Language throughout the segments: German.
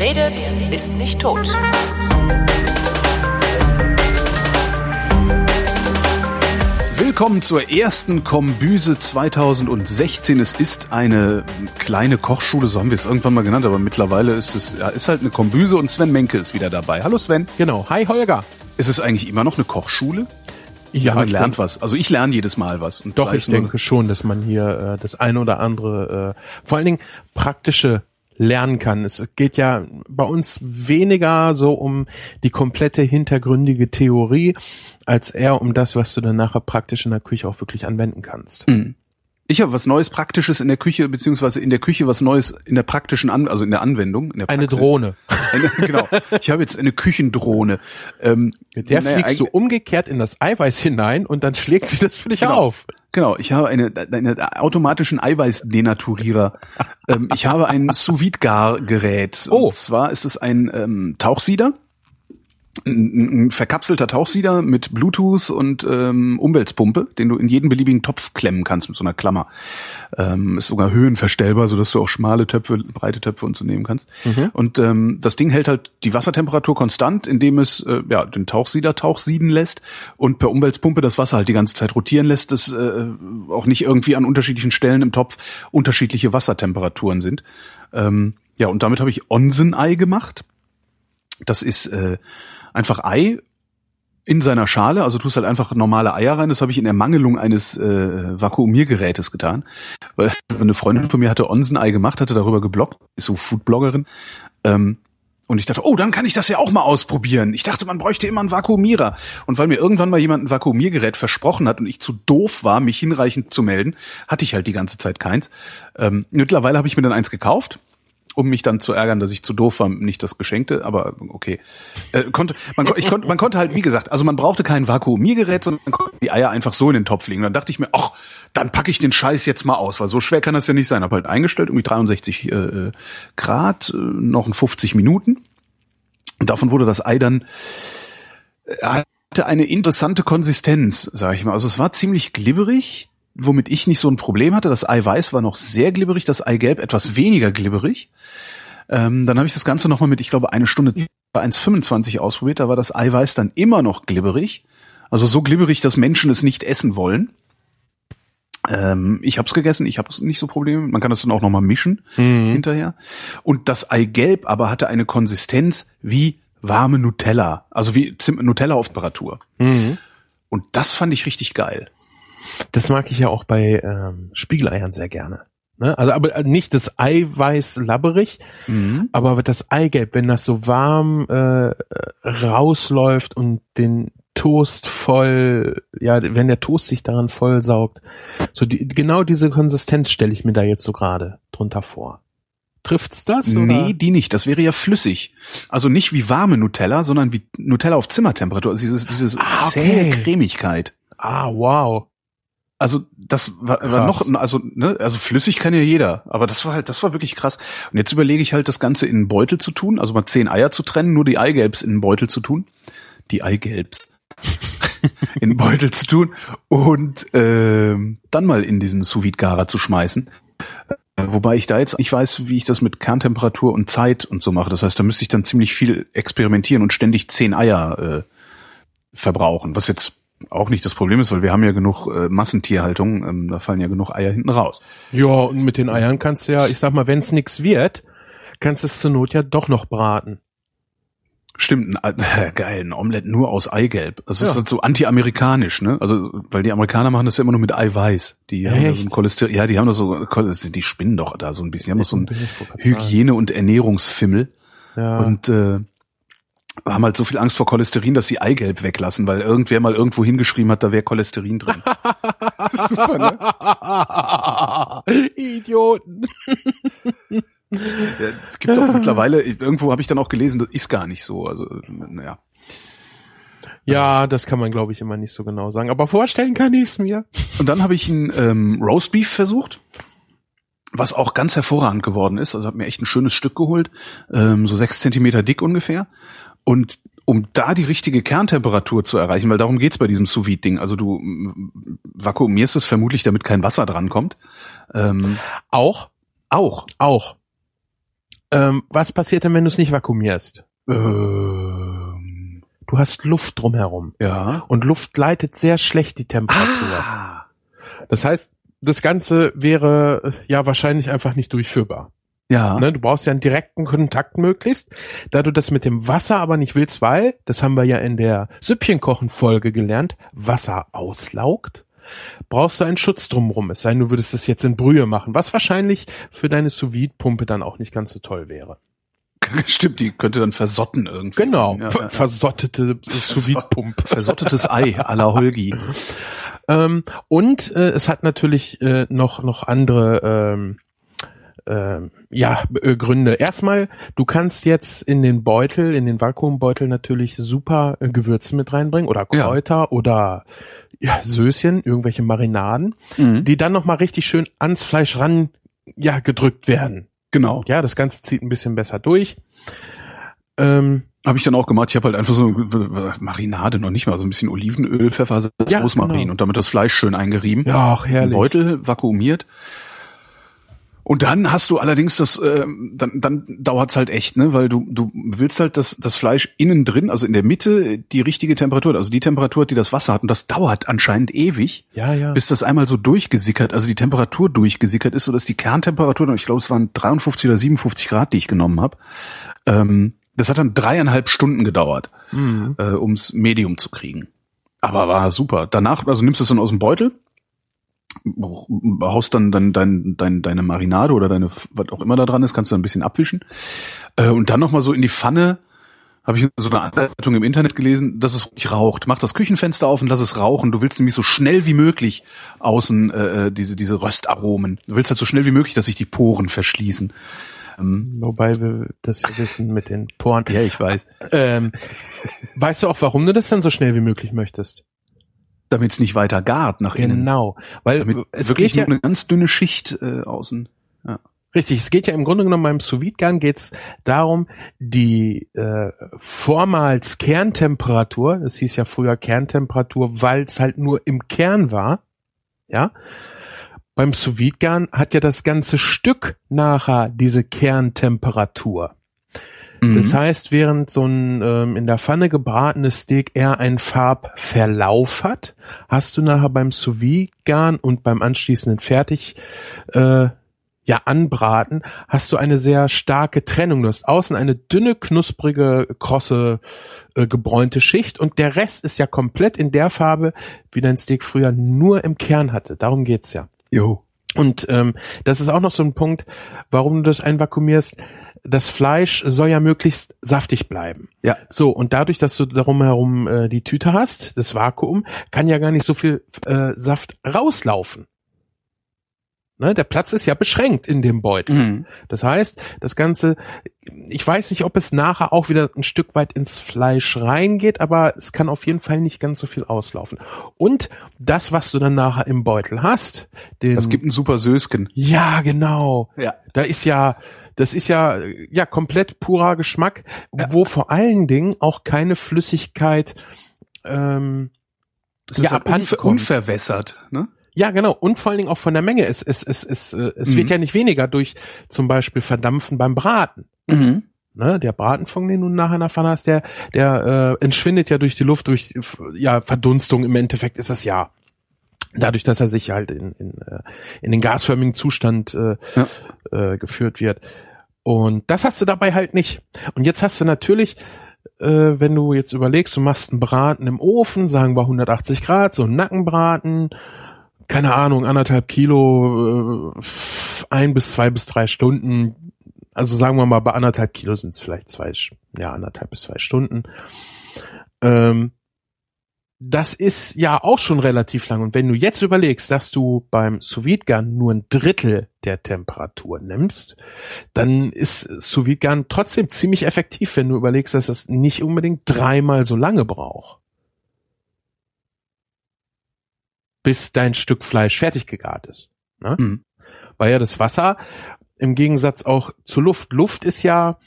Wer redet, ist nicht tot. Willkommen zur ersten Kombüse 2016. Es ist eine kleine Kochschule, so haben wir es irgendwann mal genannt, aber mittlerweile ist es ja, ist halt eine Kombüse und Sven Menke ist wieder dabei. Hallo Sven. Genau. Hi Holger. Ist es eigentlich immer noch eine Kochschule? Ja, man lernt denke- was. Also ich lerne jedes Mal was. Und Doch, ich denke schon, dass man hier äh, das eine oder andere, äh, vor allen Dingen praktische lernen kann. Es geht ja bei uns weniger so um die komplette hintergründige Theorie, als eher um das, was du dann nachher praktisch in der Küche auch wirklich anwenden kannst. Ich habe was Neues Praktisches in der Küche, beziehungsweise in der Küche was Neues in der praktischen An also in der Anwendung. In der Eine. Drohne. Eine, genau. Ich habe jetzt eine Küchendrohne. Ähm, der naja, fliegst du umgekehrt in das Eiweiß hinein und dann schlägt sie das für dich Genau. auf. Genau, ich habe eine, einen automatischen Eiweißdenaturierer. ähm, ich habe ein sous vide gar gerät Oh. Und zwar ist es ein ähm, Tauchsieder. Ein, ein verkapselter Tauchsieder mit Bluetooth und ähm, Umweltpumpe, den du in jeden beliebigen Topf klemmen kannst mit so einer Klammer. Ähm, ist sogar höhenverstellbar, sodass du auch schmale Töpfe, breite Töpfe und so nehmen kannst. Und ähm, das Ding hält halt die Wassertemperatur konstant, indem es äh, ja den Tauchsieder tauchsieden lässt und per Umweltpumpe das Wasser halt die ganze Zeit rotieren lässt, dass äh, auch nicht irgendwie an unterschiedlichen Stellen im Topf unterschiedliche Wassertemperaturen sind. Ähm, ja, und damit habe ich Onsen-Ei gemacht. Das ist äh, einfach Ei in seiner Schale, also tust halt einfach normale Eier rein. Das habe ich in Ermangelung eines äh, Vakuumiergerätes getan. Weil eine Freundin von mir hatte Onsen-Ei gemacht, hatte darüber gebloggt, ist so Foodbloggerin. Ähm, und ich dachte, oh, dann kann ich das ja auch mal ausprobieren. Ich dachte, man bräuchte immer einen Vakuumierer. Und weil mir irgendwann mal jemand ein Vakuumiergerät versprochen hat und ich zu doof war, mich hinreichend zu melden, hatte ich halt die ganze Zeit keins. Ähm, mittlerweile habe ich mir dann eins gekauft um mich dann zu ärgern, dass ich zu doof war, nicht das Geschenkte, aber okay. Äh, konnte, man, ich konnte, man konnte halt, wie gesagt, also man brauchte kein Vakuumiergerät, sondern man konnte die Eier einfach so in den Topf legen. Dann dachte ich mir, ach, dann packe ich den Scheiß jetzt mal aus, weil so schwer kann das ja nicht sein. Hab halt eingestellt, irgendwie 63 äh, Grad, äh, noch in 50 Minuten. Und davon wurde das Ei dann äh, hatte eine interessante Konsistenz, sage ich mal. Also es war ziemlich glibberig, womit ich nicht so ein Problem hatte. Das Eiweiß war noch sehr glibberig, das Eigelb etwas weniger glibberig. Ähm, dann habe ich das Ganze nochmal mit, ich glaube, eine Stunde bei 1,25 ausprobiert. Da war das Eiweiß dann immer noch glibberig. Also so glibberig, dass Menschen es nicht essen wollen. Ähm, ich habe es gegessen, ich habe nicht so Probleme. Man kann das dann auch nochmal mischen hinterher. Und das Eigelb aber hatte eine Konsistenz wie warme Nutella, also wie Zim Nutella auf Temperatur. Mhm. Und das fand ich richtig geil. Das mag ich ja auch bei ähm, Spiegeleiern sehr gerne. Ne? Also aber nicht das Eiweiß labberig, aber das Eigelb, wenn das so warm äh, rausläuft und den Toast voll, ja, wenn der Toast sich daran vollsaugt, so die, genau diese Konsistenz stelle ich mir da jetzt so gerade drunter vor. Trifft's das? Nee, Oder? die nicht. Das wäre ja flüssig. Also nicht wie warme Nutella, sondern wie Nutella auf Zimmertemperatur. Also dieses, dieses Ah, zähe okay. Cremigkeit. Ah, wow. Also das war, war noch, also ne, also flüssig kann ja jeder, aber das war halt, das war wirklich krass. Und jetzt überlege ich halt, das Ganze in einen Beutel zu tun, also mal zehn Eier zu trennen, nur die Eigelbs in einen Beutel zu tun, die Eigelbs in einen Beutel zu tun und ähm, dann mal in diesen sous garer zu schmeißen. Äh, Wobei ich da jetzt nicht weiß, wie ich das mit Kerntemperatur und Zeit und so mache. Das heißt, da müsste ich dann ziemlich viel experimentieren und ständig zehn Eier äh, verbrauchen, was jetzt auch nicht das Problem ist, weil wir haben ja genug äh, Massentierhaltung, ähm, da fallen ja genug Eier hinten raus. Ja, und mit den Eiern kannst du ja, ich sag mal, wenn es nix wird, kannst du es zur Not ja doch noch braten. Stimmt, ein, äh, geil, ein Omelett nur aus Eigelb. Das ist Ja. halt so anti-amerikanisch, ne? Also, weil die Amerikaner machen das ja immer nur mit Eiweiß. Die haben da so ein Echt? Cholesterin, ja, die haben das so, Chol- die spinnen doch da so ein bisschen. Die haben doch so ein. Hygiene- und Ernährungsfimmel. Ja. und äh, haben halt so viel Angst vor Cholesterin, dass sie Eigelb weglassen, weil irgendwer mal irgendwo hingeschrieben hat, da wäre Cholesterin drin. Super, ne? Idioten. Ja, es gibt doch mittlerweile, irgendwo habe ich dann auch gelesen, das ist gar nicht so. Also, naja. Ja, das kann man, glaube ich, immer nicht so genau sagen. Aber vorstellen kann ich es mir. Und dann habe ich ein ähm, Roastbeef versucht, was auch ganz hervorragend geworden ist. Also habe mir echt ein schönes Stück geholt, ähm, so sechs Zentimeter dick ungefähr. Und um da die richtige Kerntemperatur zu erreichen, weil darum geht's bei diesem sous ding Also du vakuumierst es vermutlich, damit kein Wasser drankommt. Ähm, Auch? auch. Auch. Ähm, was passiert denn, wenn du es nicht vakuumierst? Ähm, Du hast Luft drumherum. ja. Und Luft leitet sehr schlecht die Temperatur. Ah. Das heißt, das Ganze wäre ja wahrscheinlich einfach nicht durchführbar. Ja. Ne? Du brauchst ja einen direkten Kontakt möglichst. Da du das mit dem Wasser aber nicht willst, weil, das haben wir ja in der Süppchenkochen-Folge gelernt, Wasser auslaugt, brauchst du einen Schutz drumherum. Es sei denn, du würdest das jetzt in Brühe machen, was wahrscheinlich für deine sous pumpe dann auch nicht ganz so toll wäre. Stimmt, die könnte dann versotten irgendwie. Genau, Ja, ver- ja. versottete sous pumpe Versottetes Ei à la Holgi. Ähm, und äh, es hat natürlich äh, noch noch andere ähm, ähm, ja äh, Gründe. Erstmal, du kannst jetzt in den Beutel, in den Vakuumbeutel natürlich super äh, Gewürze mit reinbringen oder Ja. Kräuter oder ja, Söschen, irgendwelche Marinaden, Mhm. die dann noch mal richtig schön ans Fleisch ran ja gedrückt werden. Genau. Ja, das Ganze zieht ein bisschen besser durch. Ähm, Habe ich dann auch gemacht. Ich habe halt einfach so äh, Marinade noch nicht mal, so ein bisschen Olivenöl, Pfeffer, Salz, Ja, Rosmarin genau. und damit das Fleisch schön eingerieben. ja, auch herrlich. Beutel vakuumiert. Und dann hast du allerdings das, äh, dann, dann dauert's halt echt, ne, weil du du willst halt das das Fleisch innen drin, also in der Mitte die richtige Temperatur, also die Temperatur, die das Wasser hat, und das dauert anscheinend ewig, Ja, ja. bis das einmal so durchgesickert, also die Temperatur durchgesickert ist, so dass die Kerntemperatur, ich glaube, es waren 53 oder 57 Grad, die ich genommen habe. Ähm, das hat dann dreieinhalb Stunden gedauert, Mhm. äh, ums Medium zu kriegen. Aber war super. Danach, also nimmst du es dann aus dem Beutel, haust dann dann dein, dein, deine Marinade oder deine, was auch immer da dran ist, kannst du ein bisschen abwischen. Äh, und dann nochmal so in die Pfanne, habe ich so eine Anleitung im Internet gelesen, dass es nicht raucht. Mach das Küchenfenster auf und lass es rauchen. Du willst nämlich so schnell wie möglich außen äh, diese, diese Röstaromen. Du willst halt so schnell wie möglich, dass sich die Poren verschließen. Ähm, Wobei wir das ja wissen mit den Poren. ja, ich weiß. Ähm, weißt du auch, warum du das dann so schnell wie möglich möchtest? Damit es nicht weiter gart nach innen. Genau, weil Damit es wirklich geht ja nur eine ganz dünne Schicht äh, außen. richtig, es geht ja im Grunde genommen beim sous vide geht's darum, die äh, vormals Kerntemperatur, das hieß ja früher Kerntemperatur, weil es halt nur im Kern war, ja. Beim sous vide hat ja das ganze Stück nachher diese Kerntemperatur. Das Mhm. heißt, während so ein ähm, in der Pfanne gebratenes Steak eher einen Farbverlauf hat, hast du nachher beim sous garen und beim anschließenden Fertig äh, ja anbraten, hast du eine sehr starke Trennung. Du hast außen eine dünne, knusprige, krosse, äh, gebräunte Schicht und der Rest ist ja komplett in der Farbe, wie dein Steak früher nur im Kern hatte. Darum geht's ja. Jo. Und ähm, das ist auch noch so ein Punkt, warum du das einvakuumierst. Das Fleisch soll ja möglichst saftig bleiben. Ja. So, und dadurch, dass du darum herum äh, die Tüte hast, das Vakuum, kann ja gar nicht so viel äh, Saft rauslaufen. Ne, der Platz ist ja beschränkt in dem Beutel. Mhm. Das heißt, das Ganze, ich weiß nicht, ob es nachher auch wieder ein Stück weit ins Fleisch reingeht, aber es kann auf jeden Fall nicht ganz so viel auslaufen. Und das, was du dann nachher im Beutel hast, den, Das gibt einen super Sösken. ja, genau. Ja. Da ist ja, das ist ja, ja, komplett purer Geschmack, wo vor allen Dingen auch keine Flüssigkeit, ähm, Es Ja, ist abhanden unver unverwässert, ne? Ja, genau. Und vor allen Dingen auch von der Menge. Es, es, es, es, äh, es Mhm. wird ja nicht weniger durch zum Beispiel Verdampfen beim Braten. Mhm. Ne, der Bratenfond, den du nachher in der Pfanne hast, der, der äh, entschwindet ja durch die Luft, durch ja Verdunstung. Im Endeffekt ist es ja dadurch, dass er sich halt in, in, äh, in den gasförmigen Zustand äh, äh, geführt wird. Und das hast du dabei halt nicht. Und jetzt hast du natürlich, äh, wenn du jetzt überlegst, du machst einen Braten im Ofen, sagen wir 180 Grad, so einen Nackenbraten, keine Ahnung, anderthalb Kilo, äh, ein bis zwei bis drei Stunden. Also sagen wir mal, bei anderthalb Kilo sind es vielleicht zwei, ja, anderthalb bis zwei Stunden. Ähm, das ist ja auch schon relativ lang. Und wenn du jetzt überlegst, dass du beim sous nur ein Drittel der Temperatur nimmst, dann ist sous trotzdem ziemlich effektiv, wenn du überlegst, dass es nicht unbedingt dreimal so lange braucht. Bis dein Stück Fleisch fertig gegart ist. Ne? Mhm. Weil ja das Wasser im Gegensatz auch zur Luft, Luft ist ja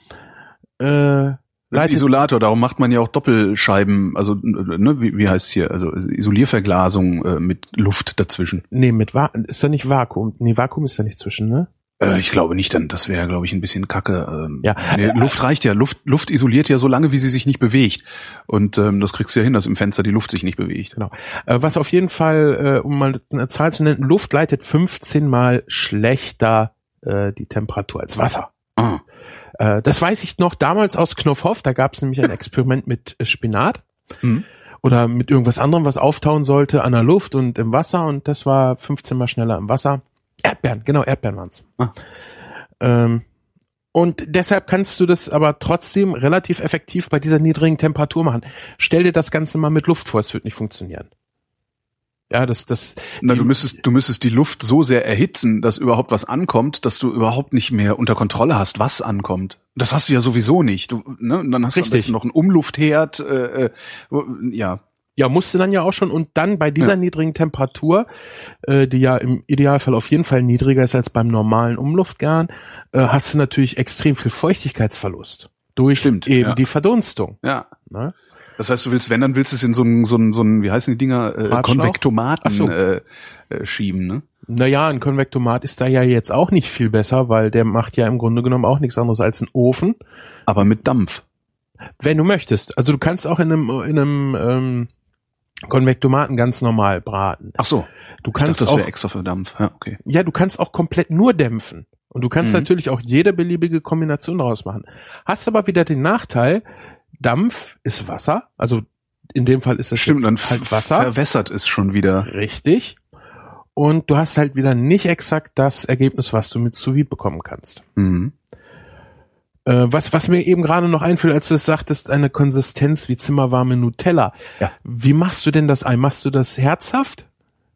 äh, leitet Isolator, darum macht man ja auch Doppelscheiben, also ne, wie, wie heißt hier, also Isolierverglasung äh, mit Luft dazwischen. Nee, mit Va ist da nicht Vakuum. Nee, Vakuum ist da nicht zwischen, ne? Äh, ich glaube nicht, dann das wäre, glaube ich, ein bisschen Kacke. Ähm, Ja. nee, Luft reicht ja. Luft, Luft isoliert ja so lange, wie sie sich nicht bewegt. Und ähm, das kriegst du ja hin, dass im Fenster die Luft sich nicht bewegt. Genau. Äh, was auf jeden Fall, äh, um mal eine Zahl zu nennen, Luft leitet 15 mal schlechter äh, die Temperatur als Wasser. Ah. Äh, das weiß ich noch damals aus Knopfhoff. Da gab es nämlich ein Experiment mit äh, Spinat Mhm. oder mit irgendwas anderem, was auftauen sollte an der Luft und im Wasser. Und das war 15 mal schneller im Wasser. Erdbeeren, genau, Erdbeeren waren's. Ah. Ähm, und deshalb kannst du das aber trotzdem relativ effektiv bei dieser niedrigen Temperatur machen. Stell dir das Ganze mal mit Luft vor, es wird nicht funktionieren. Ja, das, das, Na, die- du müsstest, du müsstest die Luft so sehr erhitzen, dass überhaupt was ankommt, dass du überhaupt nicht mehr unter Kontrolle hast, was ankommt. Das hast du ja sowieso nicht. Du, ne? Und dann hast du am Richtig. besten noch einen Umluftherd. Äh, äh, ja, Ja, musste dann ja auch schon. Und dann bei dieser Ja. niedrigen Temperatur, äh, die ja im Idealfall auf jeden Fall niedriger ist als beim normalen Umluftgarn, äh, hast du natürlich extrem viel Feuchtigkeitsverlust. Durch Stimmt, eben ja. die Verdunstung. ja. Ne? Das heißt, du willst, wenn, dann willst du es in so einen, so einen, so einen wie heißen die Dinger, äh? Konvektomaten so. äh, äh, schieben, ne? Naja, ein Konvektomat ist da ja jetzt auch nicht viel besser, weil der macht ja im Grunde genommen auch nichts anderes als ein Ofen. Aber mit Dampf. Wenn du möchtest. Also du kannst auch in einem, in einem ähm, Konvektomaten ganz normal braten. Ach so, Du ich dachte, kannst das auch wäre extra für Dampf. Ja, okay. Ja, du kannst auch komplett nur dämpfen. Und du kannst Mhm. natürlich auch jede beliebige Kombination daraus machen. Hast aber wieder den Nachteil, Dampf ist Wasser. Also in dem Fall ist es Stimmt, dann halt Wasser. verwässert es schon wieder. Richtig. Und du hast halt wieder nicht exakt das Ergebnis, was du mit sous bekommen kannst. Mhm. Äh, was, was mir eben gerade noch einfiel, als du es sagtest, eine Konsistenz wie zimmerwarme Nutella. Ja. Wie machst du denn das Ei? Machst du das herzhaft?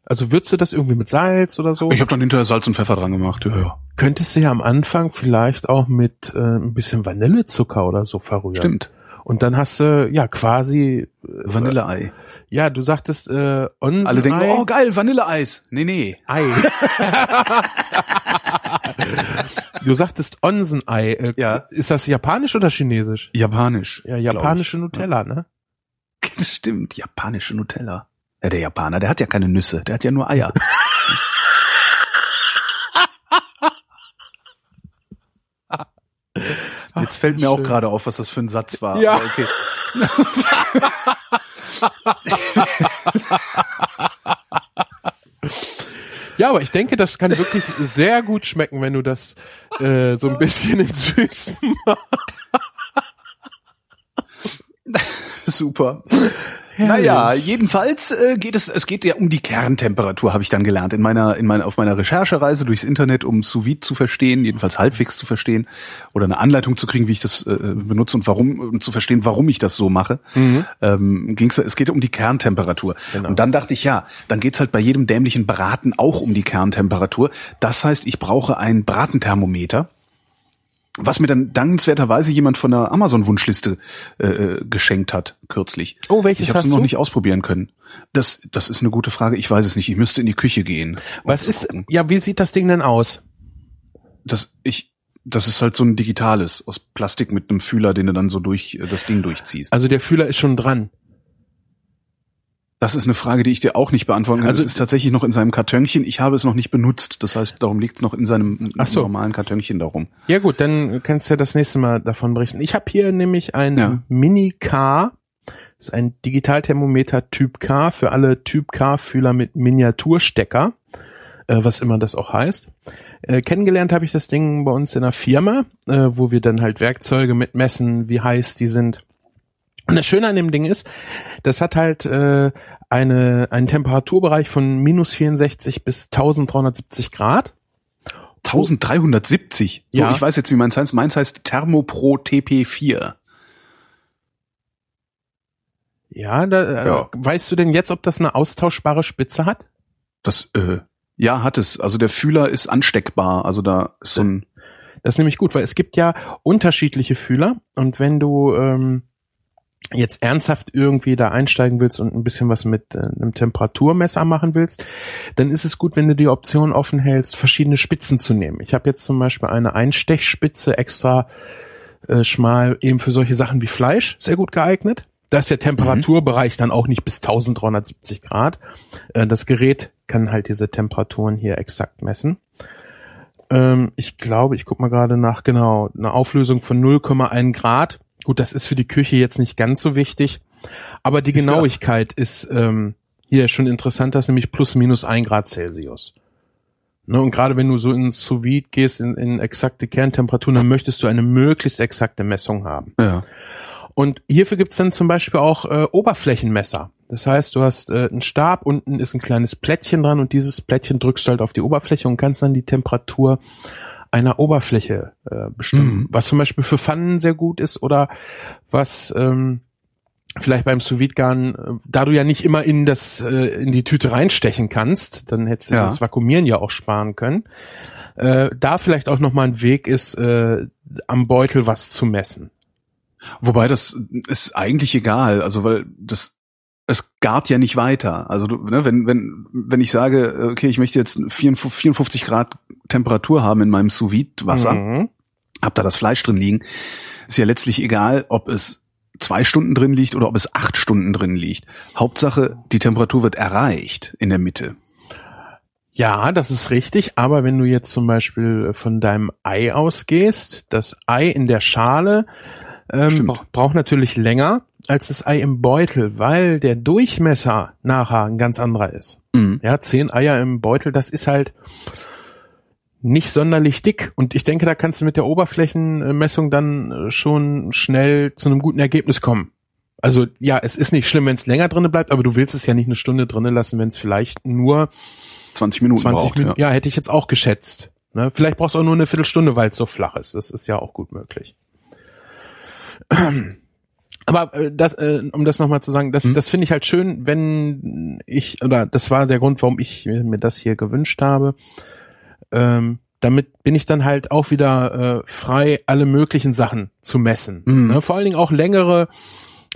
Also würzt du das irgendwie mit Salz oder so? Ich habe dann hinterher Salz und Pfeffer dran gemacht. Ja, ja. Könntest du ja am Anfang vielleicht auch mit äh, ein bisschen Vanillezucker oder so verrühren. Stimmt. Und dann hast du ja quasi, Vanilleei. ja, du sagtest äh, Onsen Alle denken, oh geil, Vanilleeis. Nee, nee. Ei. du sagtest Onsen-Ei. Äh, Ja. Ist das japanisch oder chinesisch? Japanisch. Ja, japanische Nutella, ne? Stimmt, japanische Nutella. Ja, der Japaner, der hat ja keine Nüsse, der hat ja nur Eier. Jetzt fällt mir auch gerade auf, was das für ein Satz war. Ja. Okay. Ja, aber ich denke, das kann wirklich sehr gut schmecken, wenn du das äh, so ein bisschen in süß Super. Naja, jedenfalls äh, geht es, es geht ja um die Kerntemperatur, habe ich dann gelernt, in meiner, in meiner, auf meiner Recherchereise durchs Internet, um sous vide zu verstehen, jedenfalls halbwegs zu verstehen, oder eine Anleitung zu kriegen, wie ich das äh, benutze und warum, um zu verstehen, warum ich das so mache. Ähm, ging's, es geht um die Kerntemperatur. Genau. Und dann dachte ich, ja, dann geht's halt bei jedem dämlichen Braten auch um die Kerntemperatur. Das heißt, ich brauche ein Bratenthermometer. Was mir dann dankenswerterweise jemand von der Amazon-Wunschliste äh, äh, geschenkt hat, kürzlich. Oh, welches Ich habe es hast noch du? nicht ausprobieren können. Das, das ist eine gute Frage. Ich weiß es nicht. Ich müsste in die Küche gehen. Was ist, gucken. ja, wie sieht das Ding denn aus? Das, ich, das ist halt so ein digitales aus Plastik mit einem Fühler, den du dann so durch äh, das Ding durchziehst. Also der Fühler ist schon dran. Das ist eine Frage, die ich dir auch nicht beantworten kann. Also- es ist tatsächlich noch in seinem Kartönchen. Ich habe es noch nicht benutzt. Das heißt, darum liegt es noch in seinem so. normalen Kartönchen darum. Ja gut, dann kannst du ja das nächste Mal davon berichten. Ich habe hier nämlich ein Ja. Mini K. Das ist ein Digitalthermometer Typ K für alle Typ K-Fühler mit Miniaturstecker, äh, was immer das auch heißt. Äh, kennengelernt habe ich das Ding bei uns in einer Firma, äh, wo wir dann halt Werkzeuge mitmessen, wie heiß die sind. Und das Schöne an dem Ding ist, das hat halt äh, eine, einen Temperaturbereich von minus 64 bis 1370 Grad. 1370. So, Ja. ich weiß jetzt, wie meins heißt. Meins heißt Thermopro TP4. Ja, da, äh, Ja. weißt du denn jetzt, ob das eine austauschbare Spitze hat? Das, äh, ja, hat es. Also der Fühler ist ansteckbar. Also da ist so ein, Das ist nämlich gut, weil es gibt ja unterschiedliche Fühler und wenn du ähm, jetzt ernsthaft irgendwie da einsteigen willst und ein bisschen was mit äh, einem Temperaturmesser machen willst, dann ist es gut, wenn du die Option offen hältst, verschiedene Spitzen zu nehmen. Ich habe jetzt zum Beispiel eine Einstechspitze extra äh, schmal eben für solche Sachen wie Fleisch sehr gut geeignet. Da ist der Temperaturbereich dann auch nicht bis 1370 Grad. Äh, das Gerät kann halt diese Temperaturen hier exakt messen. Ähm, ich glaube, ich guck mal gerade nach, genau, eine Auflösung von 0,1 Grad. Gut, das ist für die Küche jetzt nicht ganz so wichtig, aber die Genauigkeit ja. ist ähm, hier schon interessant, das ist nämlich plus minus ein Grad Celsius. Ne, und gerade wenn du so ins sous gehst, in, in exakte Kerntemperaturen, dann möchtest du eine möglichst exakte Messung haben. Ja. Und hierfür gibt's dann zum Beispiel auch äh, Oberflächenmesser. Das heißt, du hast äh, einen Stab, unten ist ein kleines Plättchen dran und dieses Plättchen drückst du halt auf die Oberfläche und kannst dann die Temperatur einer Oberfläche äh, bestimmen. Mhm. Was zum Beispiel für Pfannen sehr gut ist oder was ähm, vielleicht beim sous äh, da du ja nicht immer in das äh, in die Tüte reinstechen kannst, dann hättest du ja. das Vakuumieren ja auch sparen können. Äh, da vielleicht auch nochmal ein Weg ist, äh, am Beutel was zu messen. Wobei das ist eigentlich egal, also weil das es gart ja nicht weiter. Also ne, wenn wenn wenn ich sage, okay, ich möchte jetzt 54 Grad Temperatur haben in meinem sous Wasser, mhm. hab da das Fleisch drin liegen, ist ja letztlich egal, ob es zwei Stunden drin liegt oder ob es acht Stunden drin liegt. Hauptsache, die Temperatur wird erreicht in der Mitte. Ja, das ist richtig, aber wenn du jetzt zum Beispiel von deinem Ei ausgehst, das Ei in der Schale ähm, braucht natürlich länger als das Ei im Beutel, weil der Durchmesser nachher ein ganz anderer ist. Mhm. Ja, zehn Eier im Beutel, das ist halt nicht sonderlich dick. Und ich denke, da kannst du mit der Oberflächenmessung dann schon schnell zu einem guten Ergebnis kommen. Also ja, es ist nicht schlimm, wenn es länger drinnen bleibt, aber du willst es ja nicht eine Stunde drinnen lassen, wenn es vielleicht nur 20 Minuten 20 braucht, Minuten, ja. ja. hätte ich jetzt auch geschätzt. Ne? Vielleicht brauchst du auch nur eine Viertelstunde, weil es so flach ist. Das ist ja auch gut möglich. Aber äh, das, äh, um das nochmal zu sagen, das, hm. das finde ich halt schön, wenn ich, oder das war der Grund, warum ich mir das hier gewünscht habe. Ähm, damit bin ich dann halt auch wieder äh, frei, alle möglichen Sachen zu messen. Mhm. Ne? Vor allen Dingen auch längere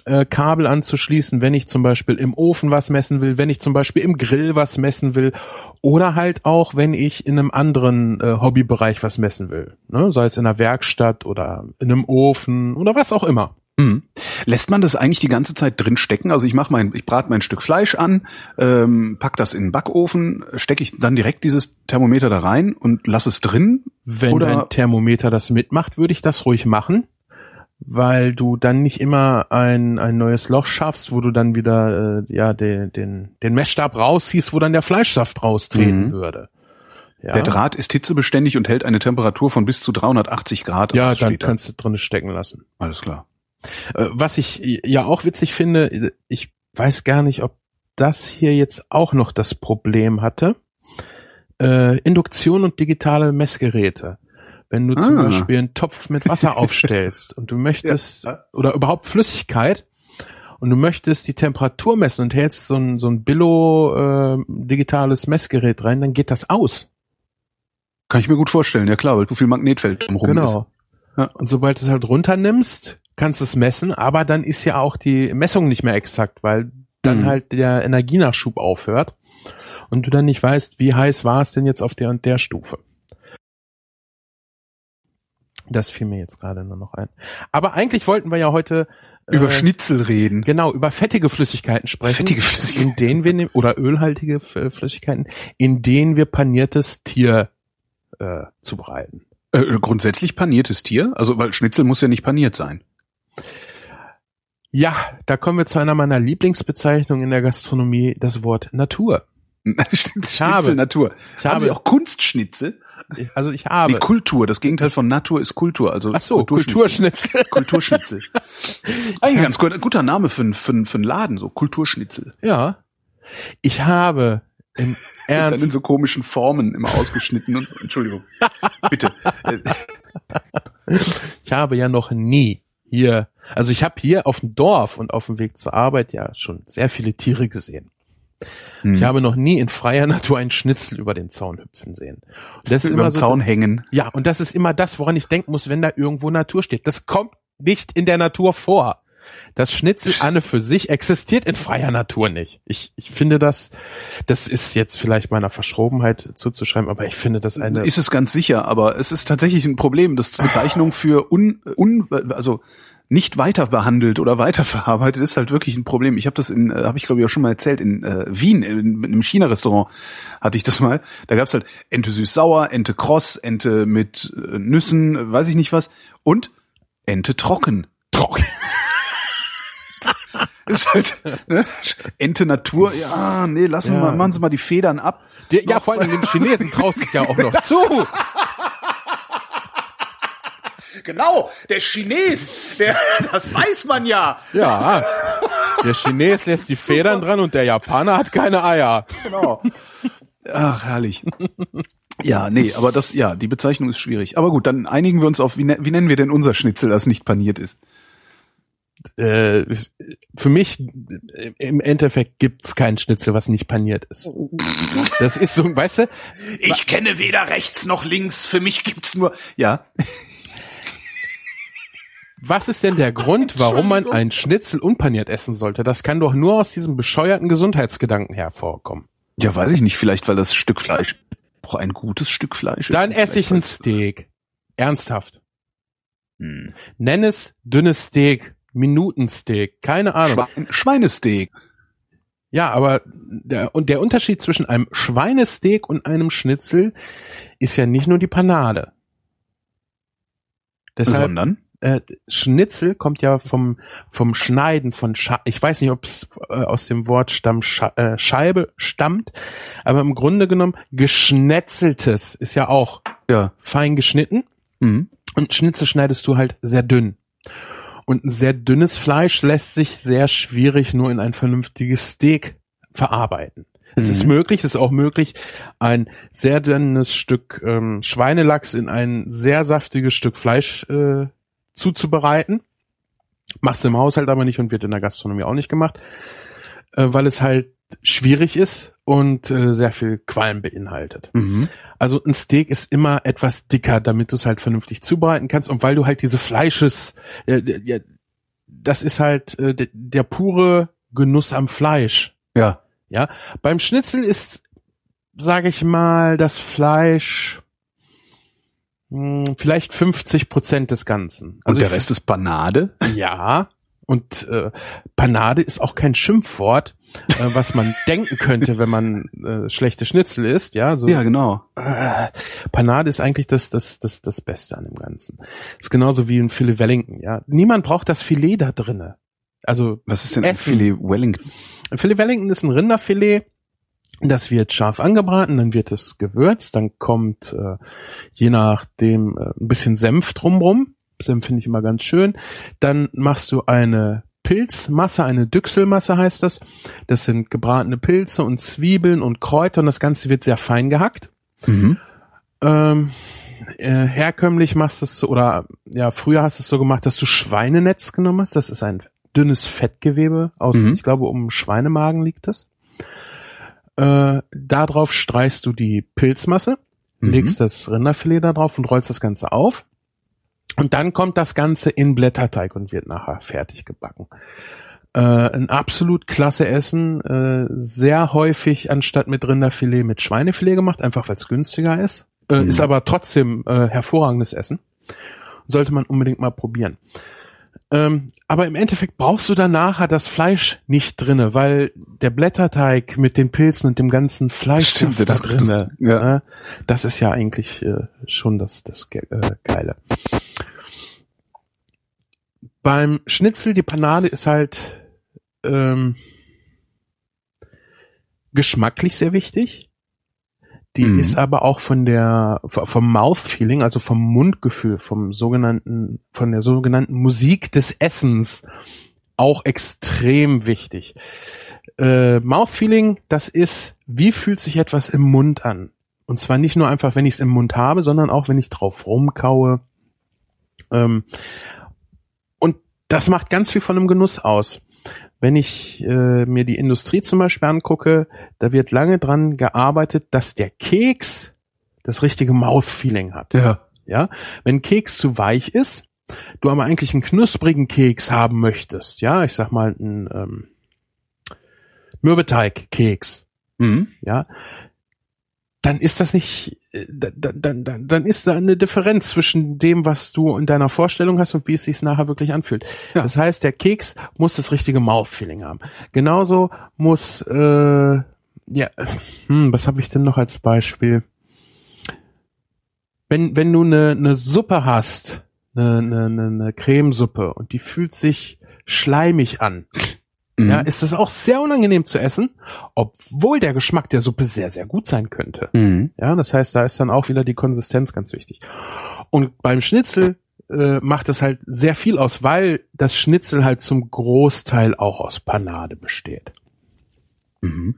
äh, Kabel anzuschließen, wenn ich zum Beispiel im Ofen was messen will, wenn ich zum Beispiel im Grill was messen will oder halt auch, wenn ich in einem anderen äh, Hobbybereich was messen will. Ne? Sei es in einer Werkstatt oder in einem Ofen oder was auch immer. Mhm. Lässt man das eigentlich die ganze Zeit drin stecken? Also ich mache mein, ich brate mein Stück Fleisch an, ähm, pack das in den Backofen, stecke ich dann direkt dieses Thermometer da rein und lass es drin? Wenn oder? dein Thermometer das mitmacht, würde ich das ruhig machen, weil du dann nicht immer ein, ein neues Loch schaffst, wo du dann wieder äh, ja den, den, den Messstab rausziehst, wo dann der Fleischsaft raustreten mhm. würde. Ja. Der Draht ist hitzebeständig und hält eine Temperatur von bis zu 380 Grad. Ja, dann kannst du drin stecken lassen. Alles klar. Äh, was ich ja auch witzig finde, ich weiß gar nicht, ob das hier jetzt auch noch das Problem hatte. Äh, Induktion und digitale Messgeräte. Wenn du ah. zum Beispiel einen Topf mit Wasser aufstellst und du möchtest, ja. oder überhaupt Flüssigkeit, und du möchtest die Temperatur messen und hältst so ein, so ein Billo äh, digitales Messgerät rein, dann geht das aus. Kann ich mir gut vorstellen, ja klar, weil du viel Magnetfeld drumherum genau. ist. Ja. Und sobald du es halt runternimmst, kannst du es messen, aber dann ist ja auch die Messung nicht mehr exakt, weil dann mhm. halt der Energienachschub aufhört und du dann nicht weißt, wie heiß war es denn jetzt auf der und der Stufe. Das fiel mir jetzt gerade nur noch ein. Aber eigentlich wollten wir ja heute äh, über Schnitzel reden. Genau, über fettige Flüssigkeiten sprechen. Fettige Flüssigkeiten. In denen wir, oder ölhaltige Flüssigkeiten, in denen wir paniertes Tier äh, zubereiten. Äh, grundsätzlich paniertes Tier? Also, weil Schnitzel muss ja nicht paniert sein. Ja, da kommen wir zu einer meiner Lieblingsbezeichnungen in der Gastronomie, das Wort Natur. Schnitzel, habe, Natur. Ich Haben habe, Sie auch Kunstschnitzel? Also ich habe. Wie Kultur. Das Gegenteil von Natur ist Kultur. Also Ach so, Kulturschnitzel. Kulturschnitzel. Eigentlich ganz gut, guter Name für, für, für einen Laden, so Kulturschnitzel. Ja. Ich habe im Ernst. Dann in so komischen Formen immer ausgeschnitten und so. Entschuldigung. Bitte. Ich habe ja noch nie hier, also ich habe hier auf dem Dorf und auf dem Weg zur Arbeit ja schon sehr viele Tiere gesehen. Hm. Ich habe noch nie in freier Natur einen Schnitzel über den Zaun hüpfen sehen. Und das ist über immer den so, Zaun hängen. Ja, und das ist immer das, woran ich denken muss, wenn da irgendwo Natur steht. Das kommt nicht in der Natur vor. Das Schnitzel Anne für sich existiert in freier Natur nicht. Ich, ich finde das, das ist jetzt vielleicht meiner Verschrobenheit zuzuschreiben, aber ich finde das eine. Ist es ganz sicher, aber es ist tatsächlich ein Problem, dass Bezeichnung für un, un also nicht weiter behandelt oder weiterverarbeitet ist halt wirklich ein Problem. Ich habe das in, äh, habe ich glaube ich auch schon mal erzählt, in äh, Wien, in, in einem China-Restaurant hatte ich das mal. Da gab's halt Ente süß-sauer, Ente kross, Ente mit äh, Nüssen, weiß ich nicht was und Ente trocken. trocken. Ist halt ne? Ente Natur. Ja, nee, lassen Ja. wir, machen Sie mal die Federn ab. Der, ja, vor allem dem Chinesen traust es ja auch noch zu. Genau, der Chines, der, das weiß man ja. Ja. Der Chines lässt die Federn dran und der Japaner hat keine Eier. Genau. Ach, herrlich. Ja, nee, aber das, ja, die Bezeichnung ist schwierig. Aber gut, dann einigen wir uns auf, wie, ne- wie nennen wir denn unser Schnitzel, das nicht paniert ist? Äh, für mich äh, im Endeffekt gibt's kein Schnitzel, was nicht paniert ist. Das ist so, weißt du, Ich kenne weder rechts noch links, für mich gibt's nur, ja. was ist denn der Grund, warum man ein Schnitzel unpaniert essen sollte? Das kann doch nur aus diesem bescheuerten Gesundheitsgedanken hervorkommen. Ja, weiß ich nicht, vielleicht weil das Stück Fleisch, braucht ein gutes Stück Fleisch. ist. Dann esse ich ein Steak. Ernsthaft. Hm. Nenn es dünnes Steak, Minutensteak, keine Ahnung. Schwein, Schweinesteak. Ja, aber der, und der Unterschied zwischen einem Schweinesteak und einem Schnitzel ist ja nicht nur die Panade. Deshalb, Sondern? äh, Schnitzel kommt ja vom, vom Schneiden von Sche ich weiß nicht, ob es äh, aus dem Wort Stamm Sche äh, Scheibe stammt, aber im Grunde genommen geschnetzeltes ist ja auch Ja. fein geschnitten Mhm. und Schnitzel schneidest du halt sehr dünn. Und ein sehr dünnes Fleisch lässt sich sehr schwierig nur in ein vernünftiges Steak verarbeiten. Es ist Mhm. möglich, es ist auch möglich, ein sehr dünnes Stück ähm, Schweinelachs in ein sehr saftiges Stück Fleisch äh, zuzubereiten. Machst du im Haushalt aber nicht und wird in der Gastronomie auch nicht gemacht, äh, weil es halt schwierig ist und äh, sehr viel Qualm beinhaltet. Mhm. Also ein Steak ist immer etwas dicker, damit du es halt vernünftig zubereiten kannst und weil du halt diese Fleisches, äh, das ist halt äh, der, der pure Genuss am Fleisch. Ja. Ja, beim Schnitzel ist, sage ich mal, das Fleisch mh, vielleicht 50 Prozent des Ganzen. Also der ich- Rest ist Panade. ja. Und äh, Panade ist auch kein Schimpfwort, äh, was man denken könnte, wenn man äh, schlechte Schnitzel isst. Ja, so Ja, genau. äh, Panade ist eigentlich das, das, das, das Beste an dem Ganzen. Ist genauso wie ein Filet Wellington, ja. Niemand braucht das Filet da drinne. Also, Was ist denn ein Essen. Filet Wellington? ein Filet Wellington ist ein Rinderfilet. Das wird scharf angebraten, dann wird es gewürzt, dann kommt äh, je nachdem äh, ein bisschen Senf drumrum. Senf finde ich immer ganz schön. Dann machst du eine Pilzmasse, eine Düchselmasse heißt das. Das sind gebratene Pilze und Zwiebeln und Kräuter und das Ganze wird sehr fein gehackt. Mhm. Ähm, äh, herkömmlich machst du es so, oder ja, früher hast du es so gemacht, dass du Schweinenetz genommen hast. Das ist ein dünnes Fettgewebe aus, Mhm. ich glaube, um Schweinemagen liegt das. Äh, darauf streichst du die Pilzmasse, Mhm. legst das Rinderfilet da drauf und rollst das Ganze auf. Und dann kommt das Ganze in Blätterteig und wird nachher fertig gebacken. Äh, ein absolut klasse Essen, äh, sehr häufig anstatt mit Rinderfilet mit Schweinefilet gemacht, einfach weil es günstiger ist. Äh, Mhm. Ist aber trotzdem äh, hervorragendes Essen. Sollte man unbedingt mal probieren. Ähm, aber im Endeffekt brauchst du dann nachher das Fleisch nicht drinne, weil der Blätterteig mit den Pilzen und dem ganzen Fleisch Stimmt, da das- drinne, das- ja. ne? das ist ja eigentlich äh, schon das, das Ge- äh, Geile. Beim Schnitzel, die Panade ist halt ähm, geschmacklich sehr wichtig. Die Mhm. ist aber auch von der vom Mouthfeeling, also vom Mundgefühl, vom sogenannten von der sogenannten Musik des Essens auch extrem wichtig. Äh, Mouthfeeling, das ist, wie fühlt sich etwas im Mund an? Und zwar nicht nur einfach, wenn ich es im Mund habe, sondern auch, wenn ich drauf rumkaue. Ähm, und das macht ganz viel von dem Genuss aus. Wenn ich äh, mir die Industrie zum Beispiel angucke, da wird lange dran gearbeitet, dass der Keks das richtige Mouthfeeling hat. Ja. Ja, wenn Keks zu weich ist, du aber eigentlich einen knusprigen Keks haben möchtest, ja, ich sag mal einen ähm, Mürbeteig-Keks, Mhm. ja, dann ist das nicht, äh, dann, dann, dann, dann ist da eine Differenz zwischen dem, was du in deiner Vorstellung hast und wie es sich nachher wirklich anfühlt. Ja. Das heißt, der Keks muss das richtige Mouthfeeling haben. Genauso muss, äh, ja, hm, was habe ich denn noch als Beispiel? Wenn, wenn du eine, eine Suppe hast, eine, eine, eine Cremesuppe und die fühlt sich schleimig an, Mhm. ja, ist das auch sehr unangenehm zu essen, obwohl der Geschmack der Suppe sehr, sehr gut sein könnte. Mhm. Ja, das heißt, da ist dann auch wieder die Konsistenz ganz wichtig. Und beim Schnitzel äh, macht es halt sehr viel aus, weil das Schnitzel halt zum Großteil auch aus Panade besteht. Mhm.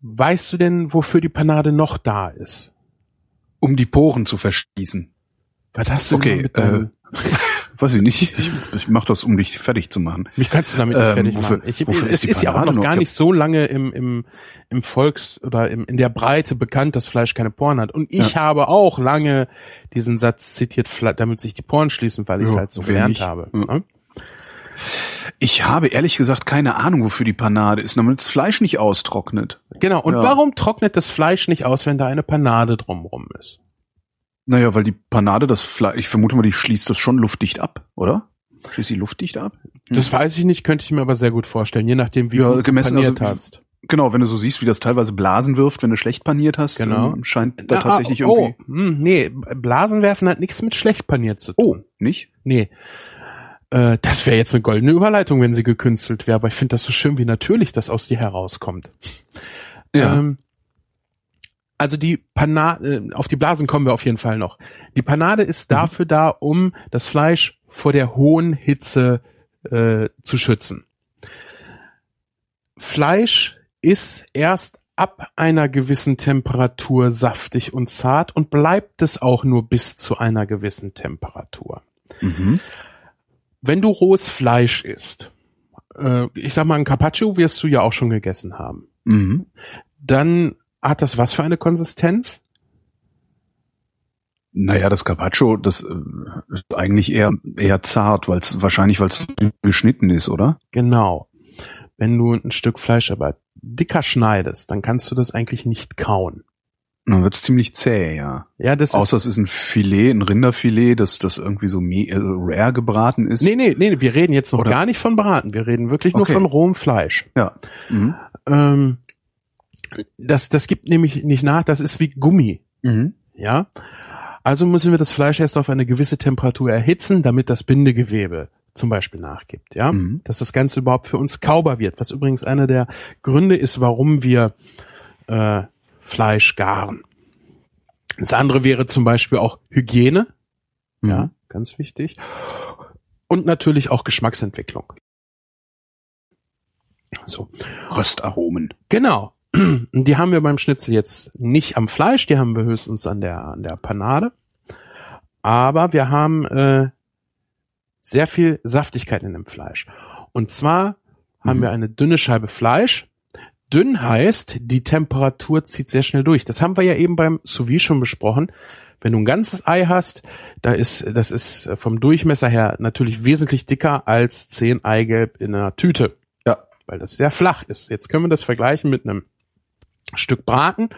Weißt du denn, wofür die Panade noch da ist? Um die Poren zu verschließen. Was hast du Okay, deinem, Weiß ich nicht. Ich, ich mache das, um dich fertig zu machen. Mich kannst du damit nicht Ähm, fertig wofür- machen. Ich, wofür es ist ist ja auch noch gar Ja. nicht so lange im, im, im Volks- oder im, in der Breite bekannt, dass Fleisch keine Poren hat. Und ich habe auch lange diesen Satz zitiert, damit sich die Poren schließen, weil ich es Ja, halt so gelernt nicht? habe. Ja. Ne? Ich habe ehrlich gesagt keine Ahnung, wofür die Panade ist, damit das Fleisch nicht austrocknet. Genau. Und Ja. warum trocknet das Fleisch nicht aus, wenn da eine Panade drumrum ist? Naja, weil die Panade das Fleisch, ich vermute mal, die schließt das schon luftdicht ab, oder? Schließt die luftdicht ab? Das weiß ich nicht, könnte ich mir aber sehr gut vorstellen, je nachdem, wie Ja, du gemessen, paniert also- hast. Genau, wenn du so siehst, wie das teilweise Blasen wirft, wenn du schlecht paniert hast, Genau. ähm, scheint da Na, tatsächlich ah, oh, irgendwie. hm, nee, Blasenwerfen hat nichts mit schlecht paniert zu Oh, tun. nicht? Nee. Äh, das wäre jetzt eine goldene Überleitung, wenn sie gekünstelt wäre, aber ich finde das so schön, wie natürlich das aus dir herauskommt. Ja. Ähm, also die Panade, auf die Blasen kommen wir auf jeden Fall noch. Die Panade ist Mhm. dafür da, um das Fleisch vor der hohen Hitze äh, zu schützen. Fleisch ist erst ab einer gewissen Temperatur saftig und zart und bleibt es auch nur bis zu einer gewissen Temperatur. mhm. Wenn du rohes Fleisch isst, äh, ich sag mal, ein Carpaccio wirst du ja auch schon gegessen haben, Mhm. dann hat das was für eine Konsistenz? Naja, das Carpaccio, das äh, ist eigentlich eher eher zart, weil es wahrscheinlich, weil es geschnitten ist, oder? Genau. Wenn du ein Stück Fleisch aber dicker schneidest, dann kannst du das eigentlich nicht kauen. Dann wird's ziemlich zäh, ja. Ja, das Außer ist. es ist ein Filet, ein Rinderfilet, das das irgendwie so äh, rare gebraten ist. Nee, nee, nee, wir reden jetzt noch Oder- gar nicht von Braten. Wir reden wirklich nur Okay. von rohem Fleisch. Ja. Mhm. Ähm, das, das gibt nämlich nicht nach, das ist wie Gummi. Mhm. Ja. Also müssen wir das Fleisch erst auf eine gewisse Temperatur erhitzen, damit das Bindegewebe zum Beispiel nachgibt. Ja. Mhm. Dass das Ganze überhaupt für uns kaubar wird. Was übrigens einer der Gründe ist, warum wir äh, Fleisch garen. Das andere wäre zum Beispiel auch Hygiene. Mhm. Ja, ganz wichtig. Und natürlich auch Geschmacksentwicklung. So. Röstaromen. Genau. Die haben wir beim Schnitzel jetzt nicht am Fleisch, die haben wir höchstens an der, an der Panade. Aber wir haben äh, sehr viel Saftigkeit in dem Fleisch. Und zwar haben Mhm. wir eine dünne Scheibe Fleisch. Dünn heißt, die Temperatur zieht sehr schnell durch. Das haben wir ja eben beim Sous vide schon besprochen. Wenn du ein ganzes Ei hast, da ist, das ist vom Durchmesser her natürlich wesentlich dicker als zehn Eigelb in einer Tüte Ja. weil das sehr flach ist. Jetzt können wir das vergleichen mit einem Stück Braten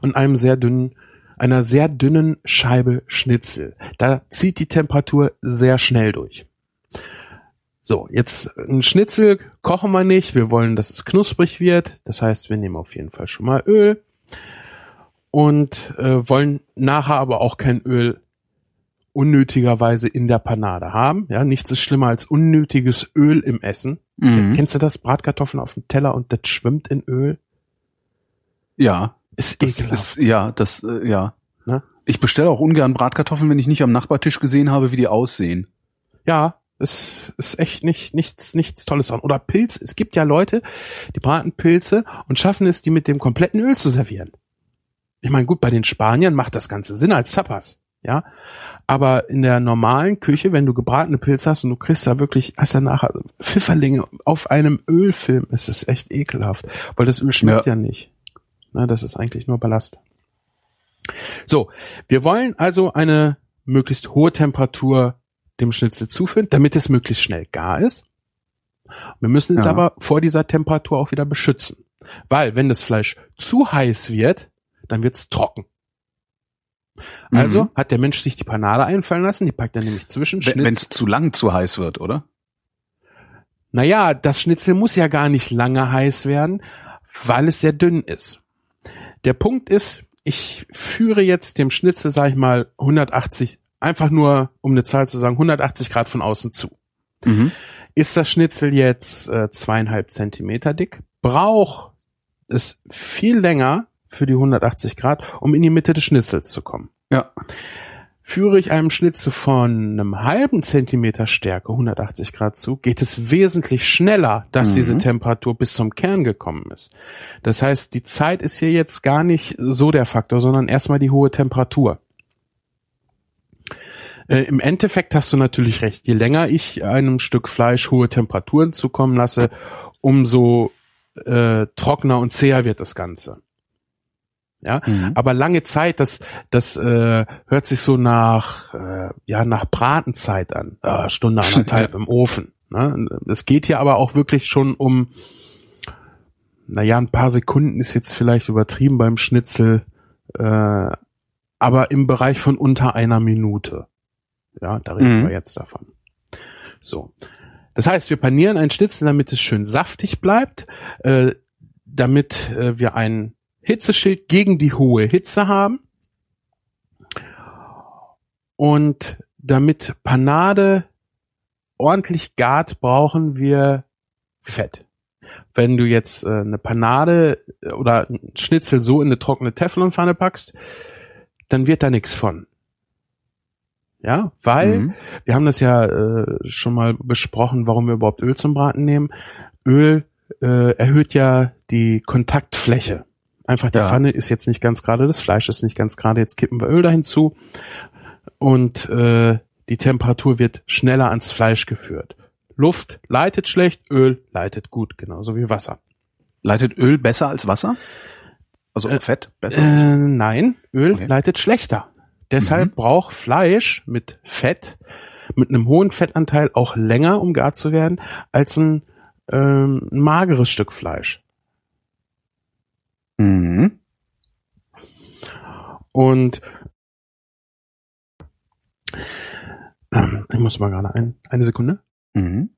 und einem sehr dünnen, einer sehr dünnen Scheibe Schnitzel. Da zieht die Temperatur sehr schnell durch. So, jetzt ein Schnitzel kochen wir nicht. Wir wollen, dass es knusprig wird. Das heißt, wir nehmen auf jeden Fall schon mal Öl und äh, wollen nachher aber auch kein Öl unnötigerweise in der Panade haben. Ja, nichts ist schlimmer als unnötiges Öl im Essen. Mhm. Kennst du das? Bratkartoffeln auf dem Teller und das schwimmt in Öl? Ja. Ist Das ekelhaft. ist, ja, das, äh, ja. Ne? Ich bestelle auch ungern Bratkartoffeln, wenn ich nicht am Nachbartisch gesehen habe, wie die aussehen. ja, es ist echt nicht, nichts, nichts Tolles dran. Oder Pilz. Es gibt ja Leute, die braten Pilze und schaffen es, die mit dem kompletten Öl zu servieren. Ich meine, gut, bei den Spaniern macht das Ganze Sinn als Tapas. Ja. Aber in der normalen Küche, wenn du gebratene Pilze hast und du kriegst da wirklich, hast dann nachher Pfifferlinge auf einem Ölfilm, ist es echt ekelhaft. Weil das Öl schmeckt ja, nicht. Na, das ist eigentlich nur Ballast. So, wir wollen also eine möglichst hohe Temperatur dem Schnitzel zuführen, damit es möglichst schnell gar ist. Wir müssen es Ja. aber vor dieser Temperatur auch wieder beschützen. Weil wenn das Fleisch zu heiß wird, dann wird es trocken. Also Mhm. hat der Mensch sich die Panade einfallen lassen, die packt er nämlich zwischen Wenn es zu lang zu heiß wird, oder? Naja, das Schnitzel muss ja gar nicht lange heiß werden, weil es sehr dünn ist. Der Punkt ist, ich führe jetzt dem Schnitzel, sag ich mal, 180, einfach nur, um eine Zahl zu sagen, 180 Grad von außen zu. Mhm. Ist das Schnitzel jetzt äh, zweieinhalb Zentimeter dick, braucht es viel länger für die 180 Grad, um in die Mitte des Schnitzels zu kommen. Ja. Führe ich einem Schnitzel von einem halben Zentimeter Stärke 180 Grad zu, geht es wesentlich schneller, dass Mhm. diese Temperatur bis zum Kern gekommen ist. Das heißt, die Zeit ist hier jetzt gar nicht so der Faktor, sondern erstmal die hohe Temperatur. Äh, Im Endeffekt hast du natürlich recht. Je länger ich einem Stück Fleisch hohe Temperaturen zukommen lasse, umso äh, trockener und zäher wird das Ganze. Ja, Mhm. aber lange Zeit, das, das äh, hört sich so nach, äh, ja, nach Bratenzeit an. Äh, Stunde anderthalb im Ofen. Ne? Es geht hier aber auch wirklich schon um, naja, ein paar Sekunden ist jetzt vielleicht übertrieben beim Schnitzel, äh, aber im Bereich von unter einer Minute. Ja, da reden Mhm. wir jetzt davon. So. Das heißt, wir panieren ein Schnitzel, damit es schön saftig bleibt, äh, damit äh, wir ein Hitzeschild gegen die hohe Hitze haben. Und damit Panade ordentlich gart, brauchen wir Fett. Wenn du jetzt äh, eine Panade äh, oder ein Schnitzel so in eine trockene Teflonpfanne packst, dann wird da nichts von. Ja, weil Mhm. wir haben das ja äh, schon mal besprochen, warum wir überhaupt Öl zum Braten nehmen. Öl äh, erhöht ja die Kontaktfläche. Einfach die Ja. Pfanne ist jetzt nicht ganz gerade, das Fleisch ist nicht ganz gerade, jetzt kippen wir Öl dahin zu und äh, die Temperatur wird schneller ans Fleisch geführt. Luft leitet schlecht, Öl leitet gut, genauso wie Wasser. Leitet Öl besser als Wasser? Also Äh, Fett besser? Äh, nein, Öl Okay. leitet schlechter. Deshalb Mhm. braucht Fleisch mit Fett, mit einem hohen Fettanteil auch länger, um gar zu werden, als ein, ähm, ein mageres Stück Fleisch. Mhm. Und ähm, ich muss mal gerade ein, eine Sekunde. Mhm.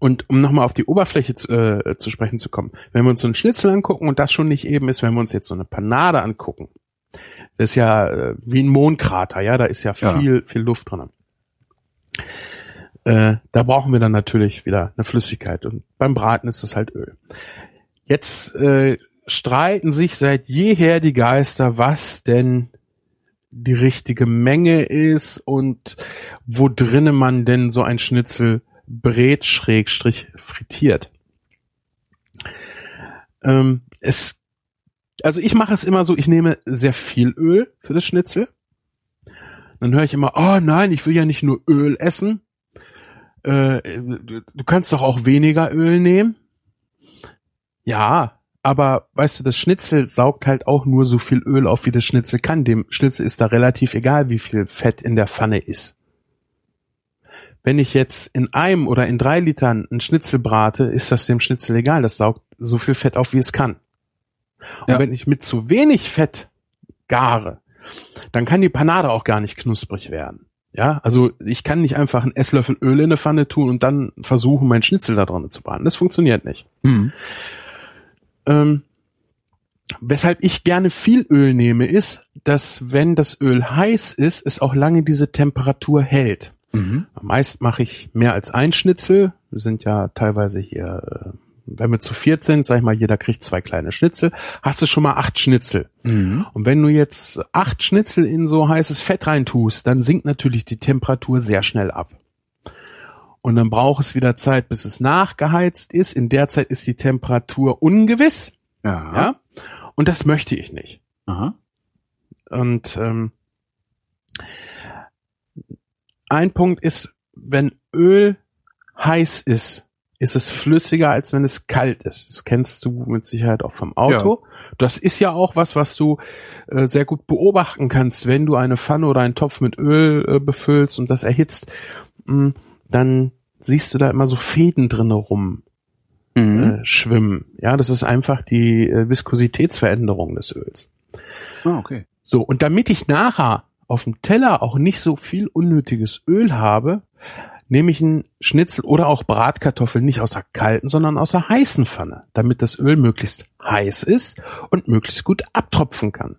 Und um nochmal auf die Oberfläche zu, äh, zu sprechen zu kommen, wenn wir uns so einen Schnitzel angucken und das schon nicht eben ist, wenn wir uns jetzt so eine Panade angucken, das ist ja äh, wie ein Mondkrater, ja, da ist ja Ja. viel, viel Luft drin. Äh, da brauchen wir dann natürlich wieder eine Flüssigkeit und beim Braten ist es halt Öl. Jetzt äh, streiten sich seit jeher die Geister, was denn die richtige Menge ist und wo drinne man denn so ein Schnitzel brät schrägstrich frittiert. Ähm, es, also ich mache es immer so, ich nehme sehr viel Öl für das Schnitzel. Dann höre ich immer, oh nein, ich will ja nicht nur Öl essen. Äh, du, kannst doch auch weniger Öl nehmen. Ja, aber weißt du, das Schnitzel saugt halt auch nur so viel Öl auf, wie das Schnitzel kann. Dem Schnitzel ist da relativ egal, wie viel Fett in der Pfanne ist. Wenn ich jetzt in einem oder in drei Litern einen Schnitzel brate, ist das dem Schnitzel egal. Das saugt so viel Fett auf, wie es kann. Und Ja. wenn ich mit zu wenig Fett gare, dann kann die Panade auch gar nicht knusprig werden. Ja, also ich kann nicht einfach einen Esslöffel Öl in eine Pfanne tun und dann versuchen, meinen Schnitzel da dran zu braten. Das funktioniert nicht. Mhm. Ähm, weshalb ich gerne viel Öl nehme, ist, dass wenn das Öl heiß ist, es auch lange diese Temperatur hält. Mhm. Meist mache ich mehr als ein Schnitzel. Wir sind ja teilweise hier, äh, wenn wir zu viert sind, sag ich mal, jeder kriegt zwei kleine Schnitzel, hast du schon mal acht Schnitzel. Mhm. Und wenn du jetzt acht Schnitzel in so heißes Fett reintust, dann sinkt natürlich die Temperatur sehr schnell ab. Und dann braucht es wieder Zeit, bis es nachgeheizt ist. In der Zeit ist die Temperatur ungewiss. Ja. Ja. Und das möchte ich nicht. Aha. Und ähm, ein Punkt ist, wenn Öl heiß ist, ist es flüssiger, als wenn es kalt ist. Das kennst du mit Sicherheit auch vom Auto. Ja. Das ist ja auch was, was du äh, sehr gut beobachten kannst, wenn du eine Pfanne oder einen Topf mit Öl äh, befüllst und das erhitzt, mh, hm, dann siehst du da immer so Fäden drinne rum mhm. äh, schwimmen. Ja, das ist einfach die äh, Viskositätsveränderung des Öls. Ah, okay. So, und damit ich nachher auf dem Teller auch nicht so viel unnötiges Öl habe, nehme ich einen Schnitzel oder auch Bratkartoffeln nicht aus der kalten, sondern aus der heißen Pfanne, damit das Öl möglichst heiß ist und möglichst gut abtropfen kann.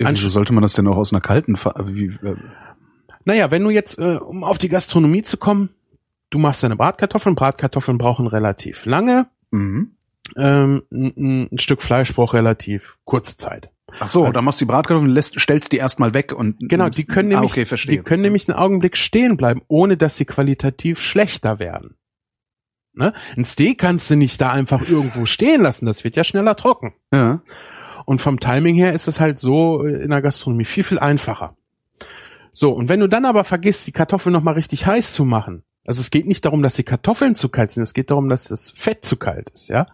Ja, wieso sollte man das denn auch aus einer kalten Pfanne? Wie, äh naja, wenn du jetzt, äh, um auf die Gastronomie zu kommen, du machst deine Bratkartoffeln, Bratkartoffeln brauchen relativ lange, mhm. ähm, ein, ein Stück Fleisch braucht relativ kurze Zeit. Ach so, also, dann machst du die Bratkartoffeln, lässt, stellst die erstmal weg und genau, die können ah, nämlich, okay, die können nämlich einen Augenblick stehen bleiben, ohne dass sie qualitativ schlechter werden. Ne? Ein Steak kannst du nicht da einfach irgendwo stehen lassen, das wird ja schneller trocken. Ja. Und vom Timing her ist es halt so in der Gastronomie viel viel einfacher. So und wenn du dann aber vergisst, die Kartoffeln noch mal richtig heiß zu machen, also es geht nicht darum, dass die Kartoffeln zu kalt sind, es geht darum, dass das Fett zu kalt ist, ja,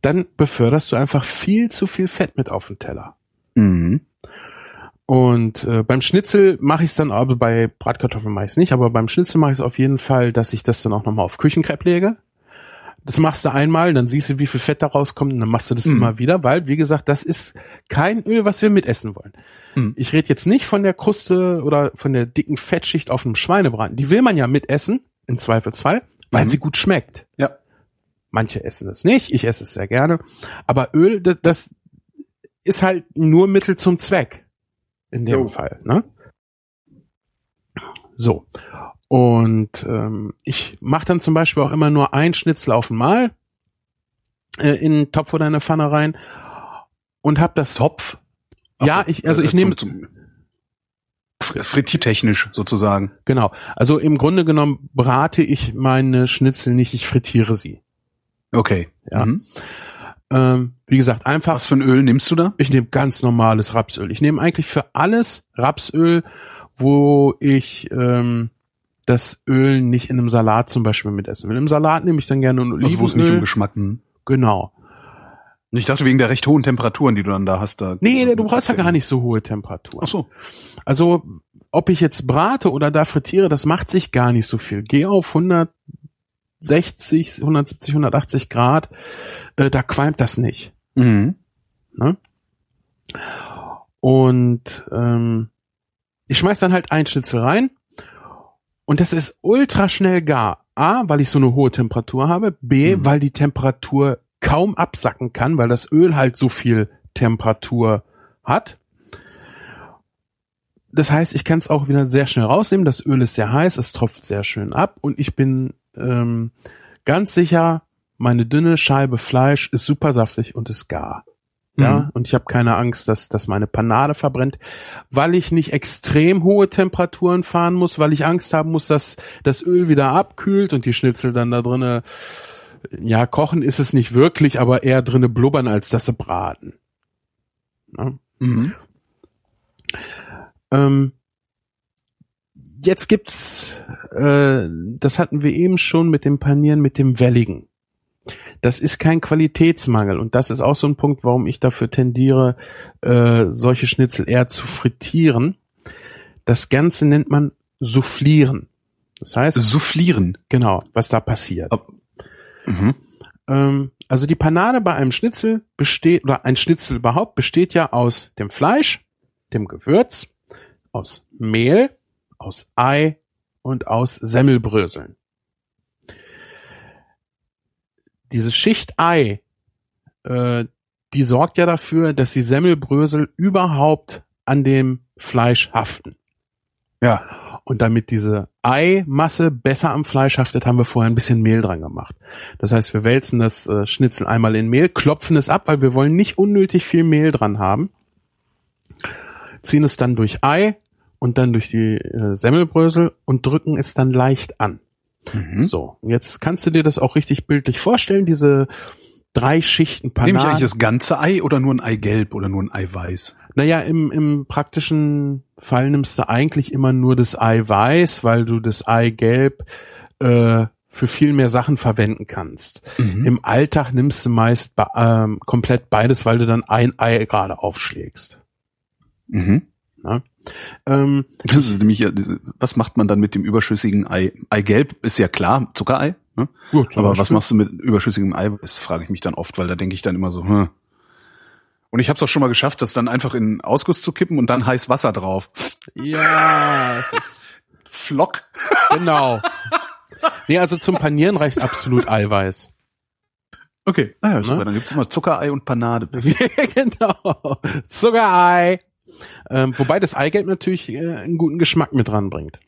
dann beförderst du einfach viel zu viel Fett mit auf den Teller. Mhm. Und äh, beim Schnitzel mache ich es dann, aber bei Bratkartoffeln mache ich es nicht, aber beim Schnitzel mache ich es auf jeden Fall, dass ich das dann auch nochmal auf Küchenkrepp lege. Das machst du einmal, dann siehst du, wie viel Fett da rauskommt und dann machst du das mhm. immer wieder, weil, wie gesagt, das ist kein Öl, was wir mitessen wollen. Mhm. Ich rede jetzt nicht von der Kruste oder von der dicken Fettschicht auf einem Schweinebraten. Die will man ja mitessen, im Zweifelsfall, weil mhm. sie gut schmeckt. Ja. Manche essen das nicht, ich esse es sehr gerne. Aber Öl, das, das ist halt nur Mittel zum Zweck. In dem jo. Fall, ne? So. Und ähm, ich mache dann zum Beispiel auch immer nur ein Schnitzel auf einmal äh, in den Topf oder in eine Pfanne rein und hab das Topf. ja, ich also ich äh, nehme frittiertechnisch sozusagen. Genau. Also im Grunde genommen brate ich meine Schnitzel nicht, ich frittiere sie. Okay. Ja. Mhm. Ähm, wie gesagt, einfach. Was für ein Öl nimmst du da? Ich nehme ganz normales Rapsöl. Ich nehme eigentlich für alles Rapsöl, wo ich ähm, das Öl nicht in einem Salat zum Beispiel mit essen will. Im Salat nehme ich dann gerne ein Olivenöl. Also wo es nicht um Geschmack. Hm. Genau. Ich dachte wegen der recht hohen Temperaturen, die du dann da hast. Da nee, du brauchst ja gar nicht so hohe Temperaturen. Ach so. Also, ob ich jetzt brate oder da frittiere, das macht sich gar nicht so viel. Geh auf 160, 170, 180 Grad, äh, da qualmt das nicht. Mhm. Ne? Und ähm, ich schmeiß dann halt ein Schnitzel rein und das ist ultra schnell gar. A, weil ich so eine hohe Temperatur habe. B, mhm. weil die Temperatur kaum absacken kann, weil das Öl halt so viel Temperatur hat. Das heißt, ich kann es auch wieder sehr schnell rausnehmen. Das Öl ist sehr heiß, es tropft sehr schön ab und ich bin ähm, ganz sicher, meine dünne Scheibe Fleisch ist super saftig und ist gar. Ja, mhm. und ich habe keine Angst, dass, dass meine Panade verbrennt, weil ich nicht extrem hohe Temperaturen fahren muss, weil ich Angst haben muss, dass das Öl wieder abkühlt und die Schnitzel dann da drinnen ja, kochen ist es nicht wirklich, aber eher drinne blubbern, als dass sie braten. Ja? Mhm. Ähm, jetzt gibt's, äh, das hatten wir eben schon mit dem Panieren, mit dem Welligen. Das ist kein Qualitätsmangel und das ist auch so ein Punkt, warum ich dafür tendiere, äh, solche Schnitzel eher zu frittieren. Das Ganze nennt man Soufflieren. Das heißt Soufflieren. Genau, was da passiert. Ob Mhm. Ähm, also die Panade bei einem Schnitzel besteht, oder ein Schnitzel überhaupt besteht ja aus dem Fleisch, dem Gewürz, aus Mehl, aus Ei und aus Semmelbröseln. Diese Schicht Ei, äh, die sorgt ja dafür, dass die Semmelbrösel überhaupt an dem Fleisch haften. Ja. Und damit diese Eimasse besser am Fleisch haftet, haben wir vorher ein bisschen Mehl dran gemacht. Das heißt, wir wälzen das äh, Schnitzel einmal in Mehl, klopfen es ab, weil wir wollen nicht unnötig viel Mehl dran haben. Ziehen es dann durch Ei und dann durch die äh, Semmelbrösel und drücken es dann leicht an. Mhm. So, jetzt kannst du dir das auch richtig bildlich vorstellen, diese drei Schichten Panade. Nehme ich eigentlich das ganze Ei oder nur ein Eigelb oder nur ein Eiweiß? Naja, im, im praktischen Fall nimmst du eigentlich immer nur das Eiweiß, weil du das Eigelb äh, für viel mehr Sachen verwenden kannst. Mhm. Im Alltag nimmst du meist ähm, komplett beides, weil du dann ein Ei gerade aufschlägst. Mhm. Ne? Ähm, Das ist nämlich, ja, was macht man dann mit dem überschüssigen Ei? Eigelb ist ja klar, Zuckerei. Ne? zum Aber was Beispiel. machst du mit überschüssigem Eiweiß, frage ich mich dann oft, weil da denke ich dann immer so, hm. Und ich habe es auch schon mal geschafft, das dann einfach in Ausguss zu kippen und dann heiß Wasser drauf. Ja, es ist, Flock. genau. Nee, also zum Panieren reicht absolut Eiweiß. Okay. Ah ja, super. Ne? Dann gibt's immer Zuckerei und Panade. genau. Zuckerei. Ähm, wobei das Eigelb natürlich äh, einen guten Geschmack mit dran bringt.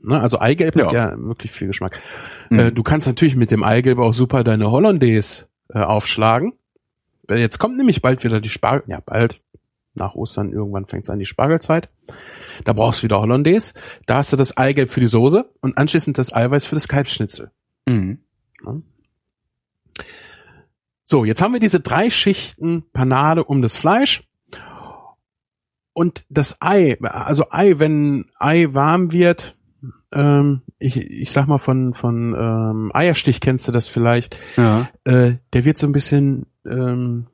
Ne? Also Eigelb hat Ja. ja wirklich viel Geschmack. Mhm. Äh, du kannst natürlich mit dem Eigelb auch super deine Hollandaise äh, aufschlagen. Weil Jetzt kommt nämlich bald wieder die Spargel, ja bald, nach Ostern irgendwann fängt es an die Spargelzeit. Da brauchst du wieder Hollandaise. Da hast du das Eigelb für die Soße und anschließend das Eiweiß für das Kalbsschnitzel. Mhm. So, jetzt haben wir diese drei Schichten Panade um das Fleisch. Und das Ei, also Ei, wenn Ei warm wird, ähm, ich, ich sag mal von, von ähm, Eierstich kennst du das vielleicht, Ja. äh, der wird so ein bisschen ähm,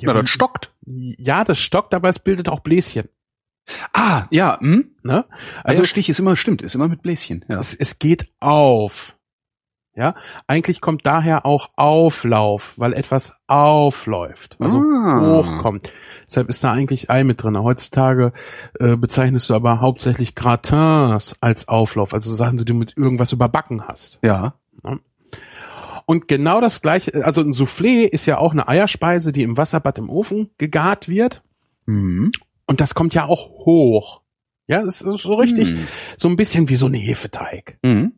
Na, das stockt. ja, das stockt, aber es bildet auch Bläschen. Ah, ja. Hm? Ne? Also Also Stich ist immer, stimmt, ist immer mit Bläschen. Ja. es, es geht auf. Ja, eigentlich kommt daher auch Auflauf, weil etwas aufläuft, also Ah. hochkommt. Deshalb ist da eigentlich Ei mit drin. Heutzutage äh, bezeichnest du aber hauptsächlich Gratins als Auflauf, also Sachen, die du mit irgendwas überbacken hast. Ja. Und genau das gleiche, also ein Soufflé ist ja auch eine Eierspeise, die im Wasserbad im Ofen gegart wird. Mhm. Und das kommt ja auch hoch. Ja, das ist so richtig, Mhm. so ein bisschen wie so ein Hefeteig. Mhm.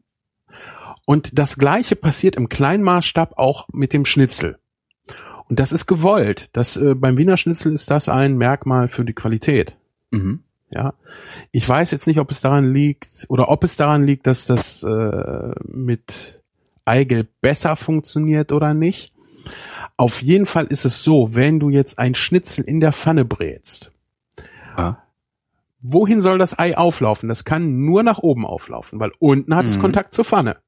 Und das Gleiche passiert im Kleinmaßstab auch mit dem Schnitzel. Und das ist gewollt. Das, äh, beim Wiener Schnitzel ist das ein Merkmal für die Qualität. Mhm. Ja, ich weiß jetzt nicht, ob es daran liegt oder ob es daran liegt, dass das äh, mit Eigelb besser funktioniert oder nicht. Auf jeden Fall ist es so, wenn du jetzt ein Schnitzel in der Pfanne brätst, Ja. wohin soll das Ei auflaufen? Das kann nur nach oben auflaufen, weil unten hat es Mhm. Kontakt zur Pfanne.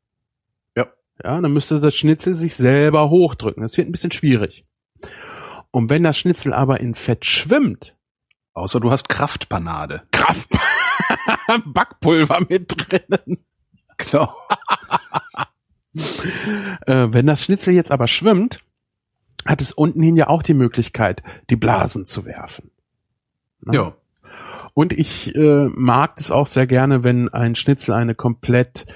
Ja. Ja, dann müsste das Schnitzel sich selber hochdrücken. Das wird ein bisschen schwierig. Und wenn das Schnitzel aber in Fett schwimmt, Außer du hast Kraftpanade. Kraft, Backpulver mit drinnen. Genau. Äh, wenn das Schnitzel jetzt aber schwimmt, hat es unten hin ja auch die Möglichkeit, die Blasen zu werfen. Ne? Ja. Und ich äh, mag das auch sehr gerne, wenn ein Schnitzel eine komplett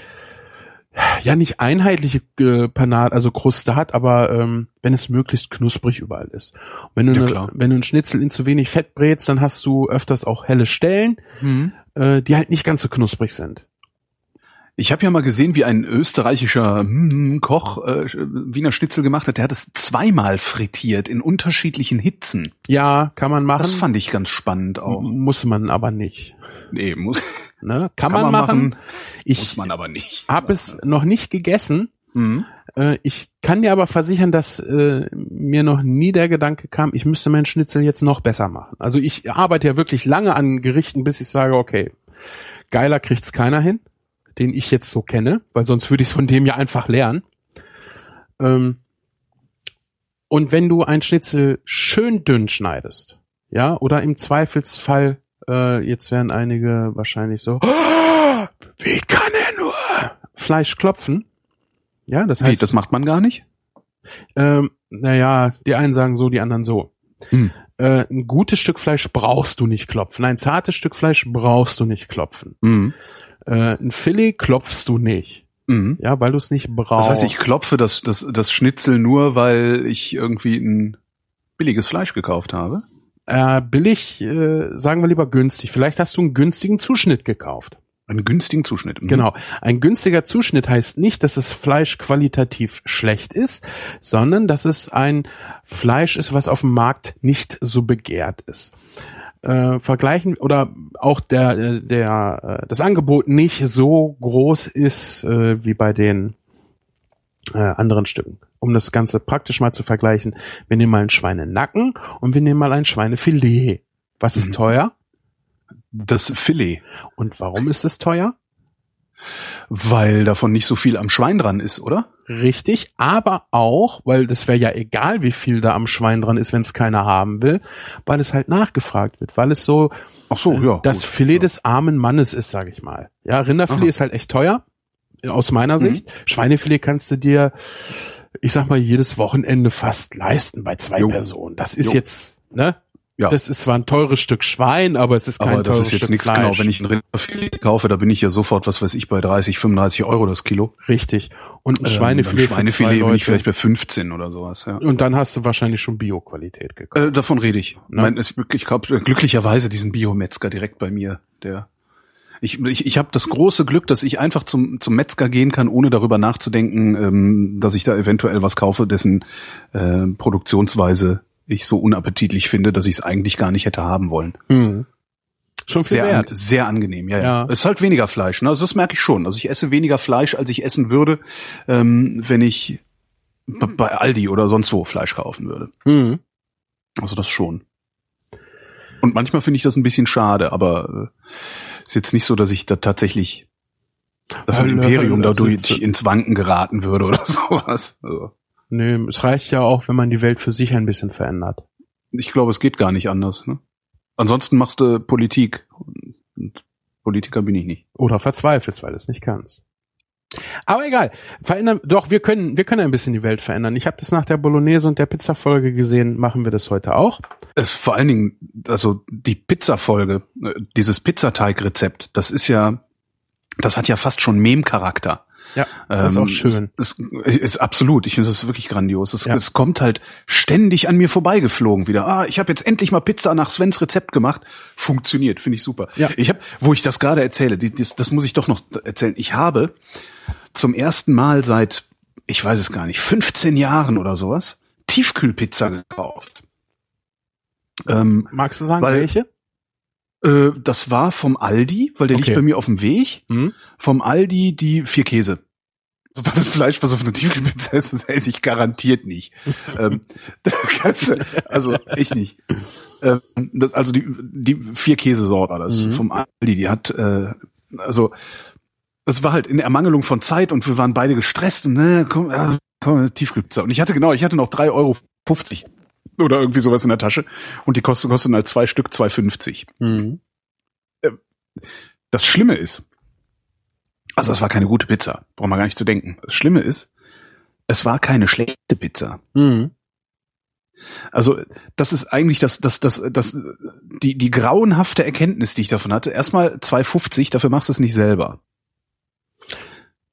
ja nicht einheitliche äh, Panade, also Kruste hat, aber ähm, wenn es möglichst knusprig überall ist. Und wenn du Ja, klar. wenn du ein Schnitzel in zu wenig Fett brätst, dann hast du öfters auch helle Stellen, Mhm. äh, die halt nicht ganz so knusprig sind. Ich habe ja mal gesehen, wie ein österreichischer hm, Koch äh, Wiener Schnitzel gemacht hat. Der hat es zweimal frittiert in unterschiedlichen Hitzen. Ja, kann man machen. Das fand ich ganz spannend auch. M- muss man aber nicht. Nee, muss, Ne? Kann, man, machen. Ich muss man aber nicht. habe es noch nicht gegessen. Mhm. Äh, ich kann dir aber versichern, dass äh, mir noch nie der Gedanke kam, ich müsste meinen Schnitzel jetzt noch besser machen. Also ich arbeite ja wirklich lange an Gerichten, bis ich sage, okay, geiler kriegt's keiner hin, den ich jetzt so kenne, weil sonst würde ich es von dem ja einfach lernen. Ähm, und wenn du ein Schnitzel schön dünn schneidest, ja, oder im Zweifelsfall, äh, jetzt werden einige wahrscheinlich so, "Oh, wie kann er nur Fleisch klopfen? Ja, das Wie, heißt, das macht man gar nicht? ähm, naja, die einen sagen so, die anderen so. Hm. Äh, ein gutes Stück Fleisch brauchst du nicht klopfen. Ein zartes Stück Fleisch brauchst du nicht klopfen. Mhm. Äh, ein Filet klopfst du nicht. Mhm. Ja, weil du es nicht brauchst. Das heißt, ich klopfe das, das, das Schnitzel nur, weil ich irgendwie ein billiges Fleisch gekauft habe. äh, billig, äh, sagen wir lieber günstig. Vielleicht hast du einen günstigen Zuschnitt gekauft. Einen günstigen Zuschnitt. Mhm. Genau. Ein günstiger Zuschnitt heißt nicht, dass das Fleisch qualitativ schlecht ist, sondern dass es ein Fleisch ist, was auf dem Markt nicht so begehrt ist. Äh, vergleichen oder auch der äh, der äh, das Angebot nicht so groß ist äh, wie bei den äh, anderen Stücken. Um das Ganze praktisch mal zu vergleichen, wir nehmen mal einen Schweinenacken und wir nehmen mal ein Schweinefilet. Was ist Mhm. teuer? Das Filet. Und warum ist es teuer? Weil davon nicht so viel am Schwein dran ist, oder? Richtig, aber auch, weil das wäre ja egal, wie viel da am Schwein dran ist, wenn es keiner haben will, weil es halt nachgefragt wird, weil es so, Ach so, äh, ja. das gut, Filet ja. des armen Mannes ist, sage ich mal. Ja, Rinderfilet Aha. ist halt echt teuer, aus meiner Mhm. Sicht. Schweinefilet kannst du dir, ich sag mal, jedes Wochenende fast leisten bei zwei Jo. Personen. Das ist Jo. jetzt, ne? Ja. Das ist zwar ein teures Stück Schwein, aber es ist kein Aber das teures ist jetzt Stück nichts Fleisch. genau. Wenn ich ein Rinderfilet kaufe, da bin ich ja sofort, was weiß ich, bei 30, 35 Euro das Kilo. Richtig. Und ein Ähm, Schweinefilet, für zwei Schweinefilet bin ich vielleicht bei 15 oder sowas, ja. Und dann hast du wahrscheinlich schon Bio-Qualität gekauft. Äh, davon rede ich. Ne? Mein, es, ich glaube glücklicherweise diesen Biometzger direkt bei mir, der ich, ich, ich habe das große Glück, dass ich einfach zum, zum Metzger gehen kann, ohne darüber nachzudenken, ähm, dass ich da eventuell was kaufe, dessen äh, Produktionsweise ich so unappetitlich finde, dass ich es eigentlich gar nicht hätte haben wollen. Hm. Schon viel Sehr, an, wert. sehr angenehm, ja, ja. Es ist halt weniger Fleisch, ne? Also das merke ich schon. Also ich esse weniger Fleisch, als ich essen würde, ähm, wenn ich bei Aldi oder sonst wo Fleisch kaufen würde. Hm. Also das schon. Und manchmal finde ich das ein bisschen schade, aber äh, ist jetzt nicht so, dass ich da tatsächlich dass mein Hölle, Imperium Hölle, dadurch ins Wanken geraten würde oder sowas. Also, Nee, es reicht ja auch, wenn man die Welt für sich ein bisschen verändert. ich glaube, es geht gar nicht anders. Ne? Ansonsten machst du Politik. Und Politiker bin ich nicht. Oder verzweifelst, weil du es nicht kannst. Aber egal. Verändern, doch, wir können, wir können ein bisschen die Welt verändern. Ich habe das nach der Bolognese und der Pizza-Folge gesehen, machen wir das heute auch. Es, vor allen Dingen, also die Pizza-Folge, äh, dieses Pizzateig-Rezept, das ist ja, das hat ja fast schon Mem-Charakter. Ja, das ist auch schön. Es, es ist absolut. Ich finde das wirklich grandios. Es, Ja. es kommt halt ständig an mir vorbeigeflogen wieder. Ah, ich habe jetzt endlich mal Pizza nach Svens Rezept gemacht. Funktioniert, finde ich super. Ja. Ich habe, wo ich das gerade erzähle, die, das, das muss ich doch noch erzählen. Ich habe zum ersten Mal seit, ich weiß es gar nicht, 15 Jahren oder sowas, Tiefkühlpizza gekauft. Ähm, Magst du sagen, Weil- welche? äh, das war vom Aldi, weil der Okay. liegt bei mir auf dem Weg. Hm? Vom Aldi die vier Käse. Weil das Fleisch, was auf einer Tiefkühlpizza ist, das esse ich garantiert nicht. ähm, du, also ich nicht. Ähm, das, also die, die vier Käsesorten, das Mhm. vom Aldi, die hat, äh, also es war halt in Ermangelung von Zeit und wir waren beide gestresst und ne, komm, ah, komm, Tiefkühlpizza. Und ich hatte genau, ich hatte noch 3,50 Euro oder irgendwie sowas in der Tasche und die kosten, kosten halt zwei Stück 2,50. Mhm. Das Schlimme ist, also es war keine gute Pizza, braucht man gar nicht zu denken. Das Schlimme ist, es war keine schlechte Pizza. Mhm. Also das ist eigentlich das, das, das, das, die, die grauenhafte Erkenntnis, die ich davon hatte. Erstmal 2,50, dafür machst du es nicht selber.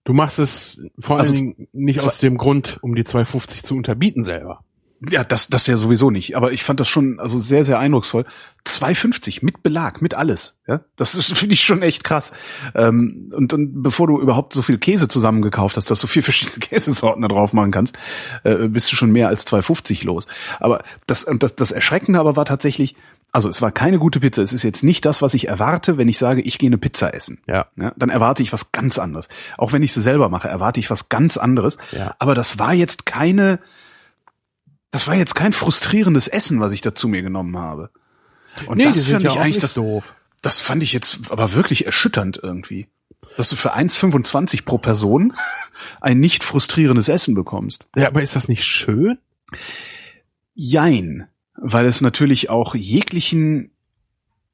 Du machst es vor Also allen Dingen nicht aus dem Grund, um die 250 zu unterbieten selber. Ja, das, das ja sowieso nicht. Aber ich fand das schon also sehr, sehr eindrucksvoll. 2,50 mit Belag, mit alles. Ja, das finde ich schon echt krass. Ähm, und, und bevor du überhaupt so viel Käse zusammengekauft hast, dass du vier verschiedene Käsesorten da drauf machen kannst, äh, bist du schon mehr als 2,50 los. Aber das, und das, das Erschreckende aber war tatsächlich, also es war keine gute Pizza. Es ist jetzt nicht das, was ich erwarte, wenn ich sage, ich gehe eine Pizza essen. Ja. Ja, dann erwarte ich was ganz anderes. Auch wenn ich sie selber mache, erwarte ich was ganz anderes. Ja. Aber das war jetzt keine, das war jetzt kein frustrierendes Essen, was ich da zu mir genommen habe. Und nee, das fand ja ich eigentlich, das, doof. das fand ich jetzt aber wirklich erschütternd irgendwie. Dass du für 1,25 pro Person ein nicht frustrierendes Essen bekommst. Ja, aber ist das nicht schön? Jein. Weil es natürlich auch jeglichen,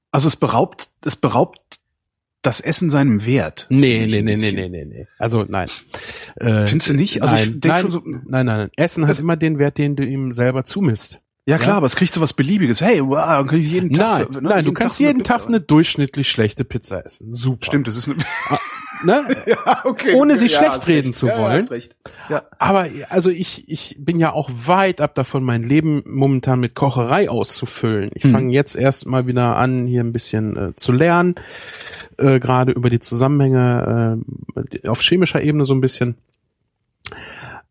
also es beraubt, es beraubt das Essen seinem Wert. Nee, nee, nee, nee, nee, nee, nee. Also nein. Äh, Findest du nicht? Also nein, ich denk nein, schon so, nein, nein, nein. Essen hat Das- immer den Wert, den du ihm selber zumisst. Ja klar, Ja. aber es kriegst du was Beliebiges. Hey, wow, dann kann ich jeden Tag. Nein, ne, nein, du kannst eine jeden Tag eine durchschnittlich schlechte Pizza essen. Super. Stimmt, das ist eine, Ne? ja, okay. Ohne sie ja, schlecht reden recht. zu wollen. Ja, recht. Ja. Aber also ich, ich bin ja auch weit ab davon, mein Leben momentan mit Kocherei auszufüllen. Ich Hm. fange jetzt erst mal wieder an, hier ein bisschen äh, zu lernen, äh, gerade über die Zusammenhänge äh, auf chemischer Ebene so ein bisschen.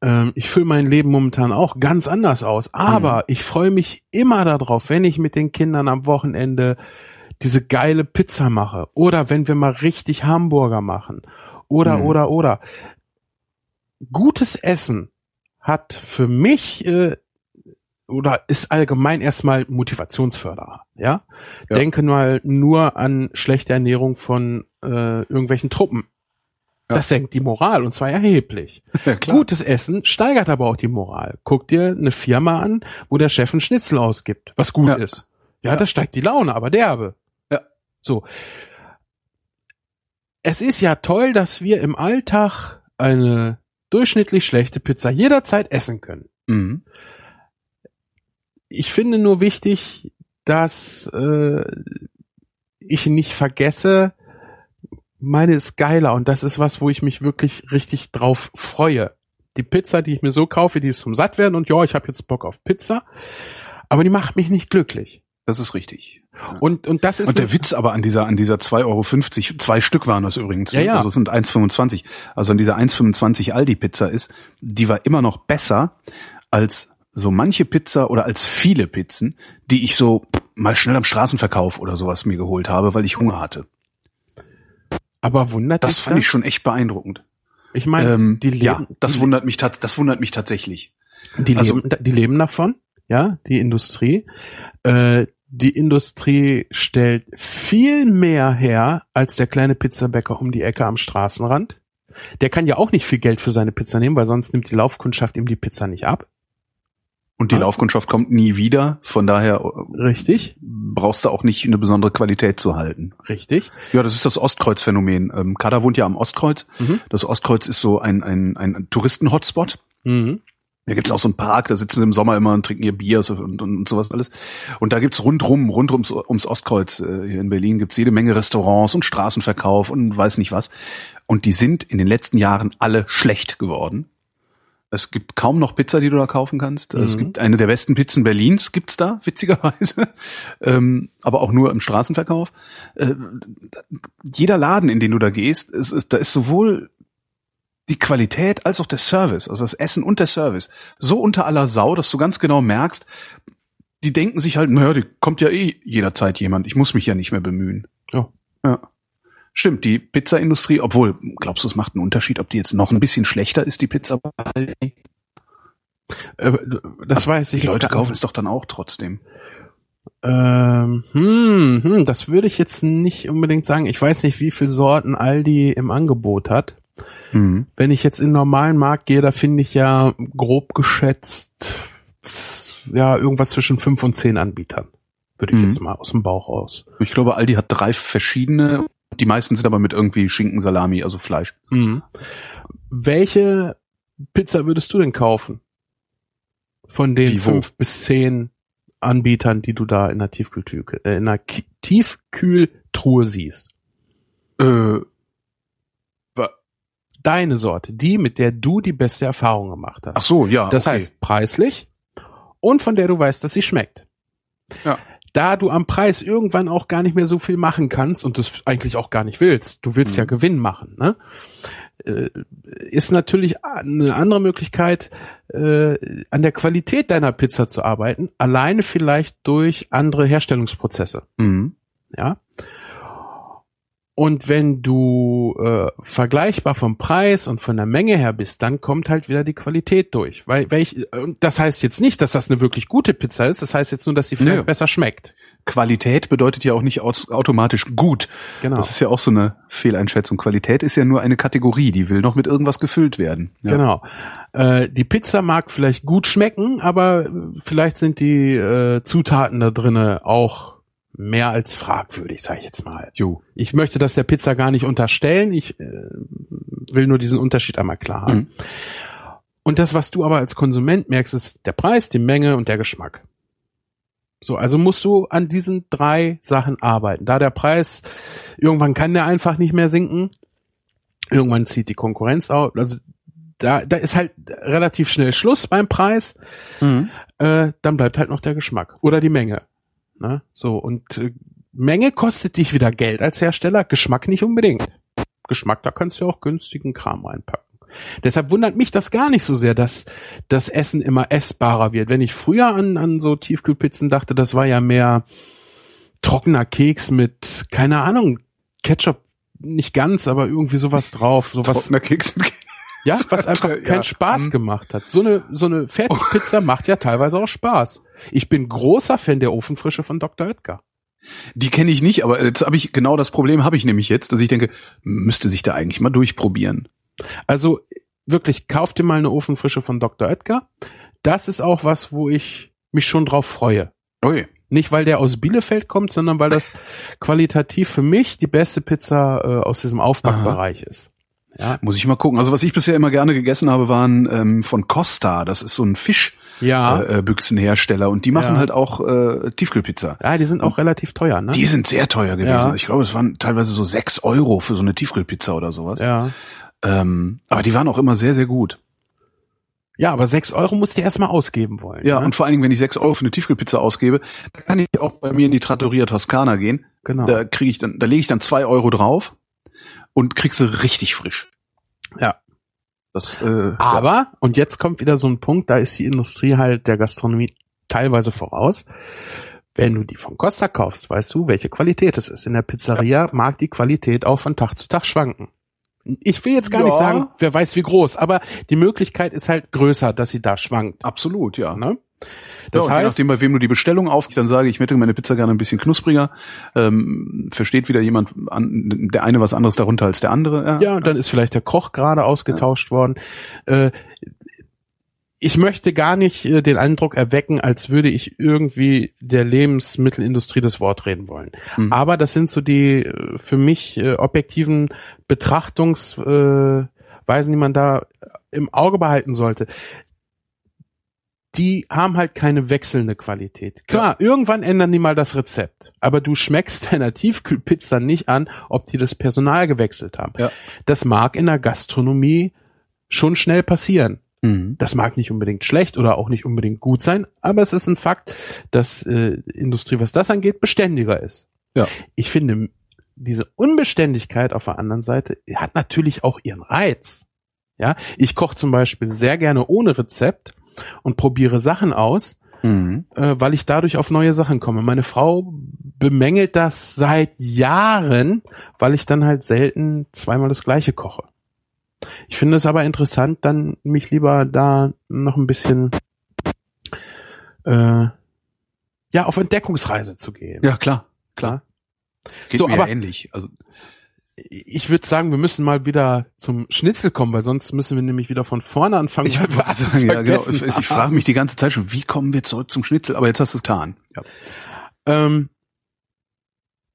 Ähm, ich fülle mein Leben momentan auch ganz anders aus. Aber ich freue mich immer darauf, wenn ich mit den Kindern am Wochenende diese geile Pizza mache oder wenn wir mal richtig Hamburger machen oder Mhm. oder oder gutes Essen hat für mich äh, oder ist allgemein erstmal Motivationsförderer. Ja? Ja. denke mal nur an schlechte Ernährung von äh, irgendwelchen Truppen. Ja. Das senkt die Moral und zwar erheblich. Ja. Gutes Essen steigert aber auch die Moral. Guck dir eine Firma an, wo der Chef einen Schnitzel ausgibt, was gut Ja. ist. Ja, Ja. das steigt die Laune, aber derbe. Ja. So. Es ist ja toll, dass wir im Alltag eine durchschnittlich schlechte Pizza jederzeit essen können. Mhm. Ich finde nur wichtig, dass äh, ich nicht vergesse, meine ist geiler und das ist was, wo ich mich wirklich richtig drauf freue. Die Pizza, die ich mir so kaufe, die ist zum Sattwerden und ja, ich habe jetzt Bock auf Pizza, aber die macht mich nicht glücklich. Das ist richtig. Und und das ist Und der Witz aber an dieser, an dieser 2,50 Euro, zwei Stück waren das übrigens, Ja, ne? ja. also es sind 1,25. Also an dieser 1,25 Aldi-Pizza ist, die war immer noch besser als so manche Pizza oder als viele Pizzen, die ich so mal schnell am Straßenverkauf oder sowas mir geholt habe, weil ich Hunger hatte. Aber wundert Das fand ich schon echt beeindruckend. Ich meine, Ähm, die leben, ja, das wundert mich, das wundert mich tatsächlich. die also- leben, die leben davon, ja, die Industrie. Äh, die Industrie stellt viel mehr her als der kleine Pizzabäcker um die Ecke am Straßenrand. Der kann ja auch nicht viel Geld für seine Pizza nehmen, weil sonst nimmt die Laufkundschaft ihm die Pizza nicht ab. Und die Ah. Laufkundschaft kommt nie wieder, von daher äh, Richtig, brauchst du auch nicht eine besondere Qualität zu halten. richtig. Ja, das ist das Ostkreuz-Phänomen. Ähm, Kada wohnt ja am Ostkreuz. Mhm. Das Ostkreuz ist so ein, ein, ein Touristen-Hotspot. Mhm. Da gibt's auch so einen Park, da sitzen sie im Sommer immer und trinken ihr Bier und, und, und sowas alles. Und da gibt's rundrum, rund ums, ums Ostkreuz äh, hier in Berlin, gibt's jede Menge Restaurants und Straßenverkauf und weiß nicht was. Und die sind in den letzten Jahren alle schlecht geworden. Es gibt kaum noch Pizza, die du da kaufen kannst. Es Mhm. gibt eine der besten Pizzen Berlins, gibt's da, witzigerweise. ähm, aber auch nur im Straßenverkauf. Äh, jeder Laden, in den du da gehst, ist, ist, da ist sowohl die Qualität als auch der Service, also das Essen und der Service, so unter aller Sau, dass du ganz genau merkst, die denken sich halt, naja, die kommt ja eh jederzeit jemand, ich muss mich ja nicht mehr bemühen. Ja. Ja. Stimmt, die Pizzaindustrie, obwohl, glaubst du, es macht einen Unterschied, ob die jetzt noch ein bisschen schlechter ist, die Pizza? Die Äh, das weiß ich jetzt Leute gar kaufen nicht. es doch dann auch trotzdem. Ähm, hm, hm, das würde ich jetzt nicht unbedingt sagen. Ich weiß nicht, wie viel Sorten Aldi im Angebot hat. Mhm. Wenn ich jetzt in den normalen Markt gehe, da finde ich ja grob geschätzt ja irgendwas zwischen fünf und zehn Anbietern. Würde ich Mhm. jetzt mal aus dem Bauch aus. Ich glaube, Aldi hat drei verschiedene, die meisten sind aber mit irgendwie Schinken, Salami, also Fleisch. Mhm. Welche Pizza würdest du denn kaufen? Von den Die wo? fünf bis zehn Anbietern, die du da in der Tiefkühltüte, äh, in der Ki- Tiefkühltruhe siehst. Äh, Deine Sorte, die, mit der du die beste Erfahrung gemacht hast. ach so, ja. Das okay. heißt preislich und von der du weißt, dass sie schmeckt. Ja. Da du am Preis irgendwann auch gar nicht mehr so viel machen kannst und das eigentlich auch gar nicht willst, du willst Mhm. ja Gewinn machen, ne? Äh, ist natürlich eine andere Möglichkeit, äh, an der Qualität deiner Pizza zu arbeiten, alleine vielleicht durch andere Herstellungsprozesse. Mhm. Ja. Und wenn du äh, vergleichbar vom Preis und von der Menge her bist, dann kommt halt wieder die Qualität durch. Weil, weil ich, und das heißt jetzt nicht, dass das eine wirklich gute Pizza ist, das heißt jetzt nur, dass sie vielleicht Nö. besser schmeckt. Qualität bedeutet ja auch nicht automatisch gut. Genau. Das ist ja auch so eine Fehleinschätzung. Qualität ist ja nur eine Kategorie, die will noch mit irgendwas gefüllt werden. Ja. Genau. Äh, die Pizza mag vielleicht gut schmecken, aber äh, vielleicht sind die äh, Zutaten da drinne auch mehr als fragwürdig, sage ich jetzt mal. Jo. Ich möchte das der Pizza gar nicht unterstellen. Ich äh, will nur diesen Unterschied einmal klar haben. Mhm. Und das, was du aber als Konsument merkst, ist der Preis, die Menge und der Geschmack. So, also musst du an diesen drei Sachen arbeiten. Da der Preis, irgendwann kann der einfach nicht mehr sinken. Irgendwann zieht die Konkurrenz auf. Also da, da ist halt relativ schnell Schluss beim Preis. Mhm. Äh, dann bleibt halt noch der Geschmack oder die Menge. Ne? So, und äh, Menge kostet dich wieder Geld als Hersteller, Geschmack nicht unbedingt. Geschmack, da kannst du auch günstigen Kram reinpacken. Deshalb wundert mich das gar nicht so sehr, dass das Essen immer essbarer wird. Wenn ich früher an, an so Tiefkühlpizzen dachte, das war ja mehr trockener Keks mit, keine Ahnung, Ketchup nicht ganz, aber irgendwie sowas drauf. Sowas, Trockener Keks. Ja, was einfach Ja. keinen Spaß Mhm. gemacht hat. So eine, so eine Fertigpizza macht ja teilweise auch Spaß. Ich bin großer Fan der Ofenfrische von Dr. Oetker. Die kenne ich nicht, aber jetzt habe ich genau das Problem habe ich nämlich jetzt, dass ich denke, müsste sich da eigentlich mal durchprobieren. Also wirklich, kauf dir mal eine Ofenfrische von Dr. Oetker. Das ist auch was, wo ich mich schon drauf freue. Ui. Nicht, weil der aus Bielefeld kommt, sondern weil das qualitativ für mich die beste Pizza äh, aus diesem Aufbackbereich ist. Ja. Muss ich mal gucken. Also was ich bisher immer gerne gegessen habe, waren ähm, von Costa. Das ist so ein Ja. Fischbüchsenhersteller äh, und die machen Ja. halt auch äh, Tiefkühlpizza. Ja, die sind auch relativ teuer, ne? Die sind sehr teuer gewesen. Ja. Ich glaube, es waren teilweise so sechs Euro für so eine Tiefkühlpizza oder sowas. ja. Ähm, aber die waren auch immer sehr, sehr gut. Ja, aber sechs Euro musst du erstmal ausgeben wollen. Ja, ne? und vor allen Dingen, wenn ich sechs Euro für eine Tiefkühlpizza ausgebe, da kann ich auch bei mir in die Trattoria Toskana gehen. genau. Da kriege ich dann, da lege ich dann zwei Euro drauf und krieg sie richtig frisch. Ja. Das, äh, Aber, und jetzt kommt wieder so ein Punkt, da ist die Industrie halt der Gastronomie teilweise voraus. Wenn du die von Costa kaufst, weißt du, welche Qualität es ist. In der Pizzeria mag die Qualität auch von Tag zu Tag schwanken. Ich will jetzt gar Ja. nicht sagen, wer weiß wie groß, aber die Möglichkeit ist halt größer, dass sie da schwankt. absolut, ja. Ne? Das ja, und je heißt, nachdem, bei wem du die Bestellung auf, dann sage ich, ich hätte meine Pizza gerne ein bisschen knuspriger. Ähm, versteht wieder jemand, an, der eine was anderes darunter als der andere. ja, und dann ist vielleicht der Koch gerade ausgetauscht worden. Äh, ich möchte gar nicht äh, den Eindruck erwecken, als würde ich irgendwie der Lebensmittelindustrie das Wort reden wollen. Mhm. Aber das sind so die äh, für mich äh, objektiven Betrachtungsweisen, äh, die man da im Auge behalten sollte. Die haben halt keine wechselnde Qualität. Klar, irgendwann ändern die mal das Rezept. Aber du schmeckst deiner Tiefkühlpizza nicht an, ob die das Personal gewechselt haben. Ja. Das mag in der Gastronomie schon schnell passieren. Mhm. Das mag nicht unbedingt schlecht oder auch nicht unbedingt gut sein, aber es ist ein Fakt, dass äh, Industrie, was das angeht, beständiger ist. Ja. Ich finde, diese Unbeständigkeit auf der anderen Seite hat natürlich auch ihren Reiz. Ja, ich koche zum Beispiel sehr gerne ohne Rezept und probiere Sachen aus, Mhm. äh, weil ich dadurch auf neue Sachen komme. Meine Frau bemängelt das seit Jahren, weil ich dann halt selten zweimal das gleiche koche. Ich finde es aber interessant, dann mich lieber da noch ein bisschen äh, ja auf Entdeckungsreise zu gehen. Ja, klar, klar. Geht So, mir aber- ja ähnlich. Also, Ich würde sagen, wir müssen mal wieder zum Schnitzel kommen, weil sonst müssen wir nämlich wieder von vorne anfangen. ich alles sagen, ja, genau. Ich, ich frage mich die ganze Zeit schon, wie kommen wir zurück zum Schnitzel? Aber jetzt hast du es getan. Ja. Ähm,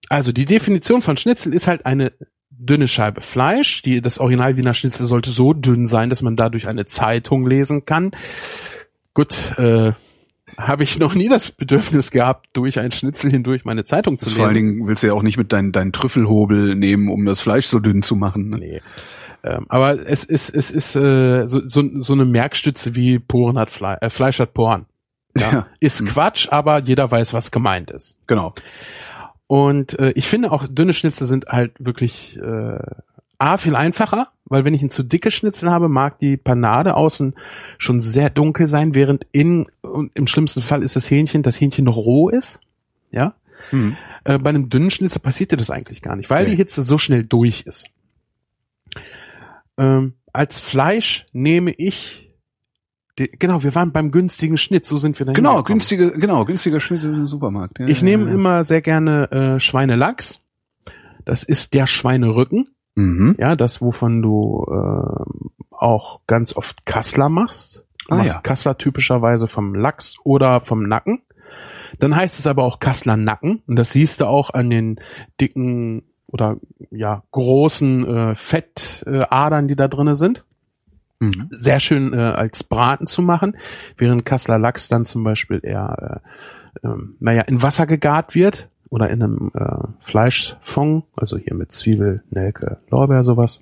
also die Definition von Schnitzel ist halt eine dünne Scheibe Fleisch. Die, das Original Wiener Schnitzel sollte so dünn sein, dass man dadurch eine Zeitung lesen kann. Gut, äh, habe ich noch nie das Bedürfnis gehabt, durch ein Schnitzel hindurch meine Zeitung zu Das lesen. vor allen Dingen willst du ja auch nicht mit deinen deinen Trüffelhobel nehmen, um das Fleisch so dünn zu machen. Ne? Nee. Ähm, aber es ist, es ist äh, so, so, so eine Merkstütze wie Poren hat Fleisch, äh, Fleisch hat Poren. Ja. Ja. Ist Hm. Quatsch, aber jeder weiß, was gemeint ist. Genau. Und äh, ich finde auch dünne Schnitzel sind halt wirklich äh, A, viel einfacher, weil wenn ich ein zu dicke Schnitzel habe, mag die Panade außen schon sehr dunkel sein, während in und im schlimmsten Fall ist das Hähnchen, das Hähnchen noch roh ist. Ja. Mhm. Äh, bei einem dünnen Schnitzel passiert dir das eigentlich gar nicht, weil Nee. die Hitze so schnell durch ist. Ähm, als Fleisch nehme ich die, genau, wir waren beim günstigen Schnitt, so sind wir da Genau, günstige, genau, günstiger Schnitt im Supermarkt. Ja, Ich ja, nehme ja. immer sehr gerne äh, Schweinelachs. Das ist der Schweinerücken, Mhm. ja, das wovon du ähm, auch ganz oft Kassler machst. Du Ah, machst ja. Kassler typischerweise vom Lachs oder vom Nacken. Dann heißt es aber auch Kassler Nacken und das siehst du auch an den dicken oder ja großen äh, Fettadern, äh, die da drinne sind Mhm. sehr schön äh, als Braten zu machen, während Kassler Lachs dann zum Beispiel eher, äh, ähm, naja, in Wasser gegart wird oder in einem äh, Fleischfond, also hier mit Zwiebel, Nelke, Lorbeer, sowas.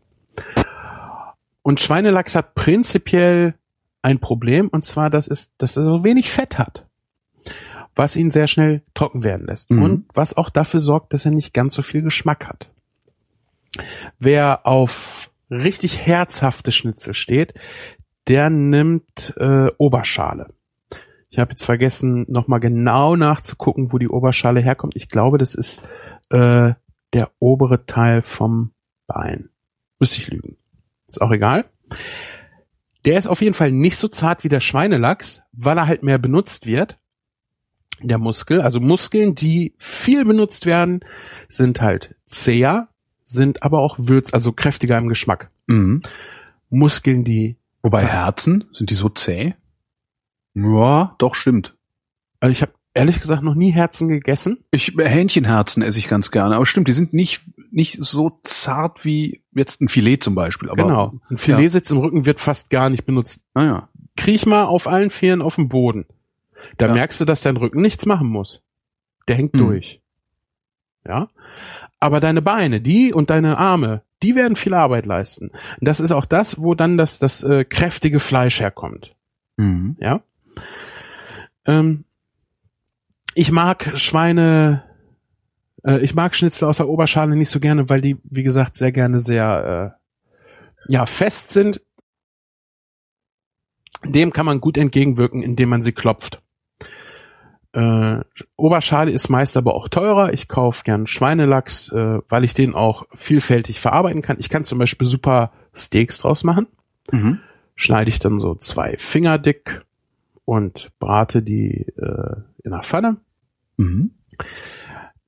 Und Schweinelachs hat prinzipiell ein Problem, und zwar, dass es, dass er so wenig Fett hat, was ihn sehr schnell trocken werden lässt Mhm. und was auch dafür sorgt, dass er nicht ganz so viel Geschmack hat. Wer auf richtig herzhafte Schnitzel steht, der nimmt äh, Oberschale. Ich habe jetzt vergessen, nochmal genau nachzugucken, wo die Oberschale herkommt. Ich glaube, das ist äh, der obere Teil vom Bein. Müsste ich lügen. Ist auch egal. Der ist auf jeden Fall nicht so zart wie der Schweinelachs, weil er halt mehr benutzt wird. der Muskel. Also Muskeln, die viel benutzt werden, sind halt zäher, sind aber auch würz, also kräftiger im Geschmack. Mhm. Muskeln, die, Wobei Herzen, sind die so zäh? Ja, doch, stimmt. also ich habe ehrlich gesagt noch nie Herzen gegessen. Ich, Hähnchenherzen esse ich ganz gerne, aber stimmt, die sind nicht, nicht so zart wie jetzt ein Filet zum Beispiel. Aber, genau. Ein Filetsitz im Rücken wird fast gar nicht benutzt. Naja. Kriech mal auf allen Vieren auf den Boden. Da Ja. merkst du, dass dein Rücken nichts machen muss. Der hängt Hm. durch. Ja. Aber deine Beine, die und deine Arme, die werden viel Arbeit leisten. Und das ist auch das, wo dann das, das äh, kräftige Fleisch herkommt. Mhm. Ja. Ähm, ich mag Schweine, äh, ich mag Schnitzel aus der Oberschale nicht so gerne, weil die, wie gesagt, sehr gerne sehr äh, ja fest sind. Dem kann man gut entgegenwirken, indem man sie klopft. Äh, Oberschale ist meist aber auch teurer. Ich kaufe gern Schweinelachs, äh, weil ich den auch vielfältig verarbeiten kann. Ich kann zum Beispiel super Steaks draus machen Mhm. schneide ich dann so zwei Finger dick und brate die äh, in der Pfanne. Mhm.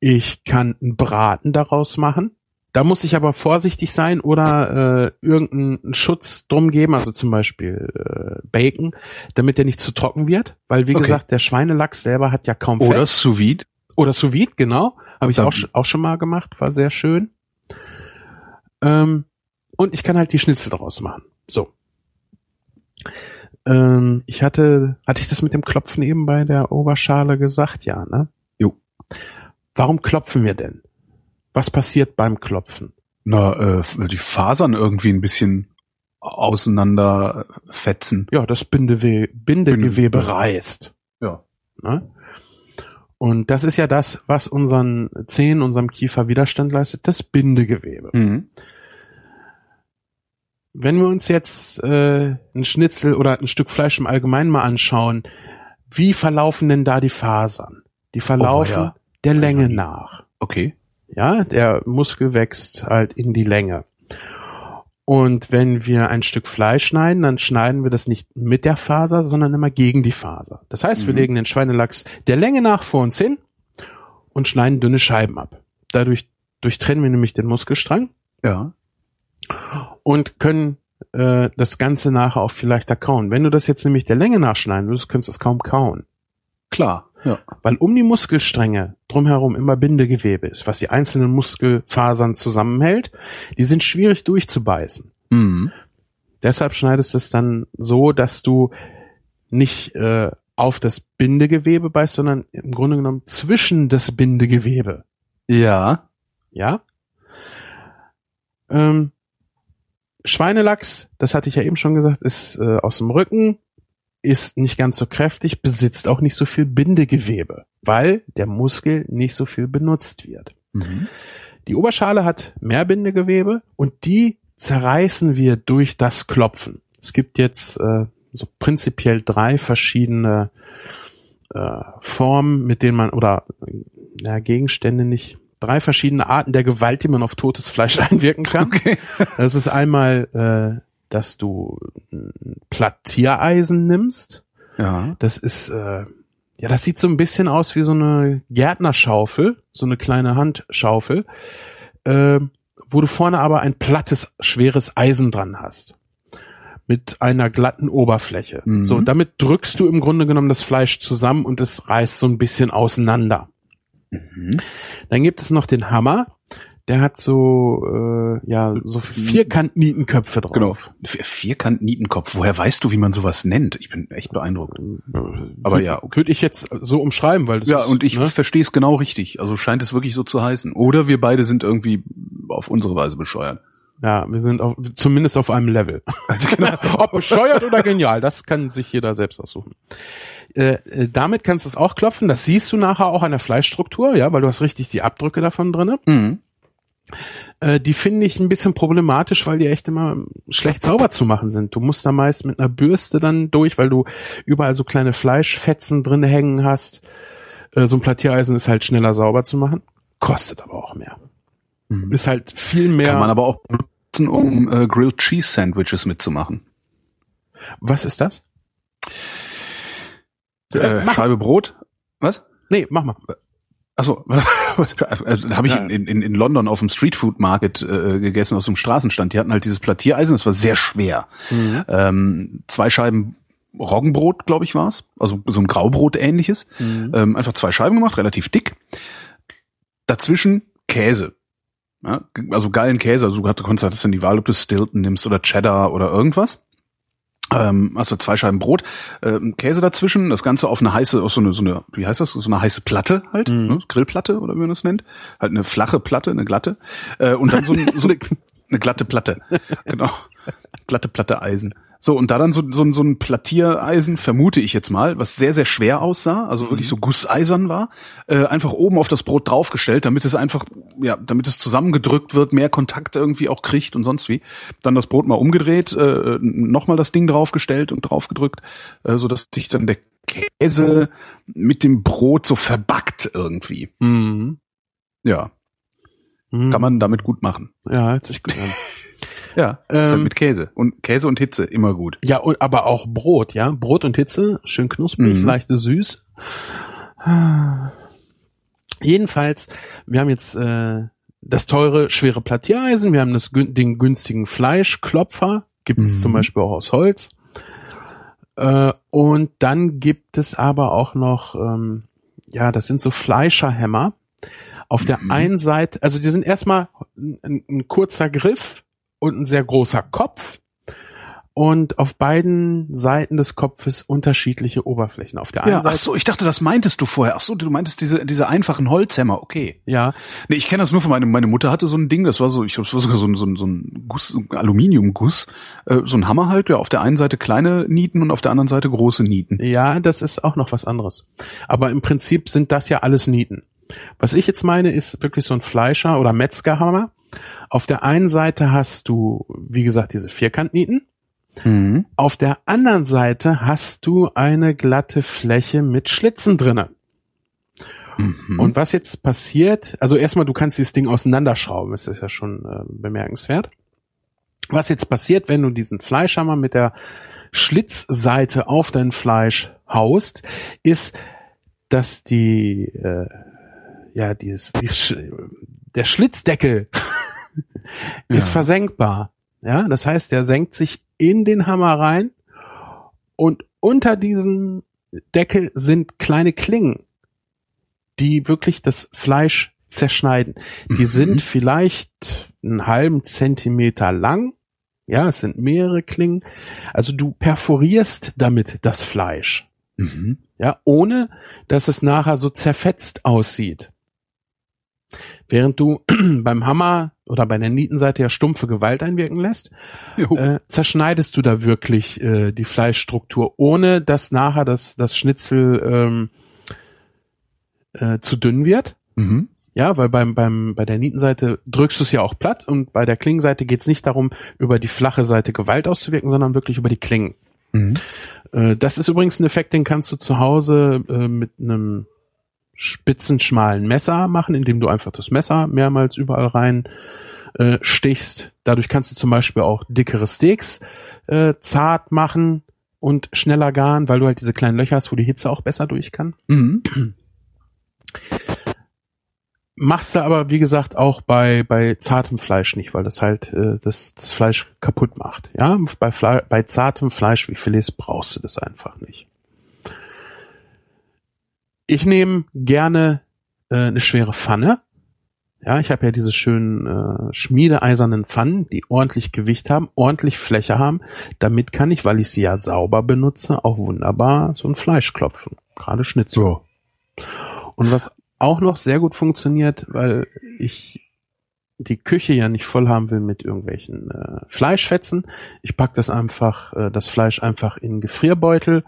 Ich kann einen Braten daraus machen. Da muss ich aber vorsichtig sein oder äh, irgendeinen Schutz drum geben, also zum Beispiel äh, Bacon, damit der nicht zu trocken wird, weil wie Okay. gesagt, der Schweinelachs selber hat ja kaum Oder Fett. sous vide. Oder sous vide, genau. Habe ich auch, auch schon mal gemacht, war sehr schön. Ähm, und ich kann halt die Schnitzel draus machen. So. Ähm, ich hatte, hatte ich das mit dem Klopfen eben bei der Oberschale gesagt? Ja, ne? Jo. Warum klopfen wir denn? Was passiert beim Klopfen? Na, äh, die Fasern irgendwie ein bisschen auseinander fetzen. Ja, das Bindewe Bindegewebe Binde- reißt. Ja. Ne? Und das ist ja das, was unseren Zähnen, unserem Kiefer Widerstand leistet, das Bindegewebe. Mhm. Wenn wir uns jetzt äh, ein Schnitzel oder ein Stück Fleisch im Allgemeinen mal anschauen, wie verlaufen denn da die Fasern? Die verlaufen Oh, ja. Der Länge nach. Okay. Ja, der Muskel wächst halt in die Länge. Und wenn wir ein Stück Fleisch schneiden, dann schneiden wir das nicht mit der Faser, sondern immer gegen die Faser. Das heißt, wir Mhm. legen den Schweinelachs der Länge nach vor uns hin und schneiden dünne Scheiben ab. Dadurch durchtrennen wir nämlich den Muskelstrang Ja. und können äh, das Ganze nachher auch viel leichter kauen. Wenn du das jetzt nämlich der Länge nachschneiden würdest, könntest du es kaum kauen. Klar. Ja. Weil um die Muskelstränge drumherum immer Bindegewebe ist, was die einzelnen Muskelfasern zusammenhält, die sind schwierig durchzubeißen. Mhm. Deshalb schneidest du es dann so, dass du nicht äh, auf das Bindegewebe beißt, sondern im Grunde genommen zwischen das Bindegewebe. Ja. Ja? Ähm, Schweinelachs, das hatte ich ja eben schon gesagt, ist äh, aus dem Rücken, ist nicht ganz so kräftig, besitzt auch nicht so viel Bindegewebe, weil der Muskel nicht so viel benutzt wird. Mhm. Die Oberschale hat mehr Bindegewebe und die zerreißen wir durch das Klopfen. Es gibt jetzt äh, so prinzipiell drei verschiedene äh, Formen, mit denen man oder ja, Gegenstände nicht, drei verschiedene Arten der Gewalt, die man auf totes Fleisch einwirken kann. Okay. Das ist einmal, äh, dass du ein Plattiereisen nimmst. Ja. Das ist, äh, ja, das sieht so ein bisschen aus wie so eine Gärtnerschaufel, so eine kleine Handschaufel, äh, wo du vorne aber ein plattes, schweres Eisen dran hast. Mit einer glatten Oberfläche. Mhm. So, damit drückst du im Grunde genommen das Fleisch zusammen und es reißt so ein bisschen auseinander. Mhm. Dann gibt es noch den Hammer. Der hat so, äh, ja, so Vierkant-Nietenköpfe drauf. Genau. Vierkant-Nietenkopf. Woher weißt du, wie man sowas nennt? Ich bin echt beeindruckt. Aber ja, okay. Würde ich jetzt so umschreiben, weil das Ja, ist, und ich ne? verstehe es genau richtig. Also scheint es wirklich so zu heißen. Oder wir beide sind irgendwie auf unsere Weise bescheuert. Ja, wir sind auf, zumindest auf einem Level. genau. Ob bescheuert oder genial, das kann sich jeder selbst aussuchen. Äh, äh, damit kannst du es auch klopfen. Das siehst du nachher auch an der Fleischstruktur, ja, weil du hast richtig die Abdrücke davon drinne. Mhm. Äh, die finde ich ein bisschen problematisch, weil die echt immer schlecht sauber zu machen sind. Du musst da meist mit einer Bürste dann durch, weil du überall so kleine Fleischfetzen drin hängen hast. Äh, so ein Plattiereisen ist halt schneller sauber zu machen, kostet aber auch mehr. Mhm. Ist halt viel mehr. Kann man aber auch benutzen, um äh, Grilled Cheese Sandwiches mitzumachen. Was ist das? Äh, mach- Scheibe Brot. Was? Nee, mach mal. Achso, also, habe ich in, in, in London auf dem Street Food Market äh, gegessen aus dem Straßenstand. Die hatten halt dieses Plattiereisen, das war sehr schwer. Mhm. Ähm, zwei Scheiben Roggenbrot, glaube ich, war's, also so ein Graubrot ähnliches. Mhm. Ähm, einfach zwei Scheiben gemacht, relativ dick. Dazwischen Käse. Ja, also geilen Käse. Also du konntest dann die Wahl, ob du Stilton nimmst oder Cheddar oder irgendwas. Ähm, also zwei Scheiben Brot, ähm, Käse dazwischen, das Ganze auf eine heiße, auf so eine, so eine, wie heißt das, so eine heiße Platte halt, Mhm. ne? Grillplatte oder wie man das nennt, halt eine flache Platte, eine glatte, äh, und dann so, ein, so eine glatte Platte, genau, glatte Platte Eisen. So und da dann so, so, so ein Plattiereisen vermute ich jetzt mal, was sehr sehr schwer aussah, also wirklich so gusseisern war, äh, einfach oben auf das Brot draufgestellt, damit es einfach, ja, damit es zusammengedrückt wird, mehr Kontakt irgendwie auch kriegt und sonst wie. Dann das Brot mal umgedreht, äh, nochmal das Ding draufgestellt und draufgedrückt, äh, so dass sich dann der Käse mit dem Brot so verbackt irgendwie. Mhm. Ja, Mhm. kann man damit gut machen. Ja, hört sich gut an. Ja, halt Ähm, mit Käse und Käse und Hitze immer gut. Ja, und, aber auch Brot, ja. Brot und Hitze, schön knusprig, Mhm. leicht süß. Jedenfalls, wir haben jetzt äh, das teure, schwere Plattiereisen, wir haben das, den günstigen Fleischklopfer, gibt es Mhm. zum Beispiel auch aus Holz. Äh, und dann gibt es aber auch noch, ähm, ja, das sind so Fleischerhämmer. Auf der Mhm. einen Seite, also die sind erstmal ein, ein kurzer Griff und ein sehr großer Kopf und auf beiden Seiten des Kopfes unterschiedliche Oberflächen. Auf der einen Ja, ach Seite, so, ich dachte, das meintest du vorher. Ach so, du meintest diese, diese einfachen Holzhämmer, okay. ja, Nee, ich kenne das nur von meiner, meine Mutter hatte so ein Ding, das war so, ich glaube, es war sogar so ein, so ein, so ein Guss, so ein Aluminiumguss, äh, so ein Hammer halt, ja, auf der einen Seite kleine Nieten und auf der anderen Seite große Nieten. ja, das ist auch noch was anderes. Aber im Prinzip sind das ja alles Nieten. Was ich jetzt meine, ist wirklich so ein Fleischer- oder Metzgerhammer. Auf der einen Seite hast du, wie gesagt, diese Vierkantnieten. Mhm. Auf der anderen Seite hast du eine glatte Fläche mit Schlitzen drinne. Mhm. Und was jetzt passiert, also erstmal, du kannst dieses Ding auseinanderschrauben, das ist ja schon äh, bemerkenswert. Was jetzt passiert, wenn du diesen Fleischhammer mit der Schlitzseite auf dein Fleisch haust, ist, dass die, äh, ja, dieses, dieses, der Schlitzdeckel ist Ja. versenkbar. Ja, das heißt, der senkt sich in den Hammer rein und unter diesem Deckel sind kleine Klingen, die wirklich das Fleisch zerschneiden. Die Mhm. sind vielleicht einen halben Zentimeter lang. Ja, es sind mehrere Klingen. Also du perforierst damit das Fleisch. Mhm. Ja, ohne dass es nachher so zerfetzt aussieht. Während du beim Hammer oder bei der Nietenseite ja stumpfe Gewalt einwirken lässt, äh, zerschneidest du da wirklich äh, die Fleischstruktur, ohne dass nachher das, das Schnitzel ähm, äh, zu dünn wird. Mhm. Ja, weil beim, beim, bei der Nietenseite drückst du es ja auch platt und bei der Klingenseite geht es nicht darum, über die flache Seite Gewalt auszuwirken, sondern wirklich über die Klingen. Mhm. Äh, das ist übrigens ein Effekt, den kannst du zu Hause äh, mit einem spitzen, schmalen Messer machen, indem du einfach das Messer mehrmals überall rein äh, stichst. Dadurch kannst du zum Beispiel auch dickere Steaks äh, zart machen und schneller garen, weil du halt diese kleinen Löcher hast, wo die Hitze auch besser durch kann. Mhm. Machst du aber, wie gesagt, auch bei, bei zartem Fleisch nicht, weil das halt äh, das, das Fleisch kaputt macht. Ja, bei, Fle bei zartem Fleisch wie Filets brauchst du das einfach nicht. Ich nehme gerne äh, eine schwere Pfanne. Ja, ich habe ja diese schönen äh, schmiedeeisernen Pfannen, die ordentlich Gewicht haben, ordentlich Fläche haben. Damit kann ich, weil ich sie ja sauber benutze, auch wunderbar so ein Fleisch klopfen. Gerade Schnitzel. So. Und was auch noch sehr gut funktioniert, weil ich die Küche ja nicht voll haben will mit irgendwelchen äh, Fleischfetzen. Ich pack das einfach, äh, das Fleisch einfach in Gefrierbeutel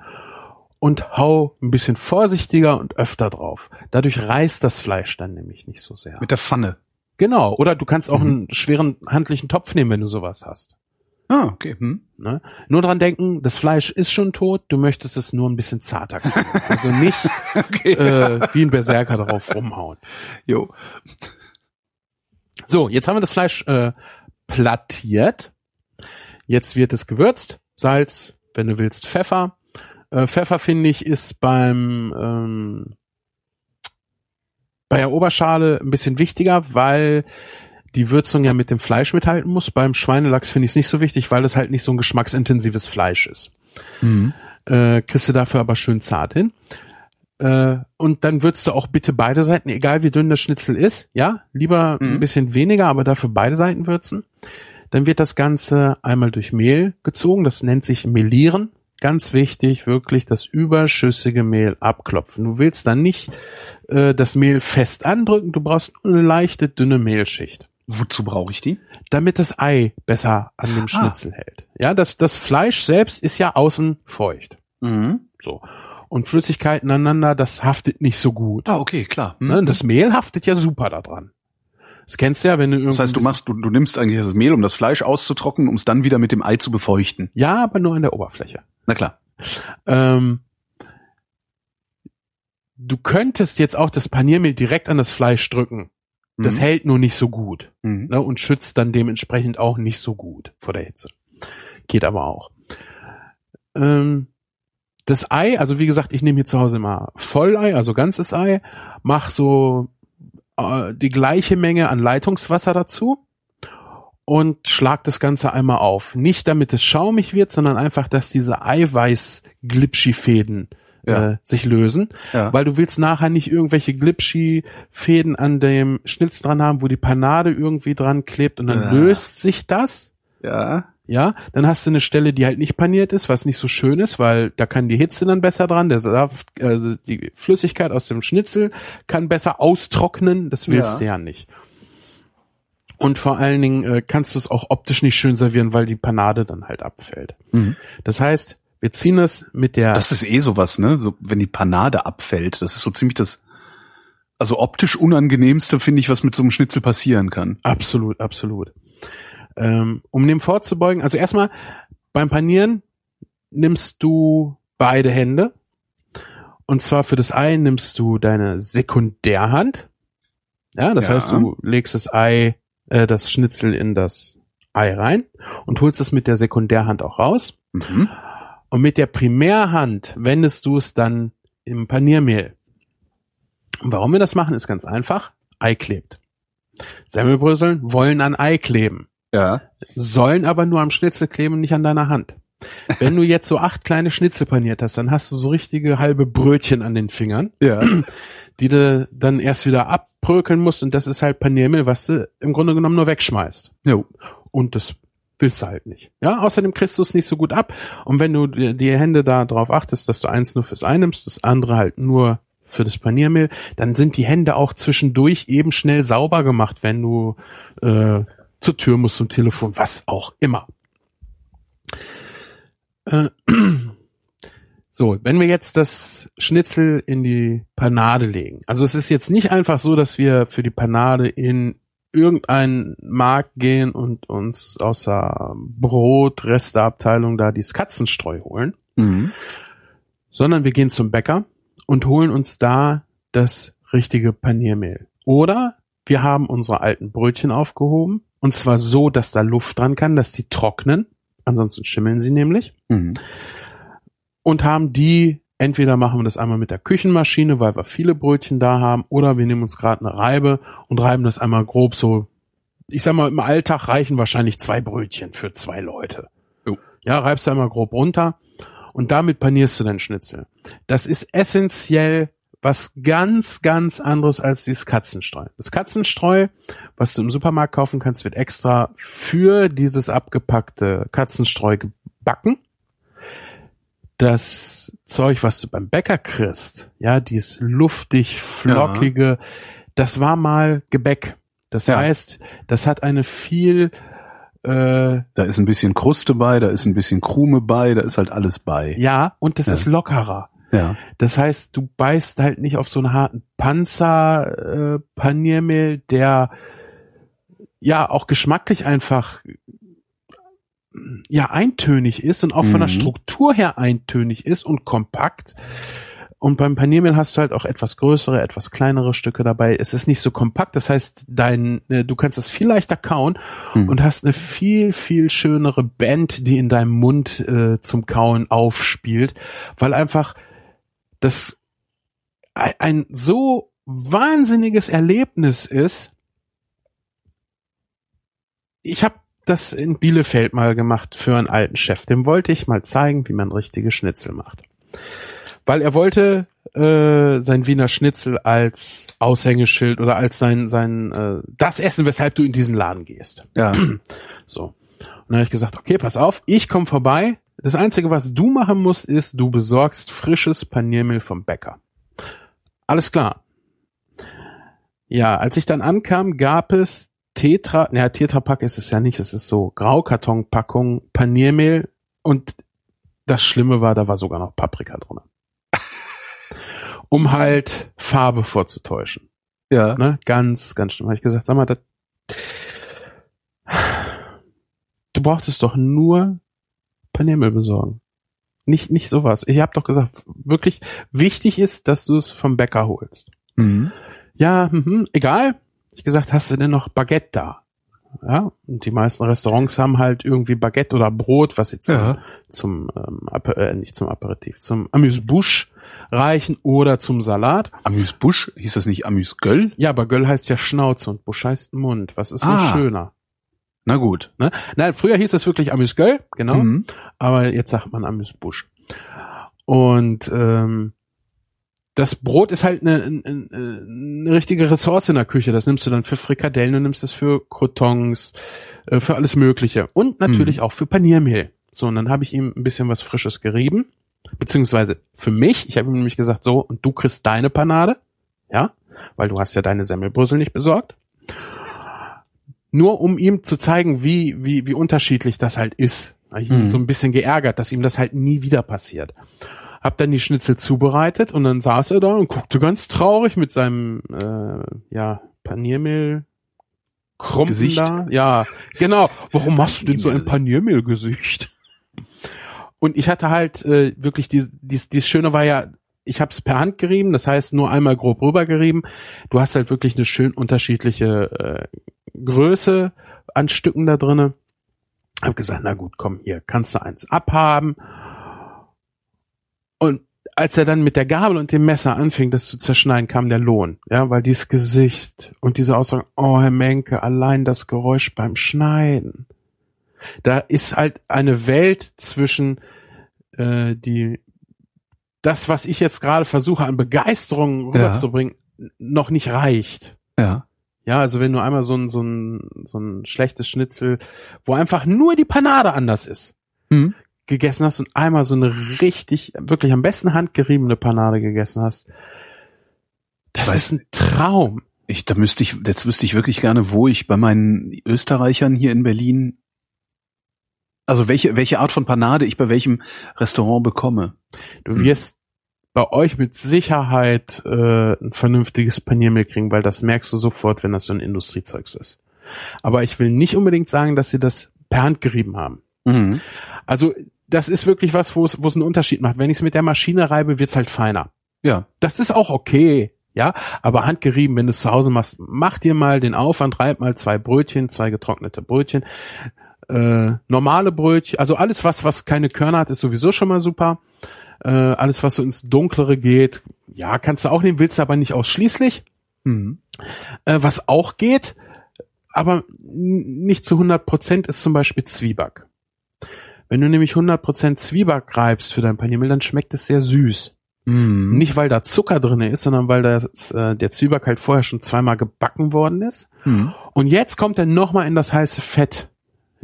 und hau ein bisschen vorsichtiger und öfter drauf. Dadurch reißt das Fleisch dann nämlich nicht so sehr. Mit der Pfanne. Genau. Oder du kannst auch Mhm. einen schweren handlichen Topf nehmen, wenn du sowas hast. Ah, okay. Hm. Ne? Nur dran denken, das Fleisch ist schon tot, du möchtest es nur ein bisschen zarter kriegen. Also nicht Okay. äh, wie ein Berserker drauf rumhauen. Jo. So, jetzt haben wir das Fleisch äh, plattiert. Jetzt wird es gewürzt. Salz, wenn du willst, Pfeffer. Äh, Pfeffer, finde ich, ist beim ähm, bei der Oberschale ein bisschen wichtiger, weil die Würzung ja mit dem Fleisch mithalten muss. Beim Schweinelachs finde ich es nicht so wichtig, weil es halt nicht so ein geschmacksintensives Fleisch ist. Mhm. Äh, kriegst du dafür aber schön zart hin. Äh, und dann würzt du auch bitte beide Seiten, egal wie dünn das Schnitzel ist, ja, lieber Mhm. ein bisschen weniger, aber dafür beide Seiten würzen. Dann wird das Ganze einmal durch Mehl gezogen, das nennt sich Melieren. Ganz wichtig, wirklich das überschüssige Mehl abklopfen. Du willst dann nicht äh, das Mehl fest andrücken, du brauchst nur eine leichte, dünne Mehlschicht Wozu brauche ich die? damit das Ei besser an dem Schnitzel hält. Ja, das, das Fleisch selbst ist ja außen feucht. Mhm. So. Und Flüssigkeiten aneinander, das haftet nicht so gut. Ah, okay, klar. Mhm. Ne? Das Mehl haftet ja super da dran. Das kennst du ja, wenn du irgendwie. Das heißt, du machst, du, du nimmst eigentlich das Mehl, um das Fleisch auszutrocknen, um es dann wieder mit dem Ei zu befeuchten. Ja, aber nur an der Oberfläche. Na klar. Ähm, du könntest jetzt auch das Paniermehl direkt an das Fleisch drücken. Das Mhm. hält nur nicht so gut. Mhm. ne, und schützt dann dementsprechend auch nicht so gut vor der Hitze. Geht aber auch. Ähm, das Ei, also wie gesagt, ich nehme hier zu Hause immer Vollei, also ganzes Ei, mach so äh, die gleiche Menge an Leitungswasser dazu und schlag das Ganze einmal auf. Nicht damit es schaumig wird, sondern einfach, dass diese Eiweiß-Glipschi-Fäden Ja. äh, sich lösen Ja. weil du willst nachher nicht irgendwelche Glipschi-Fäden an dem Schnitz dran haben, wo die Panade irgendwie dran klebt und dann Ja. löst sich das. ja. Ja, dann hast du eine Stelle, die halt nicht paniert ist, was nicht so schön ist, weil da kann die Hitze dann besser dran, der Saft, äh, die Flüssigkeit aus dem Schnitzel kann besser austrocknen, das willst Ja. du ja nicht. Und vor allen Dingen äh, kannst du es auch optisch nicht schön servieren, weil die Panade dann halt abfällt. Mhm. Das heißt, wir ziehen das mit der Das ist eh sowas, ne? So, wenn die Panade abfällt, das ist so ziemlich das, also optisch unangenehmste, finde ich, was mit so einem Schnitzel passieren kann. Absolut, absolut. Ähm, um dem vorzubeugen, also erstmal beim Panieren nimmst du beide Hände. Und zwar für das Ei nimmst du deine Sekundärhand. Ja, das Ja. heißt, du legst das Ei, äh, das Schnitzel in das Ei rein und holst es mit der Sekundärhand auch raus. Mhm. Und mit der Primärhand wendest du es dann im Paniermehl. Und warum wir das machen, ist ganz einfach. Ei klebt. Semmelbröseln wollen an Ei kleben, Ja. sollen aber nur am Schnitzel kleben nicht an deiner Hand. Wenn du jetzt so acht kleine Schnitzel paniert hast, dann hast du so richtige halbe Brötchen an den Fingern, Ja. die du dann erst wieder abbrökeln musst und das ist halt Paniermehl, was du im Grunde genommen nur wegschmeißt. Jo. Und das willst du halt nicht. Ja, außerdem kriegst du es nicht so gut ab. Und wenn du die Hände da drauf achtest, dass du eins nur fürs Ei nimmst, das andere halt nur für das Paniermehl, dann sind die Hände auch zwischendurch eben schnell sauber gemacht, wenn du äh, zur Tür musst zum Telefon, was auch immer. Äh, so, wenn wir jetzt das Schnitzel in die Panade legen. Also es ist jetzt nicht einfach so, dass wir für die Panade in irgendeinen Markt gehen und uns aus der Brotresteabteilung da dieses Katzenstreu holen, Mhm. sondern wir gehen zum Bäcker und holen uns da das richtige Paniermehl. Oder wir haben unsere alten Brötchen aufgehoben und zwar so, dass da Luft dran kann, dass die trocknen, ansonsten schimmeln sie nämlich Mhm. und haben die, entweder machen wir das einmal mit der Küchenmaschine, weil wir viele Brötchen da haben, oder wir nehmen uns gerade eine Reibe und reiben das einmal grob so. Ich sag mal, im Alltag reichen wahrscheinlich zwei Brötchen für zwei Leute. Jo. Ja, reibst du einmal grob runter und damit panierst du deinen Schnitzel. Das ist essentiell was ganz, ganz anderes als dieses Katzenstreu. Das Katzenstreu, was du im Supermarkt kaufen kannst, wird extra für dieses abgepackte Katzenstreu gebacken das Zeug, was du beim Bäcker kriegst, ja, dieses luftig, flockige, das war mal Gebäck. Das Ja. heißt, das hat eine viel, äh, Da ist ein bisschen Kruste bei, da ist ein bisschen Krume bei, da ist halt alles bei. ja, und das Ja. ist lockerer. Ja. Das heißt, du beißt halt nicht auf so einen harten Panzer äh, Paniermehl, der ja auch geschmacklich einfach ja eintönig ist und auch von der Mhm. Struktur her eintönig ist und kompakt. Und beim Paniermehl hast du halt auch etwas größere, etwas kleinere Stücke dabei. Es ist nicht so kompakt, das heißt, dein, äh, du kannst es viel leichter kauen Mhm. und hast eine viel, viel schönere Band, die in deinem Mund äh, zum Kauen aufspielt, weil einfach das ein, ein so wahnsinniges Erlebnis ist, ich habe das in Bielefeld mal gemacht für einen alten Chef. Dem wollte ich mal zeigen, wie man richtige Schnitzel macht. Weil er wollte äh, sein Wiener Schnitzel als Aushängeschild oder als sein sein äh, das Essen, weshalb du in diesen Laden gehst. Ja. So. Und dann habe ich gesagt, okay, pass auf, ich komme vorbei. Das Einzige, was du machen musst, ist, du besorgst frisches Paniermehl vom Bäcker. Alles klar. Ja, als ich dann ankam, gab es Tetra, naja, Tetrapack ist es ja nicht, es ist so Graukartonpackung Paniermehl und das Schlimme war, da war sogar noch Paprika drin. um halt Farbe vorzutäuschen. Ja. Ne? Ganz, ganz schlimm. Habe ich gesagt, sag mal, das, du brauchtest doch nur Paniermehl besorgen. Nicht, nicht sowas. Ich habe doch gesagt, wirklich wichtig ist, dass du es vom Bäcker holst. Mhm. Ja, mhm, egal. Ich gesagt, hast du denn noch Baguette da? Ja, und die meisten Restaurants haben halt irgendwie Baguette oder Brot, was sie zum, Ja. zum ähm, Aper- äh, nicht zum Aperitif, zum Amuse-Bouche reichen oder zum Salat. Amüs-Busch, hieß das nicht Amüs-Göll? Ja, aber Göll heißt ja Schnauze und Busch heißt Mund. Was ist wohl Ah. schöner? Na gut. Ne? Nein, früher hieß es wirklich Amüs-Göll, genau. Mhm. aber jetzt sagt man Amüsbusch. Und ähm, das Brot ist halt eine, eine, eine richtige Ressource in der Küche. Das nimmst du dann für Frikadellen, du nimmst es für Croutons, äh, für alles Mögliche. Und natürlich auch für Paniermehl. So, und dann habe ich ihm ein bisschen was Frisches gerieben. Beziehungsweise für mich, ich habe ihm nämlich gesagt, so, und du kriegst deine Panade, ja, weil du hast ja deine Semmelbrösel nicht besorgt. Nur um ihm zu zeigen, wie, wie, wie unterschiedlich das halt ist. Ich ihn Mhm. so ein bisschen geärgert, dass ihm das halt nie wieder passiert. Hab dann die Schnitzel zubereitet und dann saß er da und guckte ganz traurig mit seinem äh, ja Paniermehl Krumpen Gesicht. da. Ja, genau. Warum machst du denn so ein Paniermehlgesicht? Und ich hatte halt äh, wirklich die, dies, dies Schöne war ja, ich habe es per Hand gerieben, das heißt nur einmal grob rübergerieben. Du hast halt wirklich eine schön unterschiedliche äh, Größe an Stücken da drinne. Hab gesagt, na gut, komm hier, kannst du eins abhaben. Und als er dann mit der Gabel und dem Messer anfing, das zu zerschneiden, kam der Lohn. Ja, weil dieses Gesicht und diese Aussage, oh Herr Menke, allein das Geräusch beim Schneiden. Da ist halt eine Welt zwischen äh, die das, was ich jetzt gerade versuche an Begeisterung Ja. rüberzubringen, noch nicht reicht. Ja. Ja, also wenn du einmal so ein, so ein, so ein schlechtes Schnitzel, wo einfach nur die Panade anders ist, Mhm. gegessen hast und einmal so eine richtig, wirklich am besten handgeriebene Panade gegessen hast, das Weiß- ist ein Traum. Ich, da müsste ich, jetzt wüsste ich wirklich gerne, wo ich bei meinen Österreichern hier in Berlin, also welche, welche Art von Panade ich bei welchem Restaurant bekomme. Du wirst bei euch mit Sicherheit äh, ein vernünftiges Paniermehl kriegen, weil das merkst du sofort, wenn das so ein Industriezeugs ist. Aber ich will nicht unbedingt sagen, dass sie das per Hand gerieben haben. Mhm. Also das ist wirklich was, wo es, wo es einen Unterschied macht. Wenn ich es mit der Maschine reibe, wird's halt feiner. Ja. Das ist auch okay. Ja, aber handgerieben, wenn du es zu Hause machst, mach dir mal den Aufwand, reib mal zwei Brötchen, zwei getrocknete Brötchen, äh, normale Brötchen, also alles was, was keine Körner hat, ist sowieso schon mal super. Äh, alles was so ins Dunklere geht, ja, kannst du auch nehmen, willst du aber nicht ausschließlich. Mhm. Äh, was auch geht, aber nicht zu 100 Prozent ist zum Beispiel Zwieback. Wenn du nämlich 100 Prozent Zwieback reibst für dein Paniermehl, dann schmeckt es sehr süß. Mhm. Nicht, weil da Zucker drinne ist, sondern weil das, äh, der Zwieback halt vorher schon zweimal gebacken worden ist. Mhm. Und jetzt kommt er nochmal in das heiße Fett.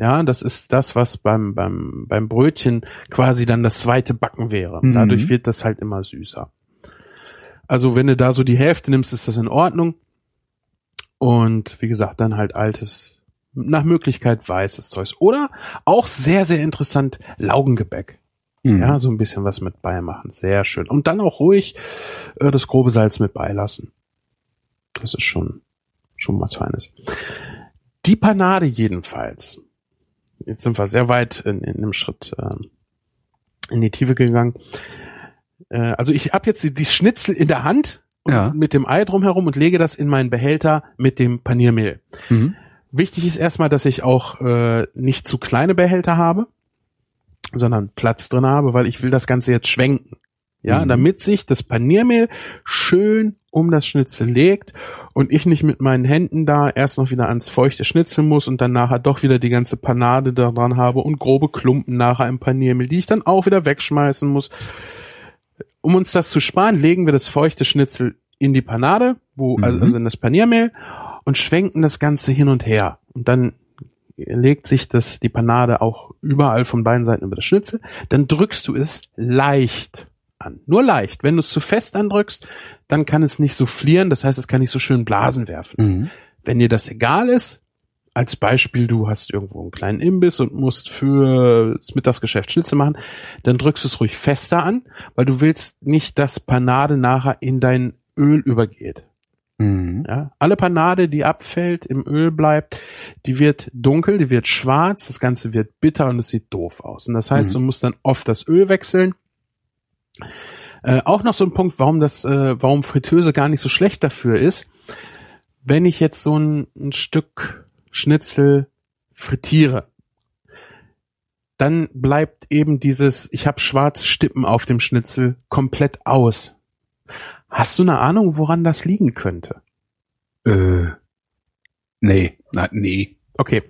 Ja, das ist das, was beim, beim, beim Brötchen quasi dann das zweite Backen wäre. Mhm. Dadurch wird das halt immer süßer. Also wenn du da so die Hälfte nimmst, ist das in Ordnung. Und wie gesagt, dann halt altes, nach Möglichkeit weißes Zeug. Oder auch sehr, sehr interessant, Laugengebäck. Mhm. Ja, so ein bisschen was mit beimachen. Sehr schön. Und dann auch ruhig äh, das grobe Salz mit beilassen. Das ist schon, schon was Feines. Die Panade jedenfalls. Jetzt sind wir sehr weit in, in einem Schritt ähm, in die Tiefe gegangen. Äh, also ich habe jetzt die, die Schnitzel in der Hand und Ja. mit dem Ei drumherum und lege das in meinen Behälter mit dem Paniermehl. Mhm. Wichtig ist erstmal, dass ich auch äh, nicht zu kleine Behälter habe, sondern Platz drin habe, weil ich will das Ganze jetzt schwenken. Ja, Mhm. damit sich das Paniermehl schön um das Schnitzel legt und ich nicht mit meinen Händen da erst noch wieder ans feuchte Schnitzel muss und dann nachher doch wieder die ganze Panade da dran habe und grobe Klumpen nachher im Paniermehl, die ich dann auch wieder wegschmeißen muss. Um uns das zu sparen, legen wir das feuchte Schnitzel in die Panade, wo, also, Mhm. also in das Paniermehl und schwenken das Ganze hin und her. Und dann legt sich das, die Panade auch überall von beiden Seiten über das Schnitzel. Dann drückst du es leicht an. Nur leicht. Wenn du es zu fest andrückst, dann kann es nicht soufflieren. Das heißt, es kann nicht so schön Blasen werfen. Mhm. Wenn dir das egal ist, als Beispiel, du hast irgendwo einen kleinen Imbiss und musst für das Mittagsgeschäft Schnitzel machen, dann drückst du es ruhig fester an, weil du willst nicht, dass Panade nachher in dein Öl übergeht. Mhm. Ja, alle Panade, die abfällt, im Öl bleibt, die wird dunkel, die wird schwarz, das Ganze wird bitter und es sieht doof aus. Und das heißt, Mhm. du musst dann oft das Öl wechseln. Äh, auch noch so ein Punkt, warum das, äh, warum Fritteuse gar nicht so schlecht dafür ist. Wenn ich jetzt so ein, ein Stück Schnitzel frittiere, dann bleibt eben dieses, ich habe schwarze Stippen auf dem Schnitzel komplett aus. Hast du eine Ahnung, woran das liegen könnte? Äh, nee, na, nee, Okay.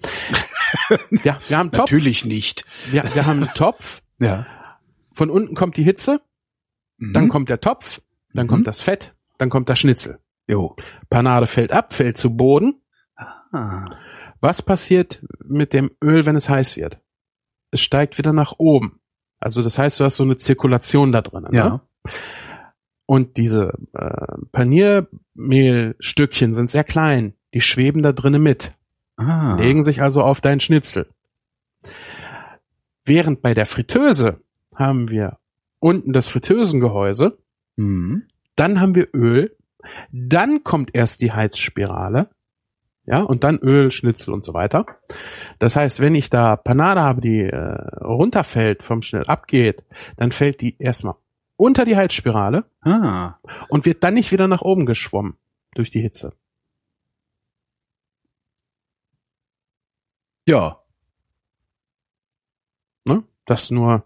ja, wir haben einen Topf. natürlich nicht. Wir, wir haben einen Topf. Ja. Von unten kommt die Hitze, Mhm. dann kommt der Topf, dann Mhm. kommt das Fett, dann kommt das Schnitzel. Jo. Panade fällt ab, fällt zu Boden. Ah. Was passiert mit dem Öl, wenn es heiß wird? Es steigt wieder nach oben. Also das heißt, du hast so eine Zirkulation da drin. Ne? Ja. Und diese äh, Paniermehlstückchen sind sehr klein. Die schweben da drinnen mit. Ah. legen sich also auf dein Schnitzel. Während bei der Fritteuse haben wir unten das Fritteusengehäuse, Mhm. dann haben wir Öl, dann kommt erst die Heizspirale, ja, und dann Öl, Schnitzel und so weiter. Das heißt, wenn ich da Panade habe, die äh, runterfällt, vom Schnell abgeht, dann fällt die erstmal unter die Heizspirale Ah. und wird dann nicht wieder nach oben geschwommen durch die Hitze. Ja. Ne? Das nur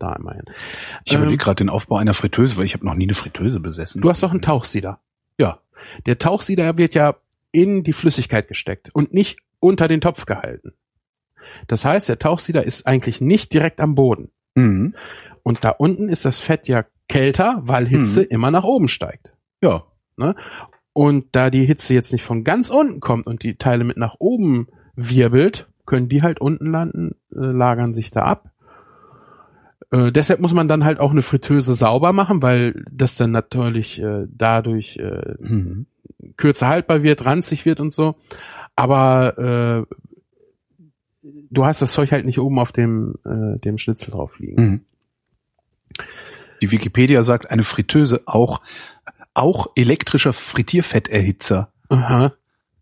da immerhin. Ich Ähm, überlege gerade den Aufbau einer Fritteuse, weil ich habe noch nie eine Fritteuse besessen. Du hast doch einen Tauchsieder. Ja. Der Tauchsieder wird ja in die Flüssigkeit gesteckt und nicht unter den Topf gehalten. Das heißt, der Tauchsieder ist eigentlich nicht direkt am Boden. Mhm. Und da unten ist das Fett ja kälter, weil Hitze immer nach oben steigt. Ja. Und da die Hitze jetzt nicht von ganz unten kommt und die Teile mit nach oben wirbelt, können die halt unten landen, äh, lagern sich da ab. Äh, deshalb muss man dann halt auch eine Fritteuse sauber machen, weil das dann natürlich äh, dadurch äh, Mhm. kürzer haltbar wird, ranzig wird und so. Aber äh, du hast das Zeug halt nicht oben auf dem, äh, dem Schnitzel drauf liegen. Mhm. Die Wikipedia sagt, eine Fritteuse auch, auch elektrischer Frittierfetterhitzer. Aha.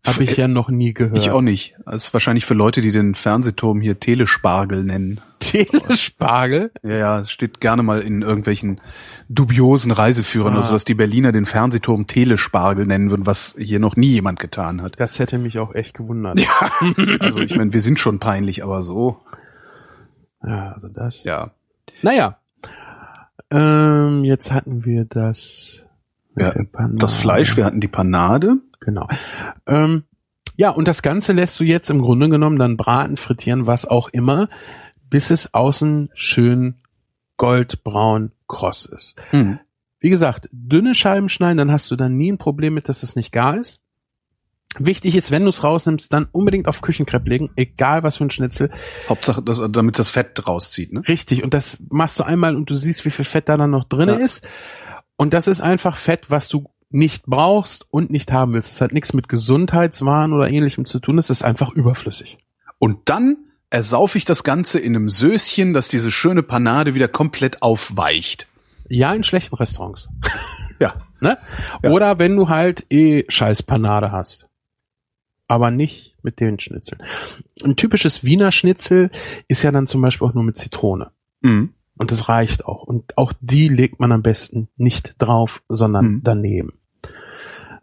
Habe ich ja noch nie gehört. Ich auch nicht. Das ist wahrscheinlich für Leute, die den Fernsehturm hier Telespargel nennen. Telespargel? Ja, ja, es steht gerne mal in irgendwelchen dubiosen Reiseführern, Ah. also dass die Berliner den Fernsehturm Telespargel nennen würden, was hier noch nie jemand getan hat. Das hätte mich auch echt gewundert. Ja, also ich meine, wir sind schon peinlich, aber so. Ja, also das. Ja. Naja. Ähm, jetzt hatten wir das. Ja. Das Fleisch, wir hatten die Panade. Genau. Ähm, ja, und das Ganze lässt du jetzt im Grunde genommen dann braten, frittieren, was auch immer, bis es außen schön goldbraun kross ist. Hm. Wie gesagt, dünne Scheiben schneiden, dann hast du dann nie ein Problem mit, dass es nicht gar ist. Wichtig ist, wenn du es rausnimmst, dann unbedingt auf Küchenkrepp legen, egal was für ein Schnitzel. Hauptsache, dass, damit das Fett rauszieht, ne? Richtig, und das machst du einmal und du siehst, wie viel Fett da dann noch drin Ja. ist. Und das ist einfach Fett, was du nicht brauchst und nicht haben willst. Das hat nichts mit Gesundheitswahn oder ähnlichem zu tun. Es ist einfach überflüssig. Und dann ersaufe ich das Ganze in einem Söschen, dass diese schöne Panade wieder komplett aufweicht. Ja, in schlechten Restaurants. Ja. Ne? Ja. Oder wenn du halt eh scheiß Panade hast. Aber nicht mit den Schnitzeln. Ein typisches Wiener Schnitzel ist ja dann zum Beispiel auch nur mit Zitrone. Mhm. Und das reicht auch. Und auch die legt man am besten nicht drauf, sondern Mhm. daneben.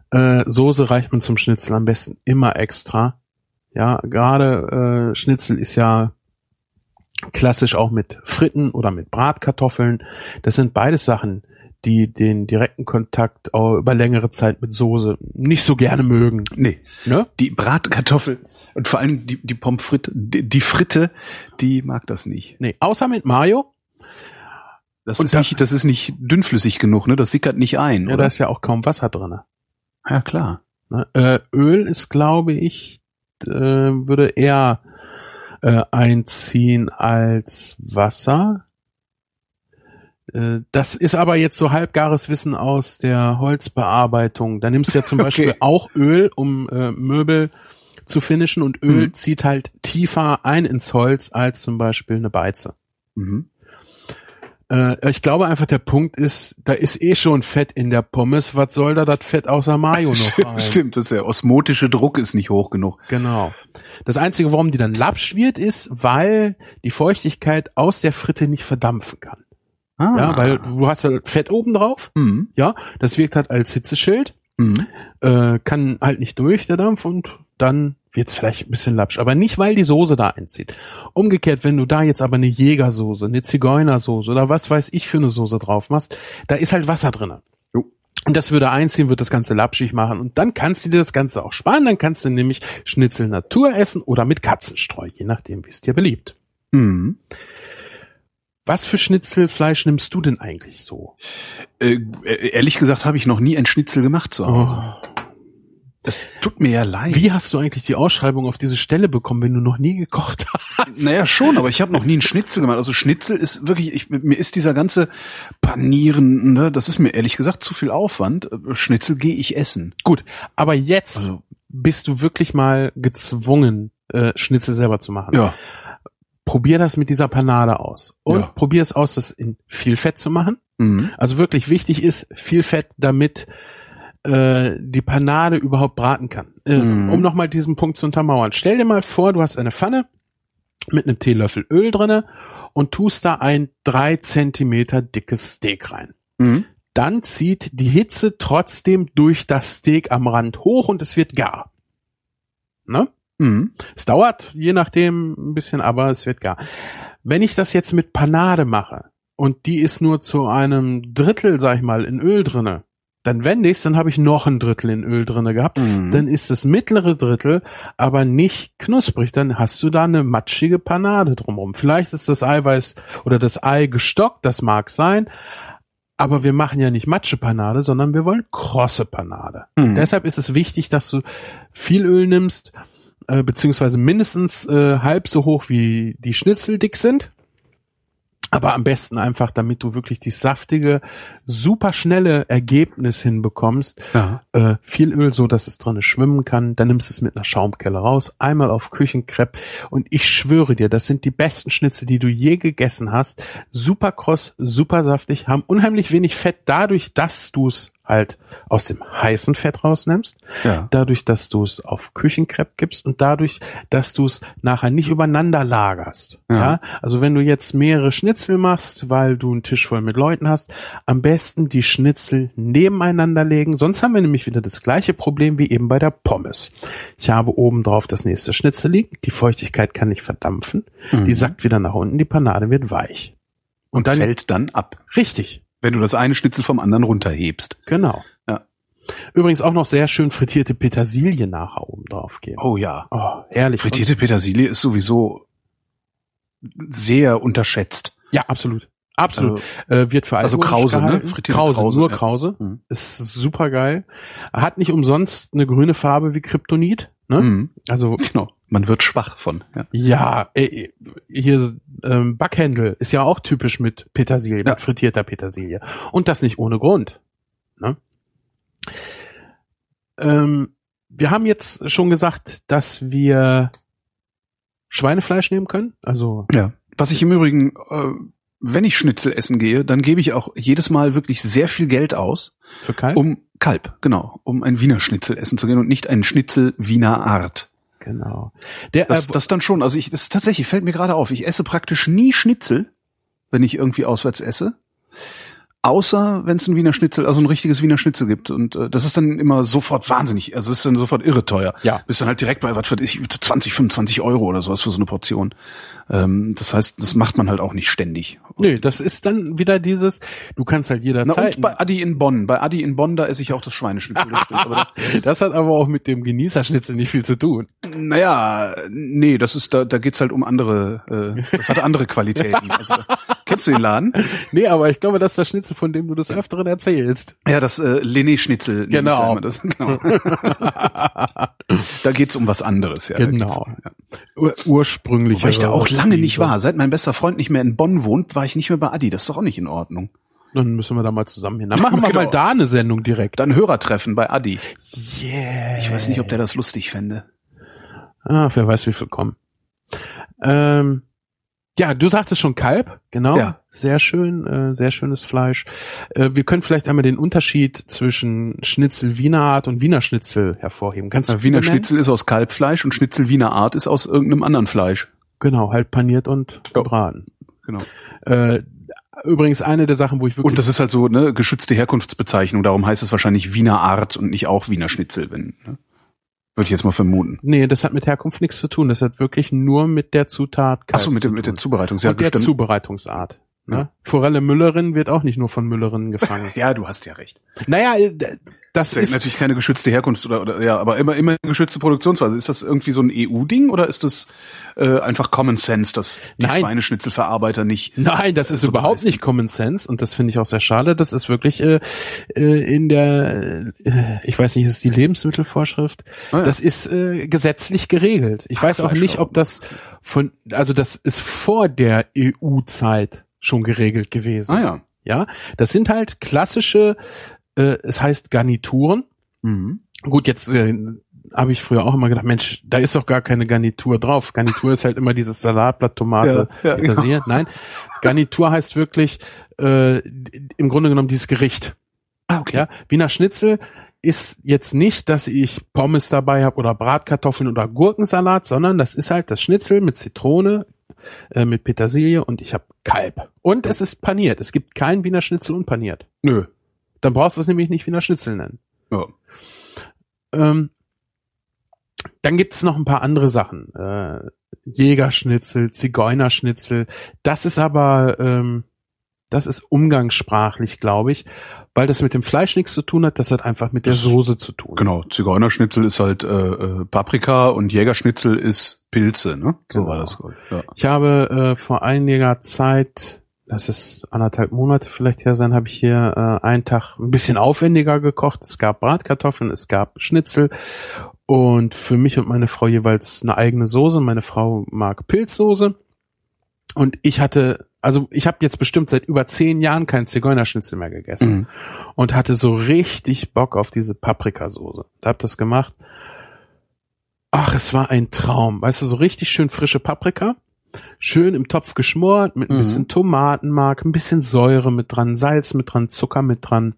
Äh, Soße reicht man zum Schnitzel am besten immer extra. Ja, gerade äh, Schnitzel ist ja klassisch auch mit Fritten oder mit Bratkartoffeln. Das sind beides Sachen, die den direkten Kontakt über längere Zeit mit Soße nicht so gerne mögen. Nee. Ne? Die Bratkartoffel und vor allem die, die Pommes frites, die, die Fritte, die mag das nicht. Nee, außer mit Mayo. Das Und ist nicht, das ist nicht dünnflüssig genug, ne? Das sickert nicht ein, Ja, oder? da ist ja auch kaum Wasser drinne. ja klar. Ne? Äh, Öl ist, glaube ich, äh, würde eher äh, einziehen als Wasser. Äh, Das ist aber jetzt so halbgares Wissen aus der Holzbearbeitung. Da nimmst du ja zum Okay. Beispiel auch Öl, um äh, Möbel zu finishen und Öl Mhm. zieht halt tiefer ein ins Holz als zum Beispiel eine Beize. Mhm. Äh, ich glaube einfach, der Punkt ist, da ist eh schon Fett in der Pommes. Was soll da das Fett außer Mayo noch rein? Stimmt, das ist der osmotische Druck ist nicht hoch genug. Genau. Das Einzige, warum die dann lapsch wird, ist, weil die Feuchtigkeit aus der Fritte nicht verdampfen kann. Ah. Ja, weil du hast ja Fett oben drauf. Mhm. Ja, das wirkt halt als Hitzeschild, Mhm. äh, kann halt nicht durch, der Dampf, und dann wird's vielleicht ein bisschen lapsch. Aber nicht, weil die Soße da einzieht. Umgekehrt, wenn du da jetzt aber eine Jägersoße, eine Zigeunersoße oder was weiß ich für eine Soße drauf machst, da ist halt Wasser drinne. Und das würde einziehen, wird das Ganze lapschig machen. Und dann kannst du dir das Ganze auch sparen. Dann kannst du nämlich Schnitzel Natur essen oder mit Katzenstreu, je nachdem, wie es dir beliebt. Mhm. Was für Schnitzelfleisch nimmst du denn eigentlich so? Äh, ehrlich gesagt habe ich noch nie ein Schnitzel gemacht zu Hause. Das tut mir ja leid. Wie hast du eigentlich die Ausschreibung auf diese Stelle bekommen, wenn du noch nie gekocht hast? Naja, schon, aber ich habe noch nie einen Schnitzel gemacht. Also Schnitzel ist wirklich, ich, mir ist dieser ganze Panieren, ne, das ist mir ehrlich gesagt zu viel Aufwand. Schnitzel gehe ich essen. Gut, aber jetzt Also, bist du wirklich mal gezwungen, äh, Schnitzel selber zu machen. ja. Probier das mit dieser Panade aus. Und Ja. probier es aus, das in viel Fett zu machen. Mhm. Also wirklich wichtig ist viel Fett, damit äh, die Panade überhaupt braten kann. Äh, Mhm. Um nochmal diesen Punkt zu untermauern. Stell dir mal vor, du hast eine Pfanne mit einem Teelöffel Öl drinne und tust da ein drei Zentimeter dickes Steak rein. Mhm. Dann zieht die Hitze trotzdem durch das Steak am Rand hoch und es wird gar. Ne? Mhm. Es dauert, je nachdem, ein bisschen, aber es wird gar. Wenn ich das jetzt mit Panade mache und die ist nur zu einem Drittel, sag ich mal, in Öl drinne, dann wende ich's, dann habe ich noch ein Drittel in Öl drinne gehabt. Mhm. Dann ist das mittlere Drittel aber nicht knusprig. Dann hast du da eine matschige Panade drumherum. Vielleicht ist das Eiweiß oder das Ei gestockt, das mag sein. Aber wir machen ja nicht Matschepanade, sondern wir wollen krosse Panade. Mhm. Deshalb ist es wichtig, dass du viel Öl nimmst, äh, beziehungsweise mindestens äh, halb so hoch wie die Schnitzel dick sind. Aber am besten einfach, damit du wirklich die saftige, super schnelle Ergebnis hinbekommst. ja. Äh, viel Öl, so dass es drinne schwimmen kann. Dann nimmst du es mit einer Schaumkelle raus, einmal auf Küchenkrepp. Und ich schwöre dir, das sind die besten Schnitzel, die du je gegessen hast. Super kross, super saftig, haben unheimlich wenig Fett, dadurch, dass du es halt aus dem heißen Fett rausnimmst Ja. dadurch, dass du es auf Küchenkrepp gibst und dadurch, dass du es nachher nicht übereinander lagerst. Ja. Ja. Also wenn du jetzt mehrere Schnitzel machst, weil du einen Tisch voll mit Leuten hast, am besten die Schnitzel nebeneinander legen. Sonst haben wir nämlich wieder das gleiche Problem wie eben bei der Pommes. Ich habe oben drauf das nächste Schnitzel liegen. Die Feuchtigkeit kann nicht verdampfen. Die sackt wieder nach unten. Die Panade wird weich. Und dann- fällt dann ab, Richtig. Wenn du das eine Schnitzel vom anderen runterhebst. Genau. Ja. Übrigens auch noch sehr schön frittierte Petersilie nachher oben drauf geben. Oh ja. Oh, herrlich. Frittierte Petersilie ist sowieso sehr unterschätzt. Ja, absolut. Absolut. äh, wird für also Krause, ne? Frittierte Krause, Krause, nur ja. Krause. Mhm. Ist super geil. Hat nicht umsonst eine grüne Farbe wie Kryptonit. Ne? Mhm. Also Genau. Man wird schwach von. Ja. ja, äh, hier ähm, Backhändel ist ja auch typisch mit Petersilie, Ja. mit frittierter Petersilie. Und das nicht ohne Grund. Ne? Ähm, wir haben jetzt schon gesagt, dass wir Schweinefleisch nehmen können. Also ja. Was ich im Übrigen, äh, wenn ich Schnitzel essen gehe, dann gebe ich auch jedes Mal wirklich sehr viel Geld aus, für Kalb. um Kalb, genau, um ein Wiener Schnitzel essen zu gehen und nicht ein Schnitzel Wiener Art. Genau. Der, Das, äh, das dann schon. Also ich, das tatsächlich fällt mir gerade auf. Ich esse praktisch nie Schnitzel, wenn ich irgendwie auswärts esse. Außer wenn es ein Wiener Schnitzel, also ein richtiges Wiener Schnitzel gibt. Und äh, das ist dann immer sofort wahnsinnig, also ist dann sofort irre teuer. Ja. Bist dann halt direkt bei, was für ich, 20, 25 Euro oder sowas für so eine Portion. Ähm, das heißt, das macht man halt auch nicht ständig. Nö, das ist dann wieder dieses, du kannst halt jederzeit. und bei Adi in Bonn. Bei Adi in Bonn, da esse ich auch das Schweineschnitzel. Das stimmt. Aber das hat aber auch mit dem Genießerschnitzel nicht viel zu tun. naja, nee, das ist, da, da geht's halt um andere, äh, das hat andere Qualitäten. Also, kennst du den Laden? Nee, aber ich glaube, das ist der Schnitzel, von dem du des Öfteren erzählst. Ja, das äh, ich Genau. da Das, genau. da geht's um was anderes. Ja, Genau. Ja. Ur ursprünglich. Weil ich da auch lange nicht war. Seit mein bester Freund nicht mehr in Bonn wohnt, war ich nicht mehr bei Adi. Das ist doch auch nicht in Ordnung. Dann müssen wir da mal zusammen hin. Dann machen wir Genau. mal da eine Sendung direkt. Dann Hörertreffen bei Adi. Yeah. Ich weiß nicht, ob der das lustig fände. Ah, wer weiß, wie viel kommen. Ähm, ja, du sagtest schon Kalb, genau. Ja. Sehr schön, äh, sehr schönes Fleisch. Äh, wir können vielleicht einmal den Unterschied zwischen Schnitzel Wiener Art und Wiener Schnitzel hervorheben. Kannst du Äh, Wiener? Schnitzel ist aus Kalbfleisch und Schnitzel Wiener Art ist aus irgendeinem anderen Fleisch. Genau, halt paniert und Ja. gebraten. Genau. Äh, übrigens eine der Sachen, wo ich wirklich Und das ist halt so eine geschützte Herkunftsbezeichnung. Darum heißt es wahrscheinlich Wiener Art und nicht auch Wiener Schnitzel. Wenn, ne? Würde ich jetzt mal vermuten. Nee, das hat mit Herkunft nichts zu tun. Das hat wirklich nur mit der Zutat Ach so, mit, dem, mit der tun. Zubereitung. und der Zubereitungsart. Ne? Forelle Müllerin wird auch nicht nur von Müllerinnen gefangen. Ja, du hast ja recht. naja, äh, das Das ist natürlich keine geschützte Herkunft oder, oder ja, aber immer immer geschützte Produktionsweise. Ist das irgendwie so ein EU-Ding oder ist das äh, einfach Common Sense, dass die Nein. Schweineschnitzelverarbeiter nicht? Nein, das ist so überhaupt nicht Common Sense und das finde ich auch sehr schade. Das ist wirklich äh, äh, in der, äh, ich weiß nicht, ist es die Lebensmittelvorschrift? Ah, ja. Das ist äh, gesetzlich geregelt. Ich weiß auch nicht, ob das von, also das ist vor der EU-Zeit schon geregelt gewesen. Ah ja. Ja, das sind halt klassische, äh, es heißt Garnituren. Mhm. Gut, jetzt äh, habe ich früher auch immer gedacht, Mensch, da ist doch gar keine Garnitur drauf. Garnitur ist halt immer dieses Salatblatt, Tomate, Ja, ja, genau. Nein, Garnitur heißt wirklich äh, im Grunde genommen dieses Gericht. Ah, okay. Ja, Wiener Schnitzel ist jetzt nicht, dass ich Pommes dabei habe oder Bratkartoffeln oder Gurkensalat, sondern das ist halt das Schnitzel mit Zitrone, äh, mit Petersilie und ich habe Kalb. Und es ist paniert. Es gibt kein Wiener Schnitzel unpaniert. Nö. Dann brauchst du es nämlich nicht Wiener Schnitzel nennen. Ja. Ähm, dann gibt es noch ein paar andere Sachen. Äh, Jägerschnitzel, Zigeunerschnitzel. Das ist aber, ähm, das ist umgangssprachlich, glaube ich, weil das mit dem Fleisch nichts zu tun hat. Das hat einfach mit der Soße zu tun. Genau. Zigeunerschnitzel ist halt äh, äh, Paprika und Jägerschnitzel ist Pilze, ne? So Genau. war das. Ja. Ich habe äh, vor einiger Zeit, das ist anderthalb Monate vielleicht her sein, habe ich hier äh, einen Tag ein bisschen aufwendiger gekocht. Es gab Bratkartoffeln, es gab Schnitzel und für mich und meine Frau jeweils eine eigene Soße. Meine Frau mag Pilzsoße und ich hatte, also ich habe jetzt bestimmt seit über zehn Jahren kein Zigeunerschnitzel mehr gegessen Mhm. und hatte so richtig Bock auf diese Paprikasoße. Da hab das gemacht. Ach, es war ein Traum. Weißt du, so richtig schön frische Paprika. Schön im Topf geschmort, mit ein Mhm. bisschen Tomatenmark, ein bisschen Säure mit dran, Salz mit dran, Zucker mit dran.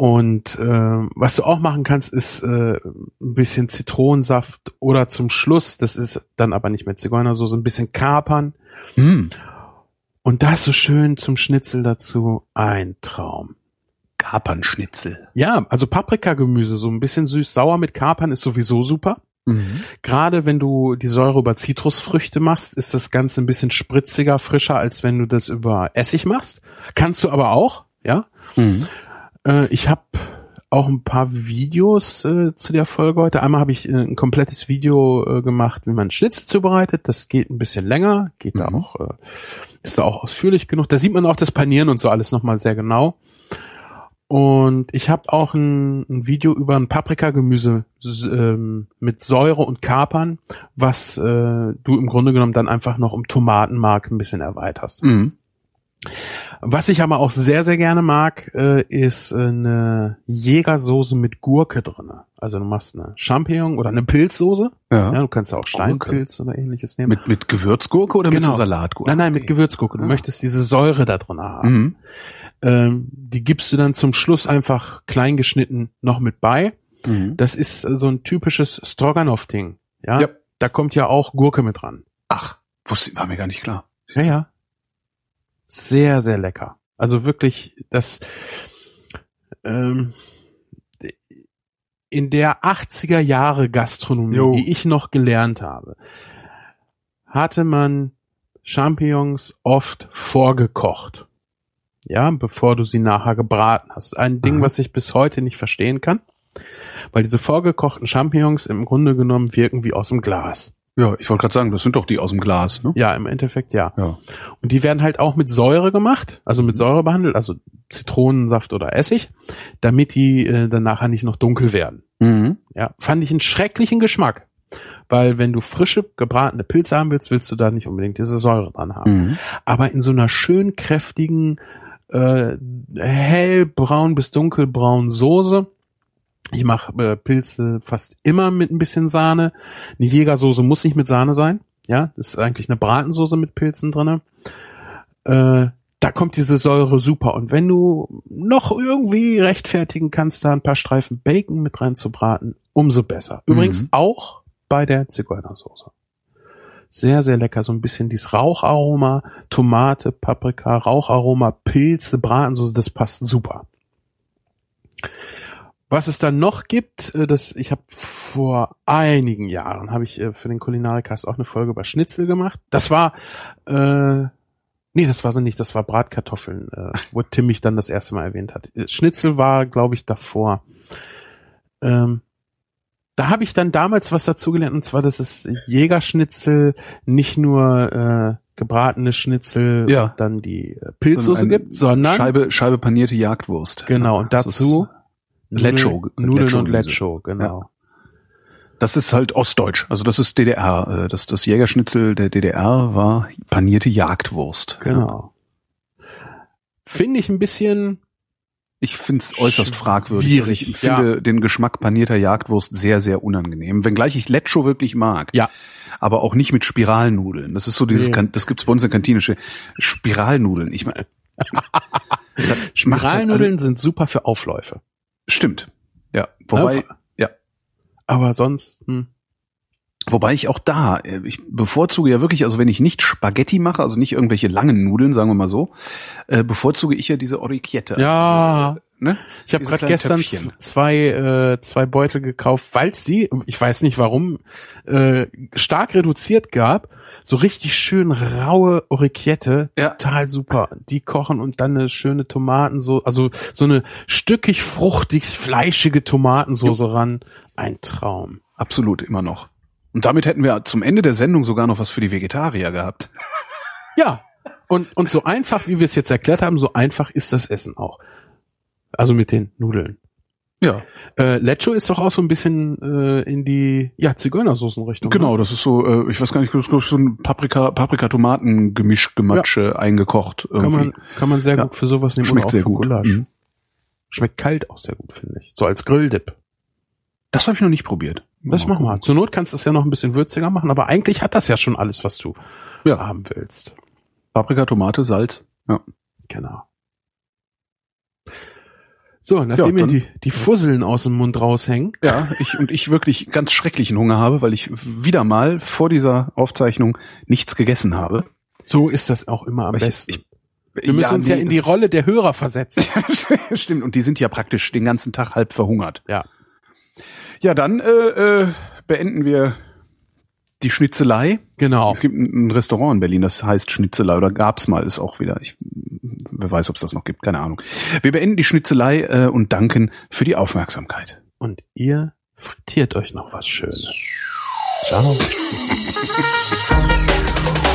Und äh, was du auch machen kannst, ist äh, ein bisschen Zitronensaft oder zum Schluss, das ist dann aber nicht mehr Zigeunersoße, ein bisschen Kapern. Mhm. Und das so schön zum Schnitzel dazu. Ein Traum. Kapernschnitzel. Ja, also Paprikagemüse, so ein bisschen süß-sauer mit Kapern ist sowieso super. Mhm. Gerade wenn du die Säure über Zitrusfrüchte machst, ist das Ganze ein bisschen spritziger, frischer, als wenn du das über Essig machst. Kannst du aber auch, ja. Mhm. Äh, ich habe auch ein paar Videos äh, zu der Folge heute. Einmal habe ich äh, ein komplettes Video äh, gemacht, wie man Schnitzel zubereitet. Das geht ein bisschen länger, geht da Mhm. auch, äh, ist da auch ausführlich genug. Da sieht man auch das Panieren und so alles nochmal sehr genau. Und ich habe auch ein, ein Video über ein Paprikagemüse ähm, mit Säure und Kapern, was äh, du im Grunde genommen dann einfach noch um Tomatenmark ein bisschen erweiterst. Mhm. Was ich aber auch sehr, sehr gerne mag, äh, ist eine Jägersoße mit Gurke drinne. Also du machst eine Champignon oder eine Pilzsoße. Ja. Ja, du kannst ja auch Steinpilz oder ähnliches nehmen. Mit, mit Gewürzgurke oder mit Genau. so Salatgurke? nein, nein, mit Gewürzgurke. Du Ah. möchtest diese Säure da drin haben. Mhm. Ähm, die gibst du dann zum Schluss einfach klein geschnitten noch mit bei. Mhm. Das ist so ein typisches Stroganoff-Ding. Ja? Ja. Da kommt ja auch Gurke mit dran. Ach, wusste, war mir gar nicht klar. Ja, ja. Sehr, sehr lecker. Also wirklich, das ähm, in der 80er Jahre Gastronomie, Jo. die ich noch gelernt habe, hatte man Champignons oft vorgekocht. Ja, bevor du sie nachher gebraten hast. Ein Ding, Aha. was ich bis heute nicht verstehen kann, weil diese vorgekochten Champignons im Grunde genommen wirken wie aus dem Glas. Ja, ich wollte gerade sagen, das sind doch die aus dem Glas, ne? Ja, im Endeffekt ja. Ja. Und die werden halt auch mit Säure gemacht, also mit Säure behandelt, also Zitronensaft oder Essig, damit die äh, dann nachher nicht noch dunkel werden. Mhm. Ja, fand ich einen schrecklichen Geschmack. Weil wenn du frische, gebratene Pilze haben willst, willst du da nicht unbedingt diese Säure dran haben. Mhm. Aber in so einer schön kräftigen, äh, hellbraun bis dunkelbraun Soße. Ich mache äh, Pilze fast immer mit ein bisschen Sahne. Eine Jägersoße muss nicht mit Sahne sein. Ja, das ist eigentlich eine Bratensoße mit Pilzen drinne. Äh, da kommt diese Säure super. Und wenn du noch irgendwie rechtfertigen kannst, da ein paar Streifen Bacon mit rein zu braten, umso besser. Übrigens Mhm. auch bei der Zigeunersoße. Sehr, sehr lecker. So ein bisschen dieses Raucharoma, Tomate, Paprika, Raucharoma, Pilze, Bratensoße, das passt super. Was es dann noch gibt, äh, das ich habe vor einigen Jahren habe ich äh, für den Kulinarikast auch eine Folge über Schnitzel gemacht. Das war äh, nee, das war sie nicht, das war Bratkartoffeln, äh, wo Tim mich dann das erste Mal erwähnt hat. Äh, Schnitzel war, glaube ich, davor. Ähm, da habe ich dann damals was dazu gelernt, und zwar, dass es Jägerschnitzel nicht nur äh, gebratene Schnitzel Ja. und dann die Pilzsoße ein gibt, sondern Scheibe, Scheibe panierte Jagdwurst. genau, und dazu Lecho. Nudeln, Lecho- und Lecho, genau. Das ist halt Ostdeutsch. Also das ist DDR. Äh, Das, das Jägerschnitzel der DDR war panierte Jagdwurst. Genau. Finde ich ein bisschen, Ich finde es äußerst fragwürdig. Also ich finde den Geschmack panierter Jagdwurst sehr, sehr unangenehm. Wenngleich ich Lecho wirklich mag. Ja. Aber auch nicht mit Spiralnudeln. Das ist so dieses, Nee. das gibt's bei uns in Kantine. Spiralnudeln. Ich meine, Spiralnudeln sind super für Aufläufe. Stimmt. Ja. Wobei, Ja, Aber sonst, hm, Wobei ich auch da, äh, ich bevorzuge ja wirklich, also wenn ich nicht Spaghetti mache, also nicht irgendwelche langen Nudeln, sagen wir mal so, äh, bevorzuge ich ja diese Orecchiette. Ja. Also, ne? Ich habe gerade gestern Töpfchen. zwei, äh, zwei Beutel gekauft, weil es die, ich weiß nicht warum, äh, stark reduziert gab. So richtig schön raue Orecchiette, Ja. total super. Die kochen und dann eine schöne Tomaten, so, also so eine stückig fruchtig fleischige Tomatensoße ran. Ein Traum. Absolut, immer noch. Und damit hätten wir zum Ende der Sendung sogar noch was für die Vegetarier gehabt. Ja. Und, und so einfach, wie wir es jetzt erklärt haben, so einfach ist das Essen auch. Also mit den Nudeln. Ja. Äh, Lecho ist doch auch so ein bisschen äh, in die ja, Zigeunersoßenrichtung. Genau, Ne? das ist so, äh, ich weiß gar nicht, das ist so ein Paprika, Paprika-Tomaten-Gemisch, Gematsche eingekocht. Kann Irgendwie. man, kann man sehr Ja. gut für sowas nehmen. Schmeckt sehr gut. Mhm. Schmeckt kalt auch sehr gut, finde ich. So als Grilldip. Das habe ich noch nicht probiert. Das machen wir. Zur Not kannst du es ja noch ein bisschen würziger machen, aber eigentlich hat das ja schon alles, was du Ja. haben willst. Paprika, Tomate, Salz. Ja. Genau. So, nachdem Ja, mir die, die Fusseln aus dem Mund raushängen. Ja, ich und ich wirklich ganz schrecklichen Hunger habe, weil ich wieder mal vor dieser Aufzeichnung nichts gegessen habe. So ist das auch immer am Aber ich- besten. ich- Wir müssen uns ja in die Rolle der Hörer versetzen. Stimmt, und die sind ja praktisch den ganzen Tag halb verhungert. Ja. Ja, dann äh, äh, beenden wir die Schnitzelei. Genau. Es gibt ein ein Restaurant in Berlin, das heißt Schnitzelei oder gab's mal, ist auch wieder. Ich, wer weiß, ob es das noch gibt, keine Ahnung. Wir beenden die Schnitzelei äh, und danken für die Aufmerksamkeit. Und ihr frittiert euch noch was Schönes. Ciao.